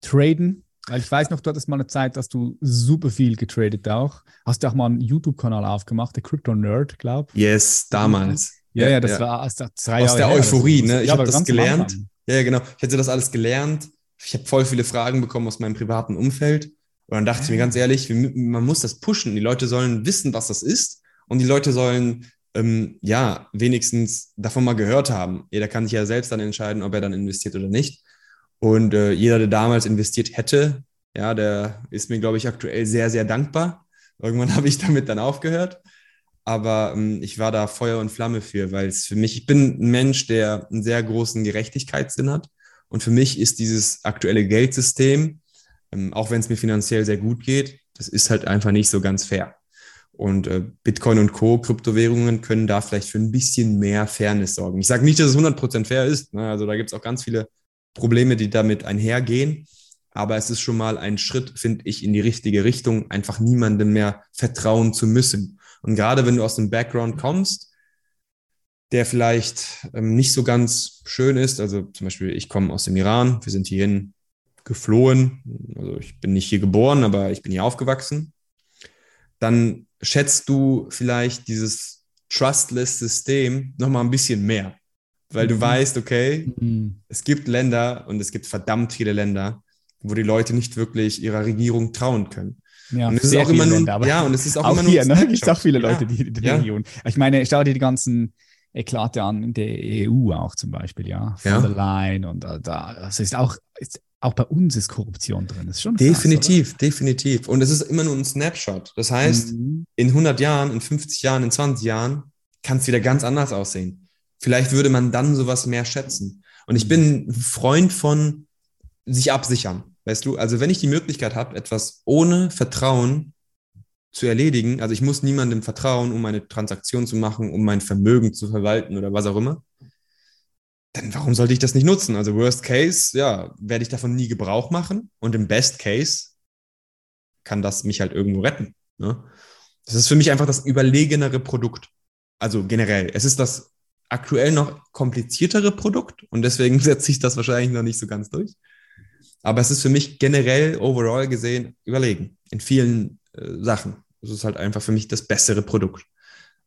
Traden? Weil ich weiß noch, du hattest mal eine Zeit, dass du super viel getradet auch. Hast du auch mal einen YouTube-Kanal aufgemacht, der Crypto Nerd, glaub.
Yes, damals.
Ja, ja, das war aus der, drei
Aus
Jahre
der Euphorie, ne? Ich
ja,
hab
aber
das gelernt. Ja, ja, genau. Ich hätte das alles gelernt. Ich habe voll viele Fragen bekommen aus meinem privaten Umfeld. Und dann dachte ich mir ganz ehrlich, man muss das pushen. Die Leute sollen wissen, was das ist. Und die Leute sollen, ähm, ja, wenigstens davon mal gehört haben. Jeder kann sich ja selbst dann entscheiden, ob er dann investiert oder nicht. Und äh, jeder, der damals investiert hätte, ja, der ist mir, glaube ich, aktuell sehr, sehr dankbar. Irgendwann <laughs> habe ich damit dann aufgehört. Aber ähm, ich war da Feuer und Flamme für, weil es für mich, ich bin ein Mensch, der einen sehr großen Gerechtigkeitssinn hat. Und für mich ist dieses aktuelle Geldsystem, ähm, auch wenn es mir finanziell sehr gut geht, das ist halt einfach nicht so ganz fair. Und äh, Bitcoin und Co., Kryptowährungen können da vielleicht für ein bisschen mehr Fairness sorgen. Ich sage nicht, dass es 100% fair ist. Ne? Also da gibt es auch ganz viele Probleme, die damit einhergehen. Aber es ist schon mal ein Schritt, finde ich, in die richtige Richtung, einfach niemandem mehr vertrauen zu müssen. Und gerade wenn du aus dem Background kommst, der vielleicht ähm, nicht so ganz schön ist, also zum Beispiel ich komme aus dem Iran, wir sind hierhin geflohen, also ich bin nicht hier geboren, aber ich bin hier aufgewachsen, dann schätzt du vielleicht dieses trustless System nochmal ein bisschen mehr, weil mhm. du weißt, okay, mhm. es gibt Länder und es gibt verdammt viele Länder, wo die Leute nicht wirklich ihrer Regierung trauen können.
Ja, und es ist auch immer nur, Länder,
ja, und es ist auch,
auch
immer
hier, ne? Gibt auch viele Leute, ja. die die ja. Region. Ich meine, schau dir die ganzen Eklate an in der EU auch zum Beispiel, ja. Von der Line und da, das ist auch, ist, auch bei uns ist Korruption drin. Das ist schon
definitiv, krass, definitiv. Und es ist immer nur ein Snapshot. Das heißt, mhm. in 100 Jahren, in 50 Jahren, in 20 Jahren kann es wieder ganz anders aussehen. Vielleicht würde man dann sowas mehr schätzen. Und ich mhm. bin ein Freund von sich absichern. Weißt du, also wenn ich die Möglichkeit habe, etwas ohne Vertrauen zu erledigen, also ich muss niemandem vertrauen, um eine Transaktion zu machen, um mein Vermögen zu verwalten oder was auch immer, dann warum sollte ich das nicht nutzen? Also Worst Case, ja, werde ich davon nie Gebrauch machen und im Best Case kann das mich halt irgendwo retten. Ne? Das ist für mich einfach das überlegenere Produkt. Also generell, es ist das aktuell noch kompliziertere Produkt und deswegen <laughs> setzt sich das wahrscheinlich noch nicht so ganz durch. Aber es ist für mich generell overall gesehen überlegen in vielen äh, Sachen. Es ist halt einfach für mich das bessere Produkt.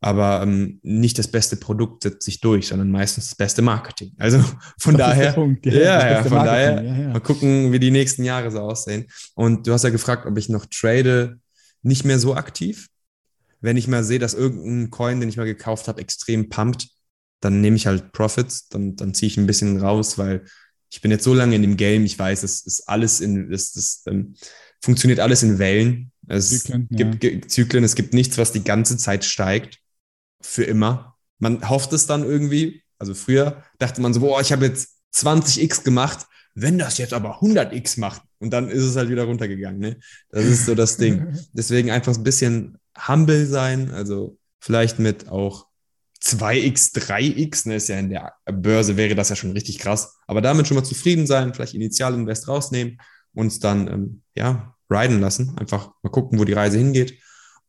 Aber ähm, nicht das beste Produkt setzt sich durch, sondern meistens das beste Marketing. Also von das daher, ja, ja, ja von daher ja, mal gucken, wie die nächsten Jahre so aussehen. Und du hast ja gefragt, ob ich noch trade, nicht mehr so aktiv. Wenn ich mal sehe, dass irgendein Coin, den ich mal gekauft habe, extrem pumpt, dann nehme ich halt Profits, dann, dann ziehe ich ein bisschen raus, weil ich bin jetzt so lange in dem Game, ich weiß, es ist alles in, es, es ähm, funktioniert alles in Wellen. Es Zyklen, gibt ja. Zyklen, es gibt nichts, was die ganze Zeit steigt. Für immer. Man hofft es dann irgendwie. Also früher dachte man so, boah, ich habe jetzt 20x gemacht, wenn das jetzt aber 100x macht. Und dann ist es halt wieder runtergegangen. Ne? Das ist so das Ding. <laughs> Deswegen einfach ein bisschen humble sein. Also vielleicht mit auch 2x, 3x, ne, ist ja in der Börse, wäre das ja schon richtig krass. Aber damit schon mal zufrieden sein, vielleicht Initialinvest rausnehmen, uns dann, ähm, ja, riden lassen. Einfach mal gucken, wo die Reise hingeht.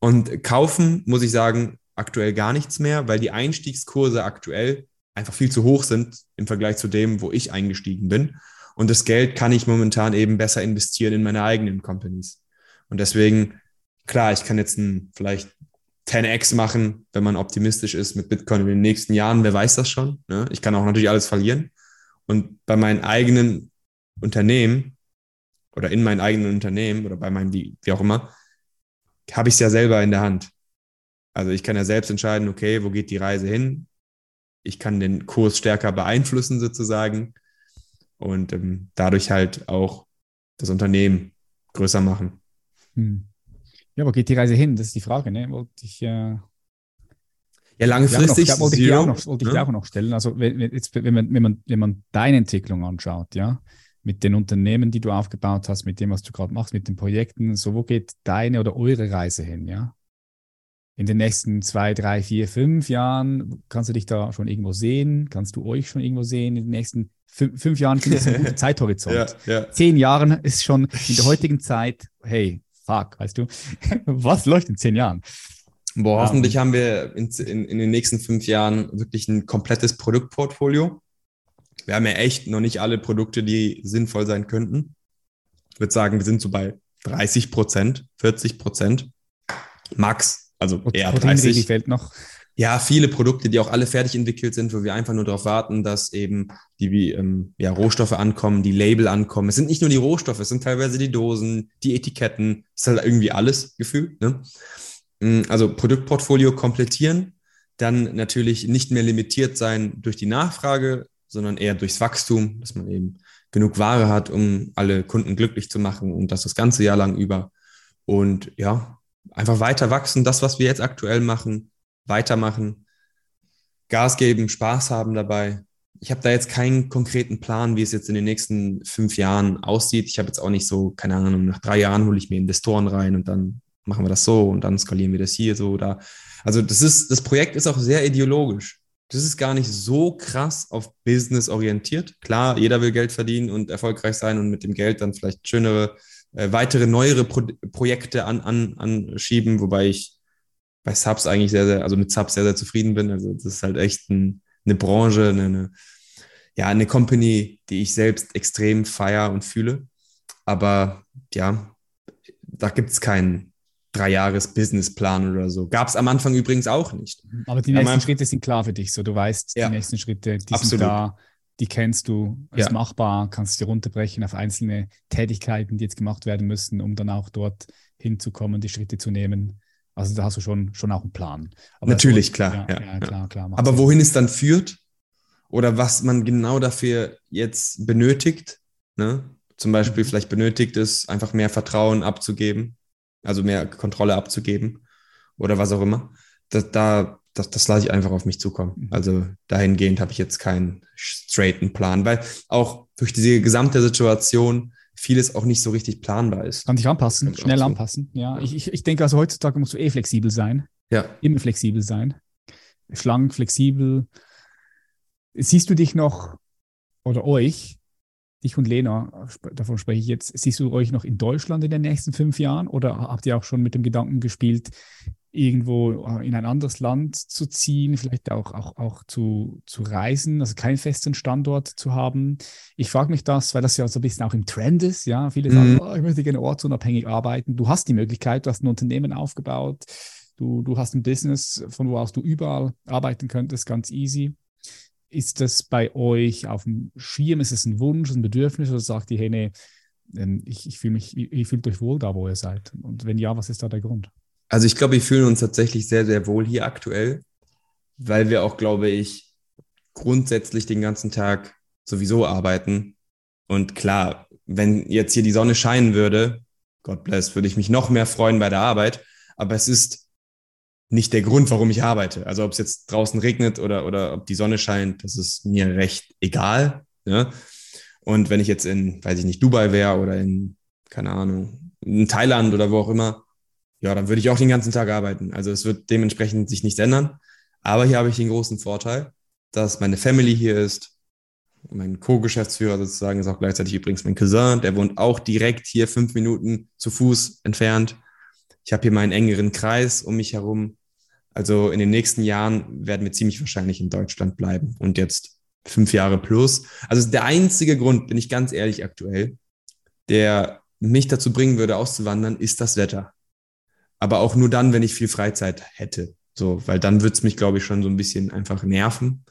Und kaufen, muss ich sagen, aktuell gar nichts mehr, weil die Einstiegskurse aktuell einfach viel zu hoch sind im Vergleich zu dem, wo ich eingestiegen bin. Und das Geld kann ich momentan eben besser investieren in meine eigenen Companies. Und deswegen, klar, ich kann jetzt ein, vielleicht 10x machen, wenn man optimistisch ist mit Bitcoin in den nächsten Jahren. Wer weiß das schon? Ne? Ich kann auch natürlich alles verlieren. Und bei meinen eigenen Unternehmen oder in meinen eigenen Unternehmen oder bei meinem, wie, wie auch immer, habe ich es ja selber in der Hand. Also ich kann ja selbst entscheiden, okay, wo geht die Reise hin? Ich kann den Kurs stärker beeinflussen sozusagen und ähm, dadurch halt auch das Unternehmen größer machen.
Hm. Ja, wo geht die Reise hin? Das ist die Frage, ne? Wollte ich äh
ja, langfristig.
Noch, wollte ich dir auch noch, wollte ich ja. dir auch noch stellen. Also, wenn, jetzt, wenn, man, wenn, man, wenn man deine Entwicklung anschaut, ja, mit den Unternehmen, die du aufgebaut hast, mit dem, was du gerade machst, mit den Projekten, so, wo geht deine oder eure Reise hin, ja? In den nächsten zwei, drei, vier, fünf Jahren, kannst du dich da schon irgendwo sehen? Kannst du euch schon irgendwo sehen? In den nächsten fünf, fünf Jahren finde ich ein guter <laughs> Zeithorizont. Ja, ja. Zehn Jahren ist schon in der heutigen Zeit, hey, fuck, weißt du, <laughs> was läuft in zehn Jahren?
Boah, um, hoffentlich haben wir in, in, in den nächsten fünf Jahren wirklich ein komplettes Produktportfolio. Wir haben ja echt noch nicht alle Produkte, die sinnvoll sein könnten. Ich würde sagen, wir sind so bei 30 Prozent, 40 Prozent. Max, also eher 30.
fällt noch
ja, viele Produkte, die auch alle fertig entwickelt sind, wo wir einfach nur darauf warten, dass eben die ähm, ja, Rohstoffe ankommen, die Label ankommen. Es sind nicht nur die Rohstoffe, es sind teilweise die Dosen, die Etiketten, es ist halt irgendwie alles gefühlt. Ne? Mm, also Produktportfolio komplettieren, dann natürlich nicht mehr limitiert sein durch die Nachfrage, sondern eher durchs Wachstum, dass man eben genug Ware hat, um alle Kunden glücklich zu machen und das das ganze Jahr lang über. Und ja, einfach weiter wachsen, das, was wir jetzt aktuell machen, weitermachen, Gas geben, Spaß haben dabei. Ich habe da jetzt keinen konkreten Plan, wie es jetzt in den nächsten fünf Jahren aussieht. Ich habe jetzt auch nicht so, keine Ahnung, nach drei Jahren hole ich mir Investoren rein und dann machen wir das so und dann skalieren wir das hier so oder. Also das ist, das Projekt ist auch sehr ideologisch. Das ist gar nicht so krass auf Business orientiert. Klar, jeder will Geld verdienen und erfolgreich sein und mit dem Geld dann vielleicht schönere, äh, weitere, neuere Pro Projekte an, an, anschieben, wobei ich bei Subs eigentlich sehr, sehr, also mit Subs sehr, sehr zufrieden bin. Also das ist halt echt ein, eine Branche, eine, eine, ja, eine Company, die ich selbst extrem feier und fühle. Aber ja, da gibt es keinen Drei-Jahres-Businessplan oder so. Gab es am Anfang übrigens auch nicht.
Aber die nächsten Schritte sind klar für dich. So, du weißt, ja, die nächsten Schritte, die absolut. sind da, die kennst du, ist ja. machbar, kannst dir runterbrechen auf einzelne Tätigkeiten, die jetzt gemacht werden müssen, um dann auch dort hinzukommen, die Schritte zu nehmen. Also da hast du schon, schon auch einen Plan.
Aber Natürlich, so, klar. Ja, ja, klar, klar. Aber wohin es dann führt oder was man genau dafür jetzt benötigt, ne? zum Beispiel mhm. vielleicht benötigt ist, einfach mehr Vertrauen abzugeben, also mehr Kontrolle abzugeben oder was auch immer, das, da, das, das lasse ich einfach auf mich zukommen. Mhm. Also dahingehend habe ich jetzt keinen straighten Plan, weil auch durch diese gesamte Situation vieles auch nicht so richtig planbar ist.
Kann sich anpassen, schnell so. anpassen. Ja, ich, ich, ich denke also heutzutage musst du eh flexibel sein.
Ja.
Immer flexibel sein. Schlank, flexibel. Siehst du dich noch oder euch, dich und Lena, davon spreche ich jetzt, siehst du euch noch in Deutschland in den nächsten fünf Jahren oder habt ihr auch schon mit dem Gedanken gespielt, irgendwo äh, in ein anderes Land zu ziehen, vielleicht auch, auch, auch zu, zu reisen, also keinen festen Standort zu haben. Ich frage mich das, weil das ja so ein bisschen auch im Trend ist. Ja, viele mhm. sagen, oh, ich möchte gerne ortsunabhängig arbeiten. Du hast die Möglichkeit, du hast ein Unternehmen aufgebaut, du, du hast ein Business, von wo aus du überall arbeiten könntest, ganz easy. Ist das bei euch auf dem Schirm? Ist es ein Wunsch, ein Bedürfnis oder sagt ihr, hey, nee, ähm, ich, ich fühle mich, ihr fühlt euch wohl da, wo ihr seid? Und wenn ja, was ist da der Grund?
Also ich glaube, wir fühlen uns tatsächlich sehr, sehr wohl hier aktuell, weil wir auch, glaube ich, grundsätzlich den ganzen Tag sowieso arbeiten. Und klar, wenn jetzt hier die Sonne scheinen würde, God bless, würde ich mich noch mehr freuen bei der Arbeit. Aber es ist nicht der Grund, warum ich arbeite. Also ob es jetzt draußen regnet oder, oder ob die Sonne scheint, das ist mir recht egal. Ne? Und wenn ich jetzt in, weiß ich nicht, Dubai wäre oder in, keine Ahnung, in Thailand oder wo auch immer, ja, dann würde ich auch den ganzen Tag arbeiten. Also es wird dementsprechend sich nichts ändern. Aber hier habe ich den großen Vorteil, dass meine Family hier ist. Mein Co-Geschäftsführer sozusagen ist auch gleichzeitig übrigens mein Cousin. Der wohnt auch direkt hier fünf Minuten zu Fuß entfernt. Ich habe hier meinen engeren Kreis um mich herum. Also in den nächsten Jahren werden wir ziemlich wahrscheinlich in Deutschland bleiben und jetzt fünf Jahre plus. Also der einzige Grund, bin ich ganz ehrlich aktuell, der mich dazu bringen würde, auszuwandern, ist das Wetter aber auch nur dann, wenn ich viel Freizeit hätte. So, weil dann würde es mich, glaube ich, schon so ein bisschen einfach nerven.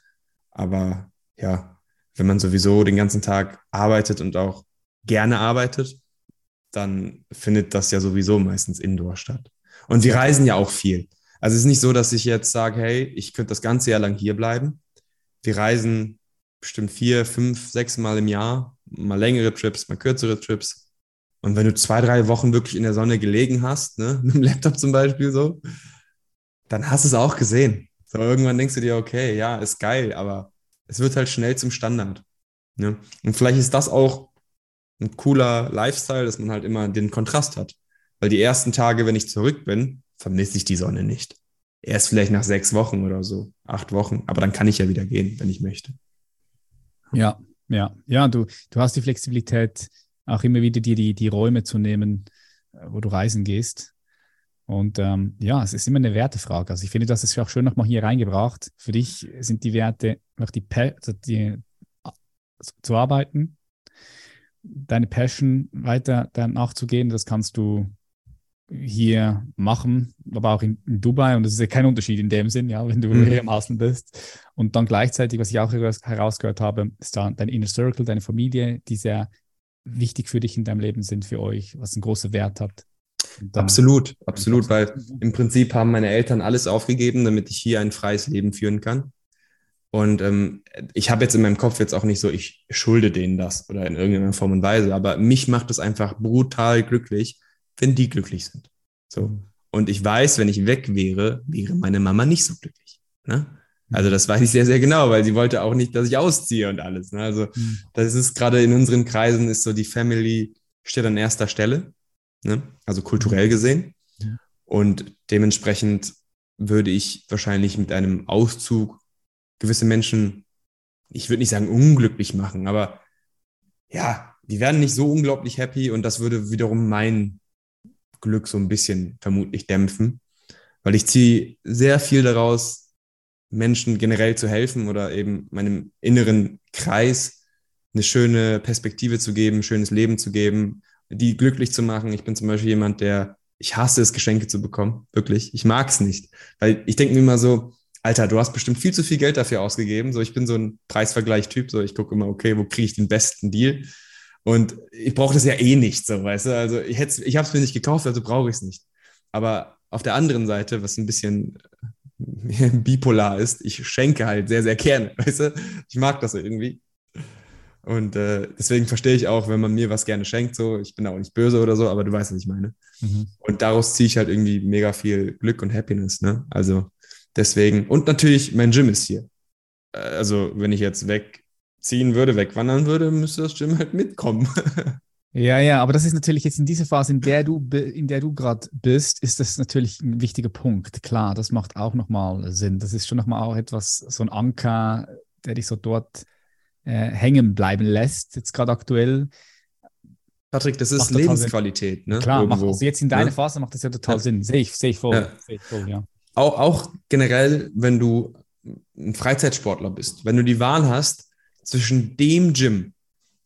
Aber ja, wenn man sowieso den ganzen Tag arbeitet und auch gerne arbeitet, dann findet das ja sowieso meistens indoor statt. Und wir reisen ja auch viel. Also es ist nicht so, dass ich jetzt sage, hey, ich könnte das ganze Jahr lang hier bleiben. Wir reisen bestimmt vier, fünf, sechs Mal im Jahr, mal längere Trips, mal kürzere Trips. Und wenn du zwei, drei Wochen wirklich in der Sonne gelegen hast, ne, <laughs> mit dem Laptop zum Beispiel so, dann hast du es auch gesehen. So, irgendwann denkst du dir, okay, ja, ist geil, aber es wird halt schnell zum Standard. Ne? Und vielleicht ist das auch ein cooler Lifestyle, dass man halt immer den Kontrast hat. Weil die ersten Tage, wenn ich zurück bin, vermisse ich die Sonne nicht. Erst vielleicht nach sechs Wochen oder so, acht Wochen. Aber dann kann ich ja wieder gehen, wenn ich möchte.
Ja, ja, ja, du, du hast die Flexibilität, auch immer wieder dir die, die Räume zu nehmen, äh, wo du reisen gehst. Und ähm, ja, es ist immer eine Wertefrage. Also ich finde, das ist auch schön nochmal hier reingebracht. Für dich sind die Werte, noch die, also die zu arbeiten, deine Passion weiter nachzugehen, das kannst du hier machen, aber auch in, in Dubai. Und das ist ja kein Unterschied in dem Sinn, ja, wenn du mhm. hier im Hasseln bist. Und dann gleichzeitig, was ich auch herausgehört habe, ist da dein Inner Circle, deine Familie, die sehr wichtig für dich in deinem Leben sind, für euch, was einen großen Wert hat.
Absolut, absolut, weil im Prinzip haben meine Eltern alles aufgegeben, damit ich hier ein freies Leben führen kann. Und ähm, ich habe jetzt in meinem Kopf jetzt auch nicht so, ich schulde denen das oder in irgendeiner Form und Weise, aber mich macht es einfach brutal glücklich, wenn die glücklich sind. So. Und ich weiß, wenn ich weg wäre, wäre meine Mama nicht so glücklich. Ne? Also das weiß ich sehr, sehr genau, weil sie wollte auch nicht, dass ich ausziehe und alles. Ne? Also mhm. das ist gerade in unseren Kreisen ist so die Family steht an erster Stelle, ne? also kulturell mhm. gesehen. Und dementsprechend würde ich wahrscheinlich mit einem Auszug gewisse Menschen, ich würde nicht sagen unglücklich machen, aber ja, die werden nicht so unglaublich happy und das würde wiederum mein Glück so ein bisschen vermutlich dämpfen. weil ich ziehe sehr viel daraus, Menschen generell zu helfen oder eben meinem inneren Kreis eine schöne Perspektive zu geben, ein schönes Leben zu geben, die glücklich zu machen. Ich bin zum Beispiel jemand, der, ich hasse es, Geschenke zu bekommen. Wirklich. Ich mag es nicht. Weil ich denke mir immer so, Alter, du hast bestimmt viel zu viel Geld dafür ausgegeben. So, ich bin so ein Preisvergleich-Typ. So, ich gucke immer, okay, wo kriege ich den besten Deal? Und ich brauche das ja eh nicht, so, weißt du? Also ich, ich habe es mir nicht gekauft, also brauche ich es nicht. Aber auf der anderen Seite, was ein bisschen <laughs> bipolar ist, ich schenke halt sehr, sehr gerne, <laughs> weißt du? Ich mag das irgendwie. Und äh, deswegen verstehe ich auch, wenn man mir was gerne schenkt, so, ich bin auch nicht böse oder so, aber du weißt, was ich meine. Mhm. Und daraus ziehe ich halt irgendwie mega viel Glück und Happiness, ne? Also deswegen, und natürlich, mein Gym ist hier. Äh, also, wenn ich jetzt wegziehen würde, wegwandern würde, müsste das Gym halt mitkommen. <laughs>
Ja, ja, aber das ist natürlich jetzt in dieser Phase, in der du, in der du gerade bist, ist das natürlich ein wichtiger Punkt. Klar, das macht auch nochmal Sinn. Das ist schon nochmal auch etwas, so ein Anker, der dich so dort äh, hängen bleiben lässt, jetzt gerade aktuell.
Patrick, das ist Lebensqualität, ne?
Klar, macht, also jetzt in deiner ne? Phase macht das ja total ja. Sinn. Sehe ich, sehe ich voll. Ja. Seh ich voll ja.
auch, auch generell, wenn du ein Freizeitsportler bist, wenn du die Wahl hast zwischen dem Gym,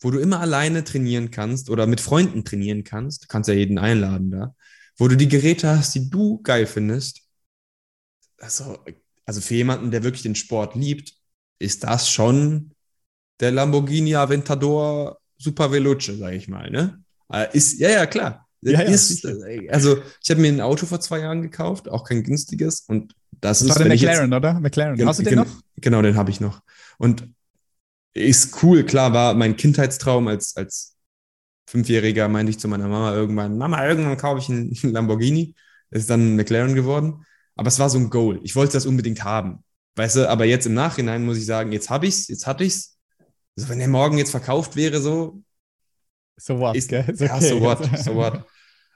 wo du immer alleine trainieren kannst oder mit Freunden trainieren kannst, du kannst ja jeden einladen da, wo du die Geräte hast, die du geil findest. Also, also für jemanden, der wirklich den Sport liebt, ist das schon der Lamborghini Aventador Super Veloce, sage ich mal. Ne? Äh, ist, ja, ja, klar. Ja, ist, ja, also ich habe mir ein Auto vor zwei Jahren gekauft, auch kein günstiges. Und das, das ist.
War der McLaren, jetzt, oder? McLaren.
Hast du den noch? Genau, den habe ich noch. Und ist cool, klar, war mein Kindheitstraum als, als Fünfjähriger, meinte ich zu meiner Mama irgendwann, Mama, irgendwann kaufe ich einen <laughs> Lamborghini. Ist dann ein McLaren geworden. Aber es war so ein Goal. Ich wollte das unbedingt haben. Weißt du, aber jetzt im Nachhinein muss ich sagen, jetzt habe ich es, jetzt hatte ich es. Also wenn der morgen jetzt verkauft wäre, so.
So what, ist, gell?
Okay. Ja, so what, so what.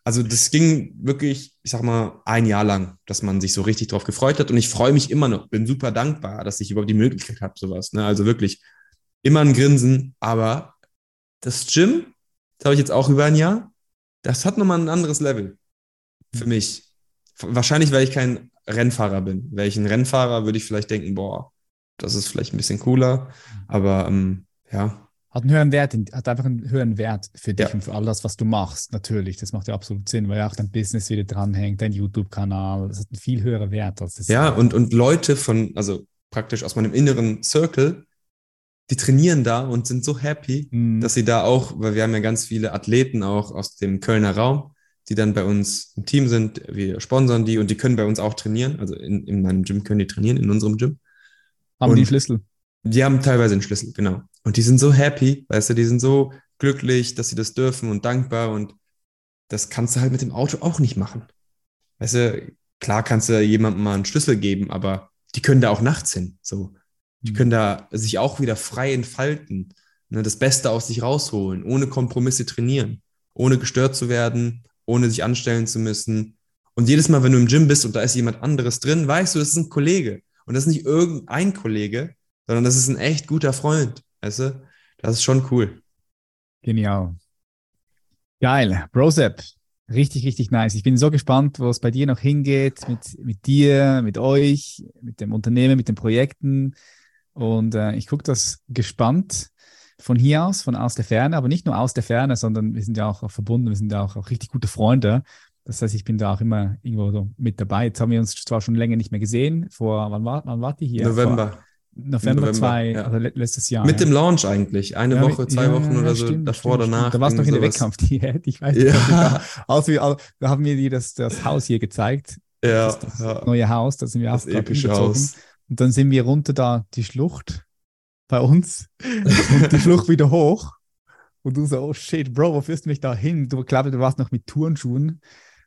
Also das ging wirklich, ich sag mal, ein Jahr lang, dass man sich so richtig drauf gefreut hat. Und ich freue mich immer noch, bin super dankbar, dass ich überhaupt die Möglichkeit habe, sowas. Ne? Also wirklich immer ein Grinsen. Aber das Gym, das habe ich jetzt auch über ein Jahr, das hat nochmal ein anderes Level für mhm. mich. Wahrscheinlich, weil ich kein Rennfahrer bin. Wäre ich ein Rennfahrer, würde ich vielleicht denken, boah, das ist vielleicht ein bisschen cooler. Aber ähm, ja.
Hat einen höheren Wert, hat einfach einen höheren Wert für dich ja. und für all das, was du machst. Natürlich, das macht ja absolut Sinn, weil ja auch dein Business wieder dranhängt, dein YouTube-Kanal, das hat einen viel höheren Wert. Als das
ja, und, und Leute von, also praktisch aus meinem inneren Circle, die trainieren da und sind so happy, mhm. dass sie da auch, weil wir haben ja ganz viele Athleten auch aus dem Kölner Raum, die dann bei uns im Team sind, wir sponsern die und die können bei uns auch trainieren. Also in, in meinem Gym können die trainieren, in unserem Gym.
Haben und die Schlüssel?
Die haben teilweise einen Schlüssel, genau. Und die sind so happy, weißt du, die sind so glücklich, dass sie das dürfen und dankbar und das kannst du halt mit dem Auto auch nicht machen. Weißt du, klar kannst du jemandem mal einen Schlüssel geben, aber die können da auch nachts hin, so. Die können da sich auch wieder frei entfalten, ne, das Beste aus sich rausholen, ohne Kompromisse trainieren, ohne gestört zu werden, ohne sich anstellen zu müssen. Und jedes Mal, wenn du im Gym bist und da ist jemand anderes drin, weißt du, das ist ein Kollege. Und das ist nicht irgendein Kollege, sondern das ist ein echt guter Freund. Weißt du? Das ist schon cool.
Genial. Geil. Brosep. Richtig, richtig nice. Ich bin so gespannt, wo es bei dir noch hingeht, mit, mit dir, mit euch, mit dem Unternehmen, mit den Projekten. Und äh, ich gucke das gespannt von hier aus, von aus der Ferne, aber nicht nur aus der Ferne, sondern wir sind ja auch, auch verbunden, wir sind ja auch, auch richtig gute Freunde. Das heißt, ich bin da auch immer irgendwo so mit dabei. Jetzt haben wir uns zwar schon länger nicht mehr gesehen. Vor, wann war, wann war die hier?
November.
Vor, November, November 2, ja. also letztes Jahr.
Mit ja. dem Launch eigentlich. Eine ja, Woche, zwei Wochen oder so stimmt, davor,
stimmt,
danach.
Da warst du noch in der Wettkampfdiät. <laughs> Ich weiß nicht. Ja. Also, da haben wir dir das, das Haus hier gezeigt.
Ja.
Das, das neue Haus, da sind wir
das auch epische Haus.
Und dann sind wir runter da die Schlucht bei uns und die Schlucht wieder hoch. Und du so, oh shit, Bro, wo führst du mich da hin? Du glaubst, du warst noch mit Turnschuhen.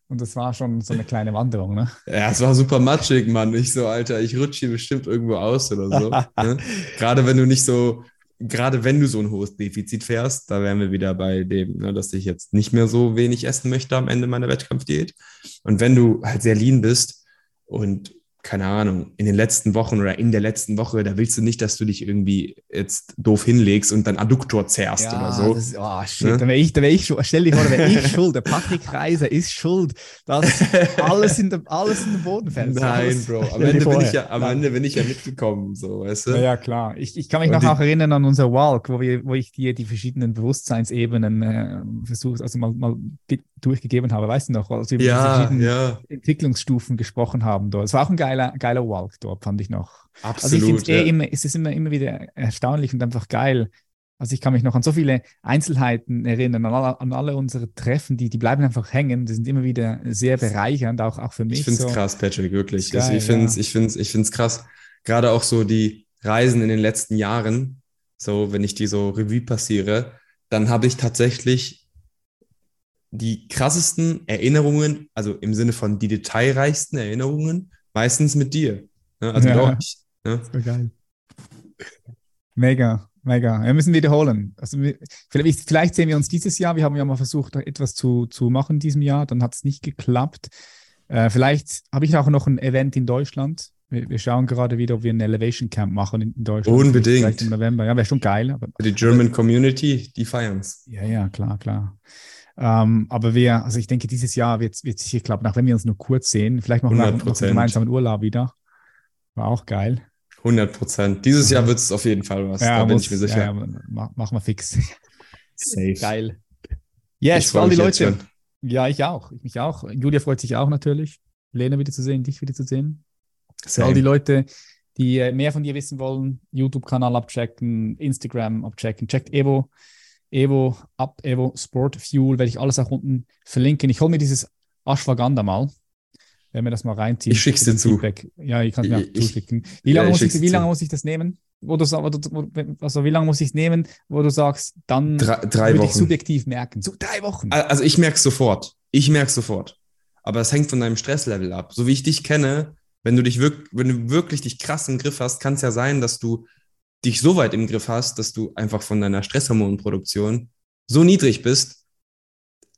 Und das war schon so eine kleine Wanderung, ne?
Ja, es war super matschig, Mann. Ich so, Alter, ich rutsche hier bestimmt irgendwo aus oder so. ne? <laughs> Gerade wenn du nicht so, gerade wenn du so ein hohes Defizit fährst, da wären wir wieder bei dem, ne, dass ich jetzt nicht mehr so wenig essen möchte am Ende meiner Wettkampfdiät. Und wenn du halt sehr lean bist und keine Ahnung, in den letzten Wochen oder in der letzten Woche, da willst du nicht, dass du dich irgendwie jetzt doof hinlegst und dann Adduktor zerrst ja, oder so.
Das, oh shit, ne? da wäre ich, da wär ich schuld. Stell dir vor, da wäre ich schuld. Der Patrick Reiser ist schuld, dass alles in, der, alles in den Boden fällt.
Nein, Bro. Am Ende, bin ich ja, am Ende bin ich ja mitgekommen, so, weißt du?
Ja, ja klar. Ich, ich kann mich und noch auch erinnern an unser Walk, wo, wir, wo ich dir die verschiedenen Bewusstseinsebenen äh, versucht, also mal, mal durchgegeben habe. Weißt du noch, als wir
ja, über die verschiedenen ja.
Entwicklungsstufen gesprochen haben. Dort. Es war auch ein geiler, geiler Walk dort, fand ich noch.
Absolut.
Also ich finde eh ja. eh immer, es ist immer, immer wieder erstaunlich und einfach geil. Also ich kann mich noch an so viele Einzelheiten erinnern, an alle, an alle unsere Treffen, die, die bleiben einfach hängen. Die sind immer wieder sehr bereichernd, auch, auch für mich.
Ich finde es so. krass, Patrick, wirklich. Geil, also ich finde es ja. ich find's, ich find's krass. Gerade auch so die Reisen in den letzten Jahren, so wenn ich die so Revue passiere, dann habe ich tatsächlich die krassesten Erinnerungen, also im Sinne von die detailreichsten Erinnerungen, meistens mit dir. Ne? Also ja. mit euch. Ne?
Das geil. Mega, mega. Wir müssen wiederholen. Also vielleicht, vielleicht, sehen wir uns dieses Jahr. Wir haben ja mal versucht, etwas zu, zu machen in diesem Jahr. Dann hat es nicht geklappt. Äh, vielleicht habe ich auch noch ein Event in Deutschland. Wir, wir, schauen gerade wieder, ob wir ein Elevation Camp machen in, Deutschland.
Unbedingt. Vielleicht
im November. Ja, wäre schon geil. Aber,
die German aber, Community, die feiern es.
Ja, ja, klar, klar. Ähm, aber wir, also ich denke, dieses Jahr wird es hier klappen, auch wenn wir uns nur kurz sehen. Vielleicht machen wir noch einen gemeinsamen Urlaub wieder. War auch geil.
100 Prozent. Dieses Jahr wird es auf jeden Fall was.
Ja, da bin muss, ich mir sicher. Ja, ja, machen wir fix.
Safe.
Geil. Yes, für all die Leute. Ja, ich auch. Ich mich auch. Julia freut sich auch natürlich. Lena wieder zu sehen, dich wieder zu sehen. Für all die Leute, die äh, mehr von dir wissen wollen, YouTube-Kanal abchecken, Instagram abchecken, checkt Evo Evo, ab Evo Sport Fuel, werde ich alles auch unten verlinken. Ich hole mir dieses Ashwagandha mal, wenn wir das mal reinziehen.
Ich schicke es dir zu.
Ja, ich kann es mir auch zuschicken. Wie lange, muss ich, wie lange muss ich das nehmen? Wo du, also wie lange muss ich es nehmen, wo du sagst, dann
drei, drei Wochen. ich
subjektiv merken. So drei Wochen.
Also ich merke es sofort. Ich merke es sofort. Aber es hängt von deinem Stresslevel ab. So wie ich dich kenne, wenn du dich wirklich, wenn du wirklich dich krass im Griff hast, kann es ja sein, dass du dich so weit im Griff hast, dass du einfach von deiner Stresshormonproduktion so niedrig bist,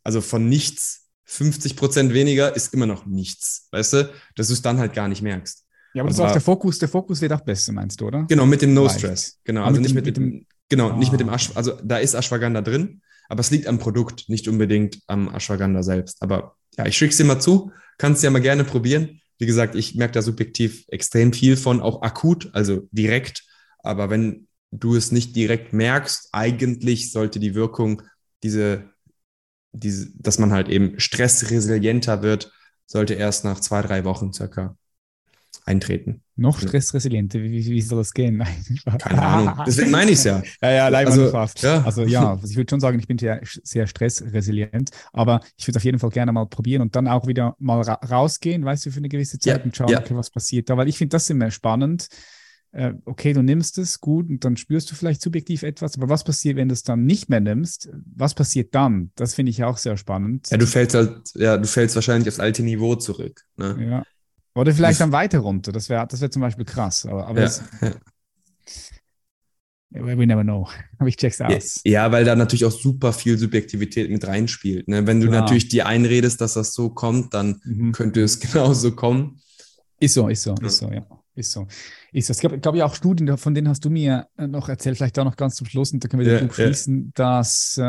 also von nichts 50 Prozent weniger ist immer noch nichts, weißt du, dass du es dann halt gar nicht merkst.
Ja, aber, aber du sagst, der Fokus, der Fokus wird auch besser, meinst du, oder?
Genau, mit dem No-Stress. Genau, ah, also nicht mit, mit dem, genau, ah. nicht mit dem ah. Asch, also da ist Ashwagandha drin, aber es liegt am Produkt, nicht unbedingt am Ashwagandha selbst. Aber ja, ich schick's dir mal zu, kannst du ja mal gerne probieren. Wie gesagt, ich merke da subjektiv extrem viel von, auch akut, also direkt aber wenn du es nicht direkt merkst, eigentlich sollte die Wirkung, diese, diese, dass man halt eben stressresilienter wird, sollte erst nach zwei, drei Wochen circa eintreten.
Noch stressresilienter, wie, wie soll das gehen? Nein, <laughs>
Keine Ahnung. <laughs> Deswegen meine ich es ja.
ja, ja, leider also, fast. Ja. Also ja, also ich würde schon sagen, ich bin sehr, sehr stressresilient, aber ich würde auf jeden Fall gerne mal probieren und dann auch wieder mal ra rausgehen, weißt du, für eine gewisse Zeit ja, und schauen, ja. okay, was passiert da, weil ich finde das immer spannend, äh, okay, du nimmst es, gut, und dann spürst du vielleicht subjektiv etwas, aber was passiert, wenn du es dann nicht mehr nimmst? Was passiert dann? Das finde ich auch sehr spannend.
Ja, du fällst halt, ja, du fällst wahrscheinlich aufs alte Niveau zurück. Ne?
Ja. Oder vielleicht dann weiter runter. Das wäre das wär zum Beispiel krass. Aber, aber ja, ja. We never know. <laughs> Aber ich check's aus.
Ja, weil da natürlich auch super viel Subjektivität mit reinspielt. Ne? Wenn du Klar. natürlich dir einredest, dass das so kommt, dann mhm. könnte es <laughs> genauso kommen.
Ist so, ist so, ist so, ja. Ist so. Ist Es gab, glaube ich, auch Studien, von denen hast du mir äh, noch erzählt, vielleicht auch noch ganz zum Schluss, und da können wir den ja, Buch schließen, ja. dass, äh,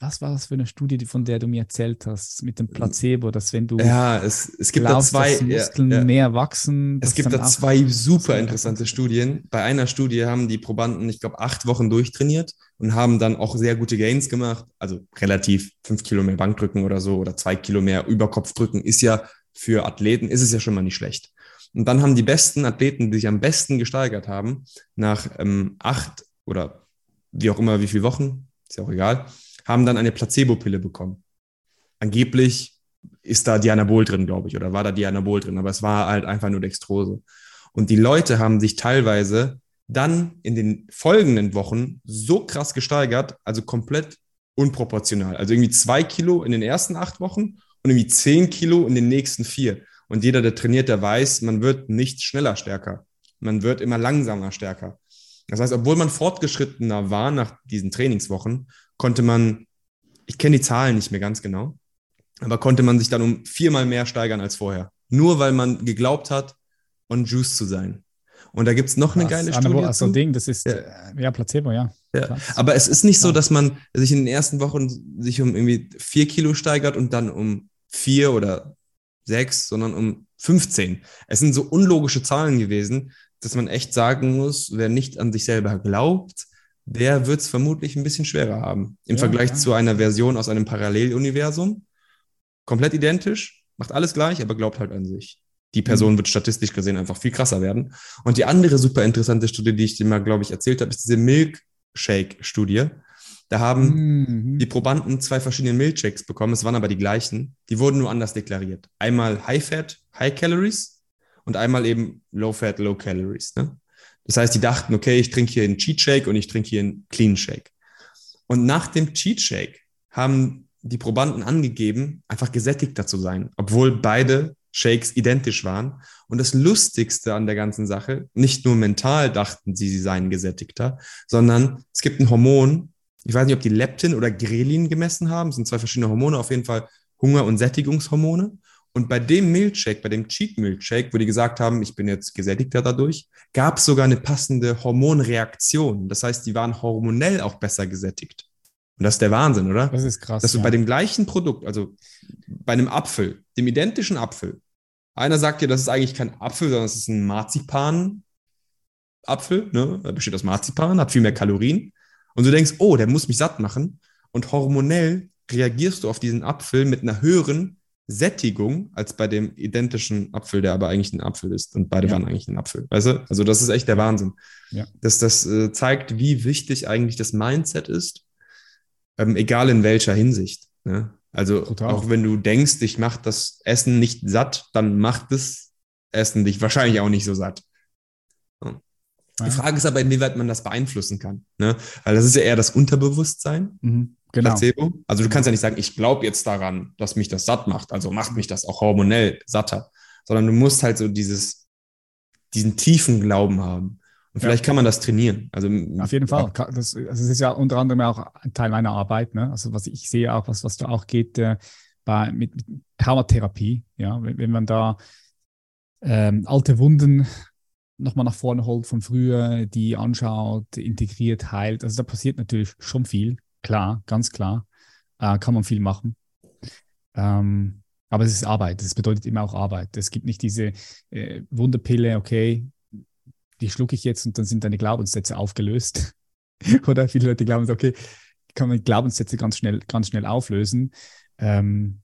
was war das für eine Studie, von der du mir erzählt hast, mit dem Placebo, dass wenn du
ja, es, es gibt glaubst, da zwei,
Muskeln ja, mehr wachsen.
Es gibt da zwei super interessante Studien. Bei einer Studie haben die Probanden, ich glaube, acht Wochen durchtrainiert und haben dann auch sehr gute Gains gemacht, also relativ fünf Kilo mehr Bankdrücken oder so oder zwei Kilo mehr Überkopfdrücken ist ja für Athleten, ist es ja schon mal nicht schlecht. Und dann haben die besten Athleten, die sich am besten gesteigert haben, nach ähm, acht oder wie auch immer, wie viele Wochen, ist ja auch egal, haben dann eine Placebo-Pille bekommen. Angeblich ist da Dianabol drin, glaube ich, oder war da Dianabol drin, aber es war halt einfach nur Dextrose. Und die Leute haben sich teilweise dann in den folgenden Wochen so krass gesteigert, also komplett unproportional. Also irgendwie zwei Kilo in den ersten acht Wochen und irgendwie zehn Kilo in den nächsten vier. Und jeder, der trainiert, der weiß, man wird nicht schneller stärker. Man wird immer langsamer stärker. Das heißt, obwohl man fortgeschrittener war nach diesen Trainingswochen, konnte man, ich kenne die Zahlen nicht mehr ganz genau, aber konnte man sich dann um viermal mehr steigern als vorher. Nur weil man geglaubt hat, on Juice zu sein. Und da gibt es noch eine
Was?
geile Studie.
Also
zu.
Ding, das ist,
Ja.
ja, Placebo, ja.
Ja. Aber es ist nicht so, dass man sich in den ersten Wochen sich um irgendwie vier Kilo steigert und dann um vier oder sechs, sondern um 15. Es sind so unlogische Zahlen gewesen, dass man echt sagen muss, wer nicht an sich selber glaubt, der wird es vermutlich ein bisschen schwerer haben. Im
Ja,
Vergleich
ja.
zu einer Version aus einem Paralleluniversum. Komplett identisch, macht alles gleich, aber glaubt halt an sich. Die Person
Mhm.
wird statistisch gesehen einfach viel krasser werden. Und die andere super interessante Studie, die ich dir mal, glaube ich, erzählt habe, ist diese Milkshake-Studie. Da haben
Mhm.
die Probanden zwei verschiedene Milkshakes bekommen, es waren aber die gleichen. Die wurden nur anders deklariert. Einmal High Fat, High Calories und einmal eben Low Fat, Low Calories. Ne? Das heißt, die dachten, okay, ich trinke hier einen Cheat Shake und ich trinke hier einen Clean Shake. Und nach dem Cheat Shake haben die Probanden angegeben, einfach gesättigter zu sein, obwohl beide Shakes identisch waren. Und das Lustigste an der ganzen Sache, nicht nur mental dachten sie, sie seien gesättigter, sondern es gibt ein Hormon, ich weiß nicht, ob die Leptin oder Grelin gemessen haben, das sind zwei verschiedene Hormone, auf jeden Fall Hunger- und Sättigungshormone. Und bei dem Milkshake, bei dem Cheat Milkshake, wo die gesagt haben, ich bin jetzt gesättigter dadurch, gab es sogar eine passende Hormonreaktion. Das heißt, die waren hormonell auch besser gesättigt. Und das ist der Wahnsinn, oder?
Das ist krass.
dass du
ja.
bei dem gleichen Produkt, also bei einem Apfel, dem identischen Apfel, einer sagt dir, das ist eigentlich kein Apfel, sondern es ist ein Marzipan-Apfel, ne? Er besteht aus Marzipan, hat viel mehr Kalorien. Und du denkst, oh, der muss mich satt machen. Und hormonell reagierst du auf diesen Apfel mit einer höheren Sättigung als bei dem identischen Apfel, der aber eigentlich ein Apfel ist. Und beide
Ja.
waren eigentlich ein Apfel. Weißt du? Also, das ist echt der Wahnsinn.
Ja.
Das, das äh, zeigt, wie wichtig eigentlich das Mindset ist, ähm, egal in welcher Hinsicht. Ne? Also,
Total.
auch wenn du denkst, dich macht das Essen nicht satt, dann macht das Essen dich wahrscheinlich auch nicht so satt.
Ja.
Die Frage ist aber, inwieweit man das beeinflussen kann. Ne? Weil das ist ja eher das Unterbewusstsein,
Mhm. Genau.
Placebo. Also du kannst ja nicht sagen, ich glaube jetzt daran, dass mich das satt macht. Also macht mich das auch hormonell satter. Sondern du musst halt so dieses, diesen tiefen Glauben haben. Und
Ja.
vielleicht kann man das trainieren. Also
Auf jeden Fall. Das, also das ist ja unter anderem auch ein Teil meiner Arbeit. Ne? Also was ich sehe auch, was, was da auch geht äh, bei, mit, mit Traumatherapie. Ja? Wenn, wenn man da ähm, alte Wunden nochmal nach vorne holt von früher, die anschaut, integriert, heilt. Also da passiert natürlich schon viel. Klar, ganz klar. Äh, kann man viel machen. Ähm, aber es ist Arbeit. Das bedeutet immer auch Arbeit. Es gibt nicht diese äh, Wunderpille, okay, die schlucke ich jetzt und dann sind deine Glaubenssätze aufgelöst. <laughs> Oder viele Leute glauben, okay, kann man Glaubenssätze ganz schnell, ganz schnell auflösen. Ähm,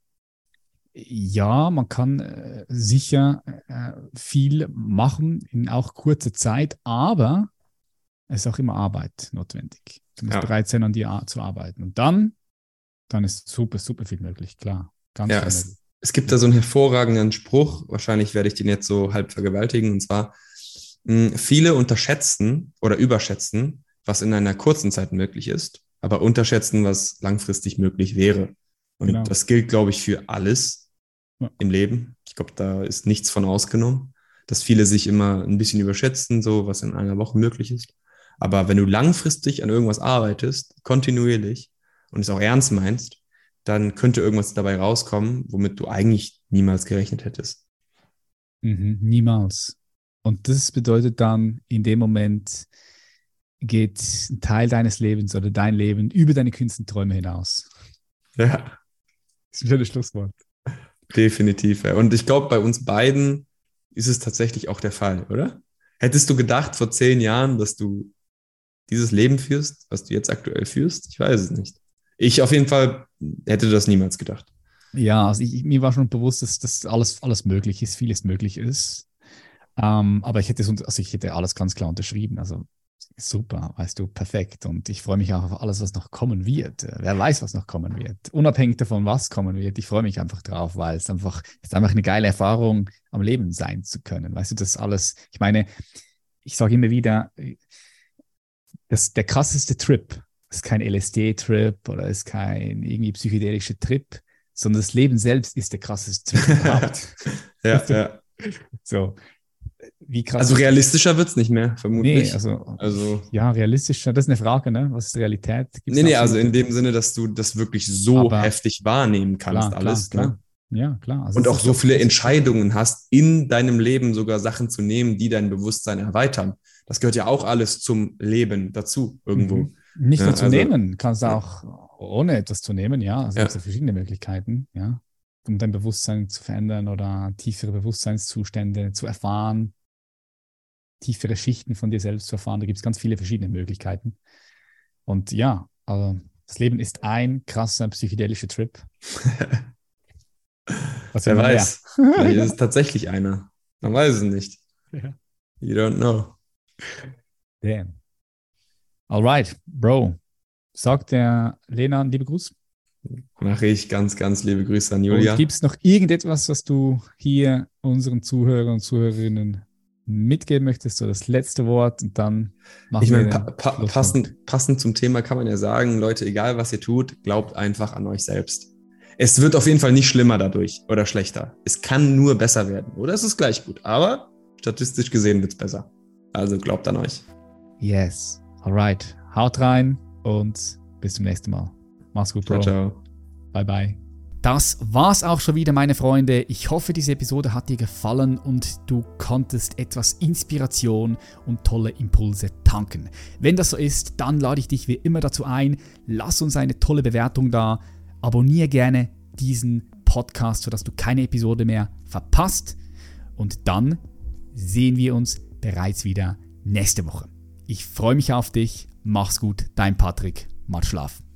ja, man kann äh, sicher äh, viel machen in auch kurzer Zeit, aber es ist auch immer Arbeit notwendig. Du musst
Ja.
bereit sein, an dir ar- zu arbeiten. Und dann, dann ist super, super viel möglich, klar. Ganz
Ja, es, es gibt da so einen hervorragenden Spruch, wahrscheinlich werde ich den jetzt so halb vergewaltigen, und zwar, mh, viele unterschätzen oder überschätzen, was in einer kurzen Zeit möglich ist, aber unterschätzen, was langfristig möglich wäre. Und
Genau.
das gilt, glaube ich, für alles
Ja.
im Leben. Ich glaube, da ist nichts von ausgenommen, dass viele sich immer ein bisschen überschätzen, so was in einer Woche möglich ist. Aber wenn du langfristig an irgendwas arbeitest, kontinuierlich und es auch ernst meinst, dann könnte irgendwas dabei rauskommen, womit du eigentlich niemals gerechnet hättest.
Mhm, niemals. Und das bedeutet dann, in dem Moment geht ein Teil deines Lebens oder dein Leben über deine kühnsten Träume hinaus.
Ja,
Das ist ein schönes Schlusswort.
Definitiv. Ja. Und ich glaube, bei uns beiden ist es tatsächlich auch der Fall, oder? Hättest du gedacht vor zehn Jahren, dass du dieses Leben führst, was du jetzt aktuell führst? Ich weiß es nicht. Ich auf jeden Fall hätte das niemals gedacht.
Ja, also ich, mir war schon bewusst, dass das alles, alles möglich ist, vieles möglich ist. Ähm, aber ich hätte, also ich hätte alles ganz klar unterschrieben. Also super, weißt du, perfekt. Und ich freue mich auch auf alles, was noch kommen wird. Äh, Wer weiß, was noch kommen wird. Unabhängig davon, was kommen wird. Ich freue mich einfach drauf, weil es einfach, es ist einfach eine geile Erfahrung, am Leben sein zu können. Weißt du, das alles, ich meine, ich sage immer wieder, das, der krasseste Trip ist kein LSD-Trip oder ist kein irgendwie psychedelischer Trip, sondern das Leben selbst ist der krasseste Trip <laughs> überhaupt.
Ja, ja.
So, wie krass.
Also realistischer wird es nicht mehr,
nee,
vermutlich.
also,
also
ja, realistisch, das ist eine Frage, ne? Was ist Realität? Gibt's
Nee, nee, also in dem Sinne, dass du das wirklich so
Aber-
heftig wahrnehmen kannst,
Klar,
alles.
klar,
Ne?
Ja, klar.
Also und auch so viele Entscheidungen hast, in deinem Leben sogar Sachen zu nehmen, die dein Bewusstsein erweitern. Das gehört ja auch alles zum Leben dazu, irgendwo. Mhm.
Nicht nur zu also, nehmen, kannst du ja. auch ohne etwas zu nehmen, ja. Also ja. es gibt verschiedene Möglichkeiten, ja. Um dein Bewusstsein zu verändern oder tiefere Bewusstseinszustände zu erfahren, tiefere Schichten von dir selbst zu erfahren. Da gibt es ganz viele verschiedene Möglichkeiten. Und ja, also das Leben ist ein krasser psychedelischer Trip. <laughs>
Was Wer weiß. Vielleicht ist <laughs> es tatsächlich einer. Man weiß es nicht. Ja. You don't know.
Damn. Alright, Bro. Sagt der Lena einen lieben Gruß?
Mache ich ganz, ganz liebe Grüße an Julia.
Gibt es noch irgendetwas, was du hier unseren Zuhörern und Zuhörerinnen mitgeben möchtest, so das letzte Wort und dann
machen ich meine, pa pa passend, passend zum Thema kann man ja sagen, Leute, egal was ihr tut, glaubt einfach an euch selbst. Es wird auf jeden Fall nicht schlimmer dadurch oder schlechter. Es kann nur besser werden oder es ist gleich gut, aber statistisch gesehen wird es besser. Also glaubt an euch.
Yes. Alright. Haut rein und bis zum nächsten Mal. Mach's gut, Bro. Ciao, ciao. Bye, bye. Das war's auch schon wieder, meine Freunde. Ich hoffe, diese Episode hat dir gefallen und du konntest etwas Inspiration und tolle Impulse tanken. Wenn das so ist, dann lade ich dich wie immer dazu ein, lass uns eine tolle Bewertung da, abonniere gerne diesen Podcast, sodass du keine Episode mehr verpasst und dann sehen wir uns bereits wieder nächste Woche. Ich freue mich auf dich. Mach's gut, dein Patrick. Mal schlafen.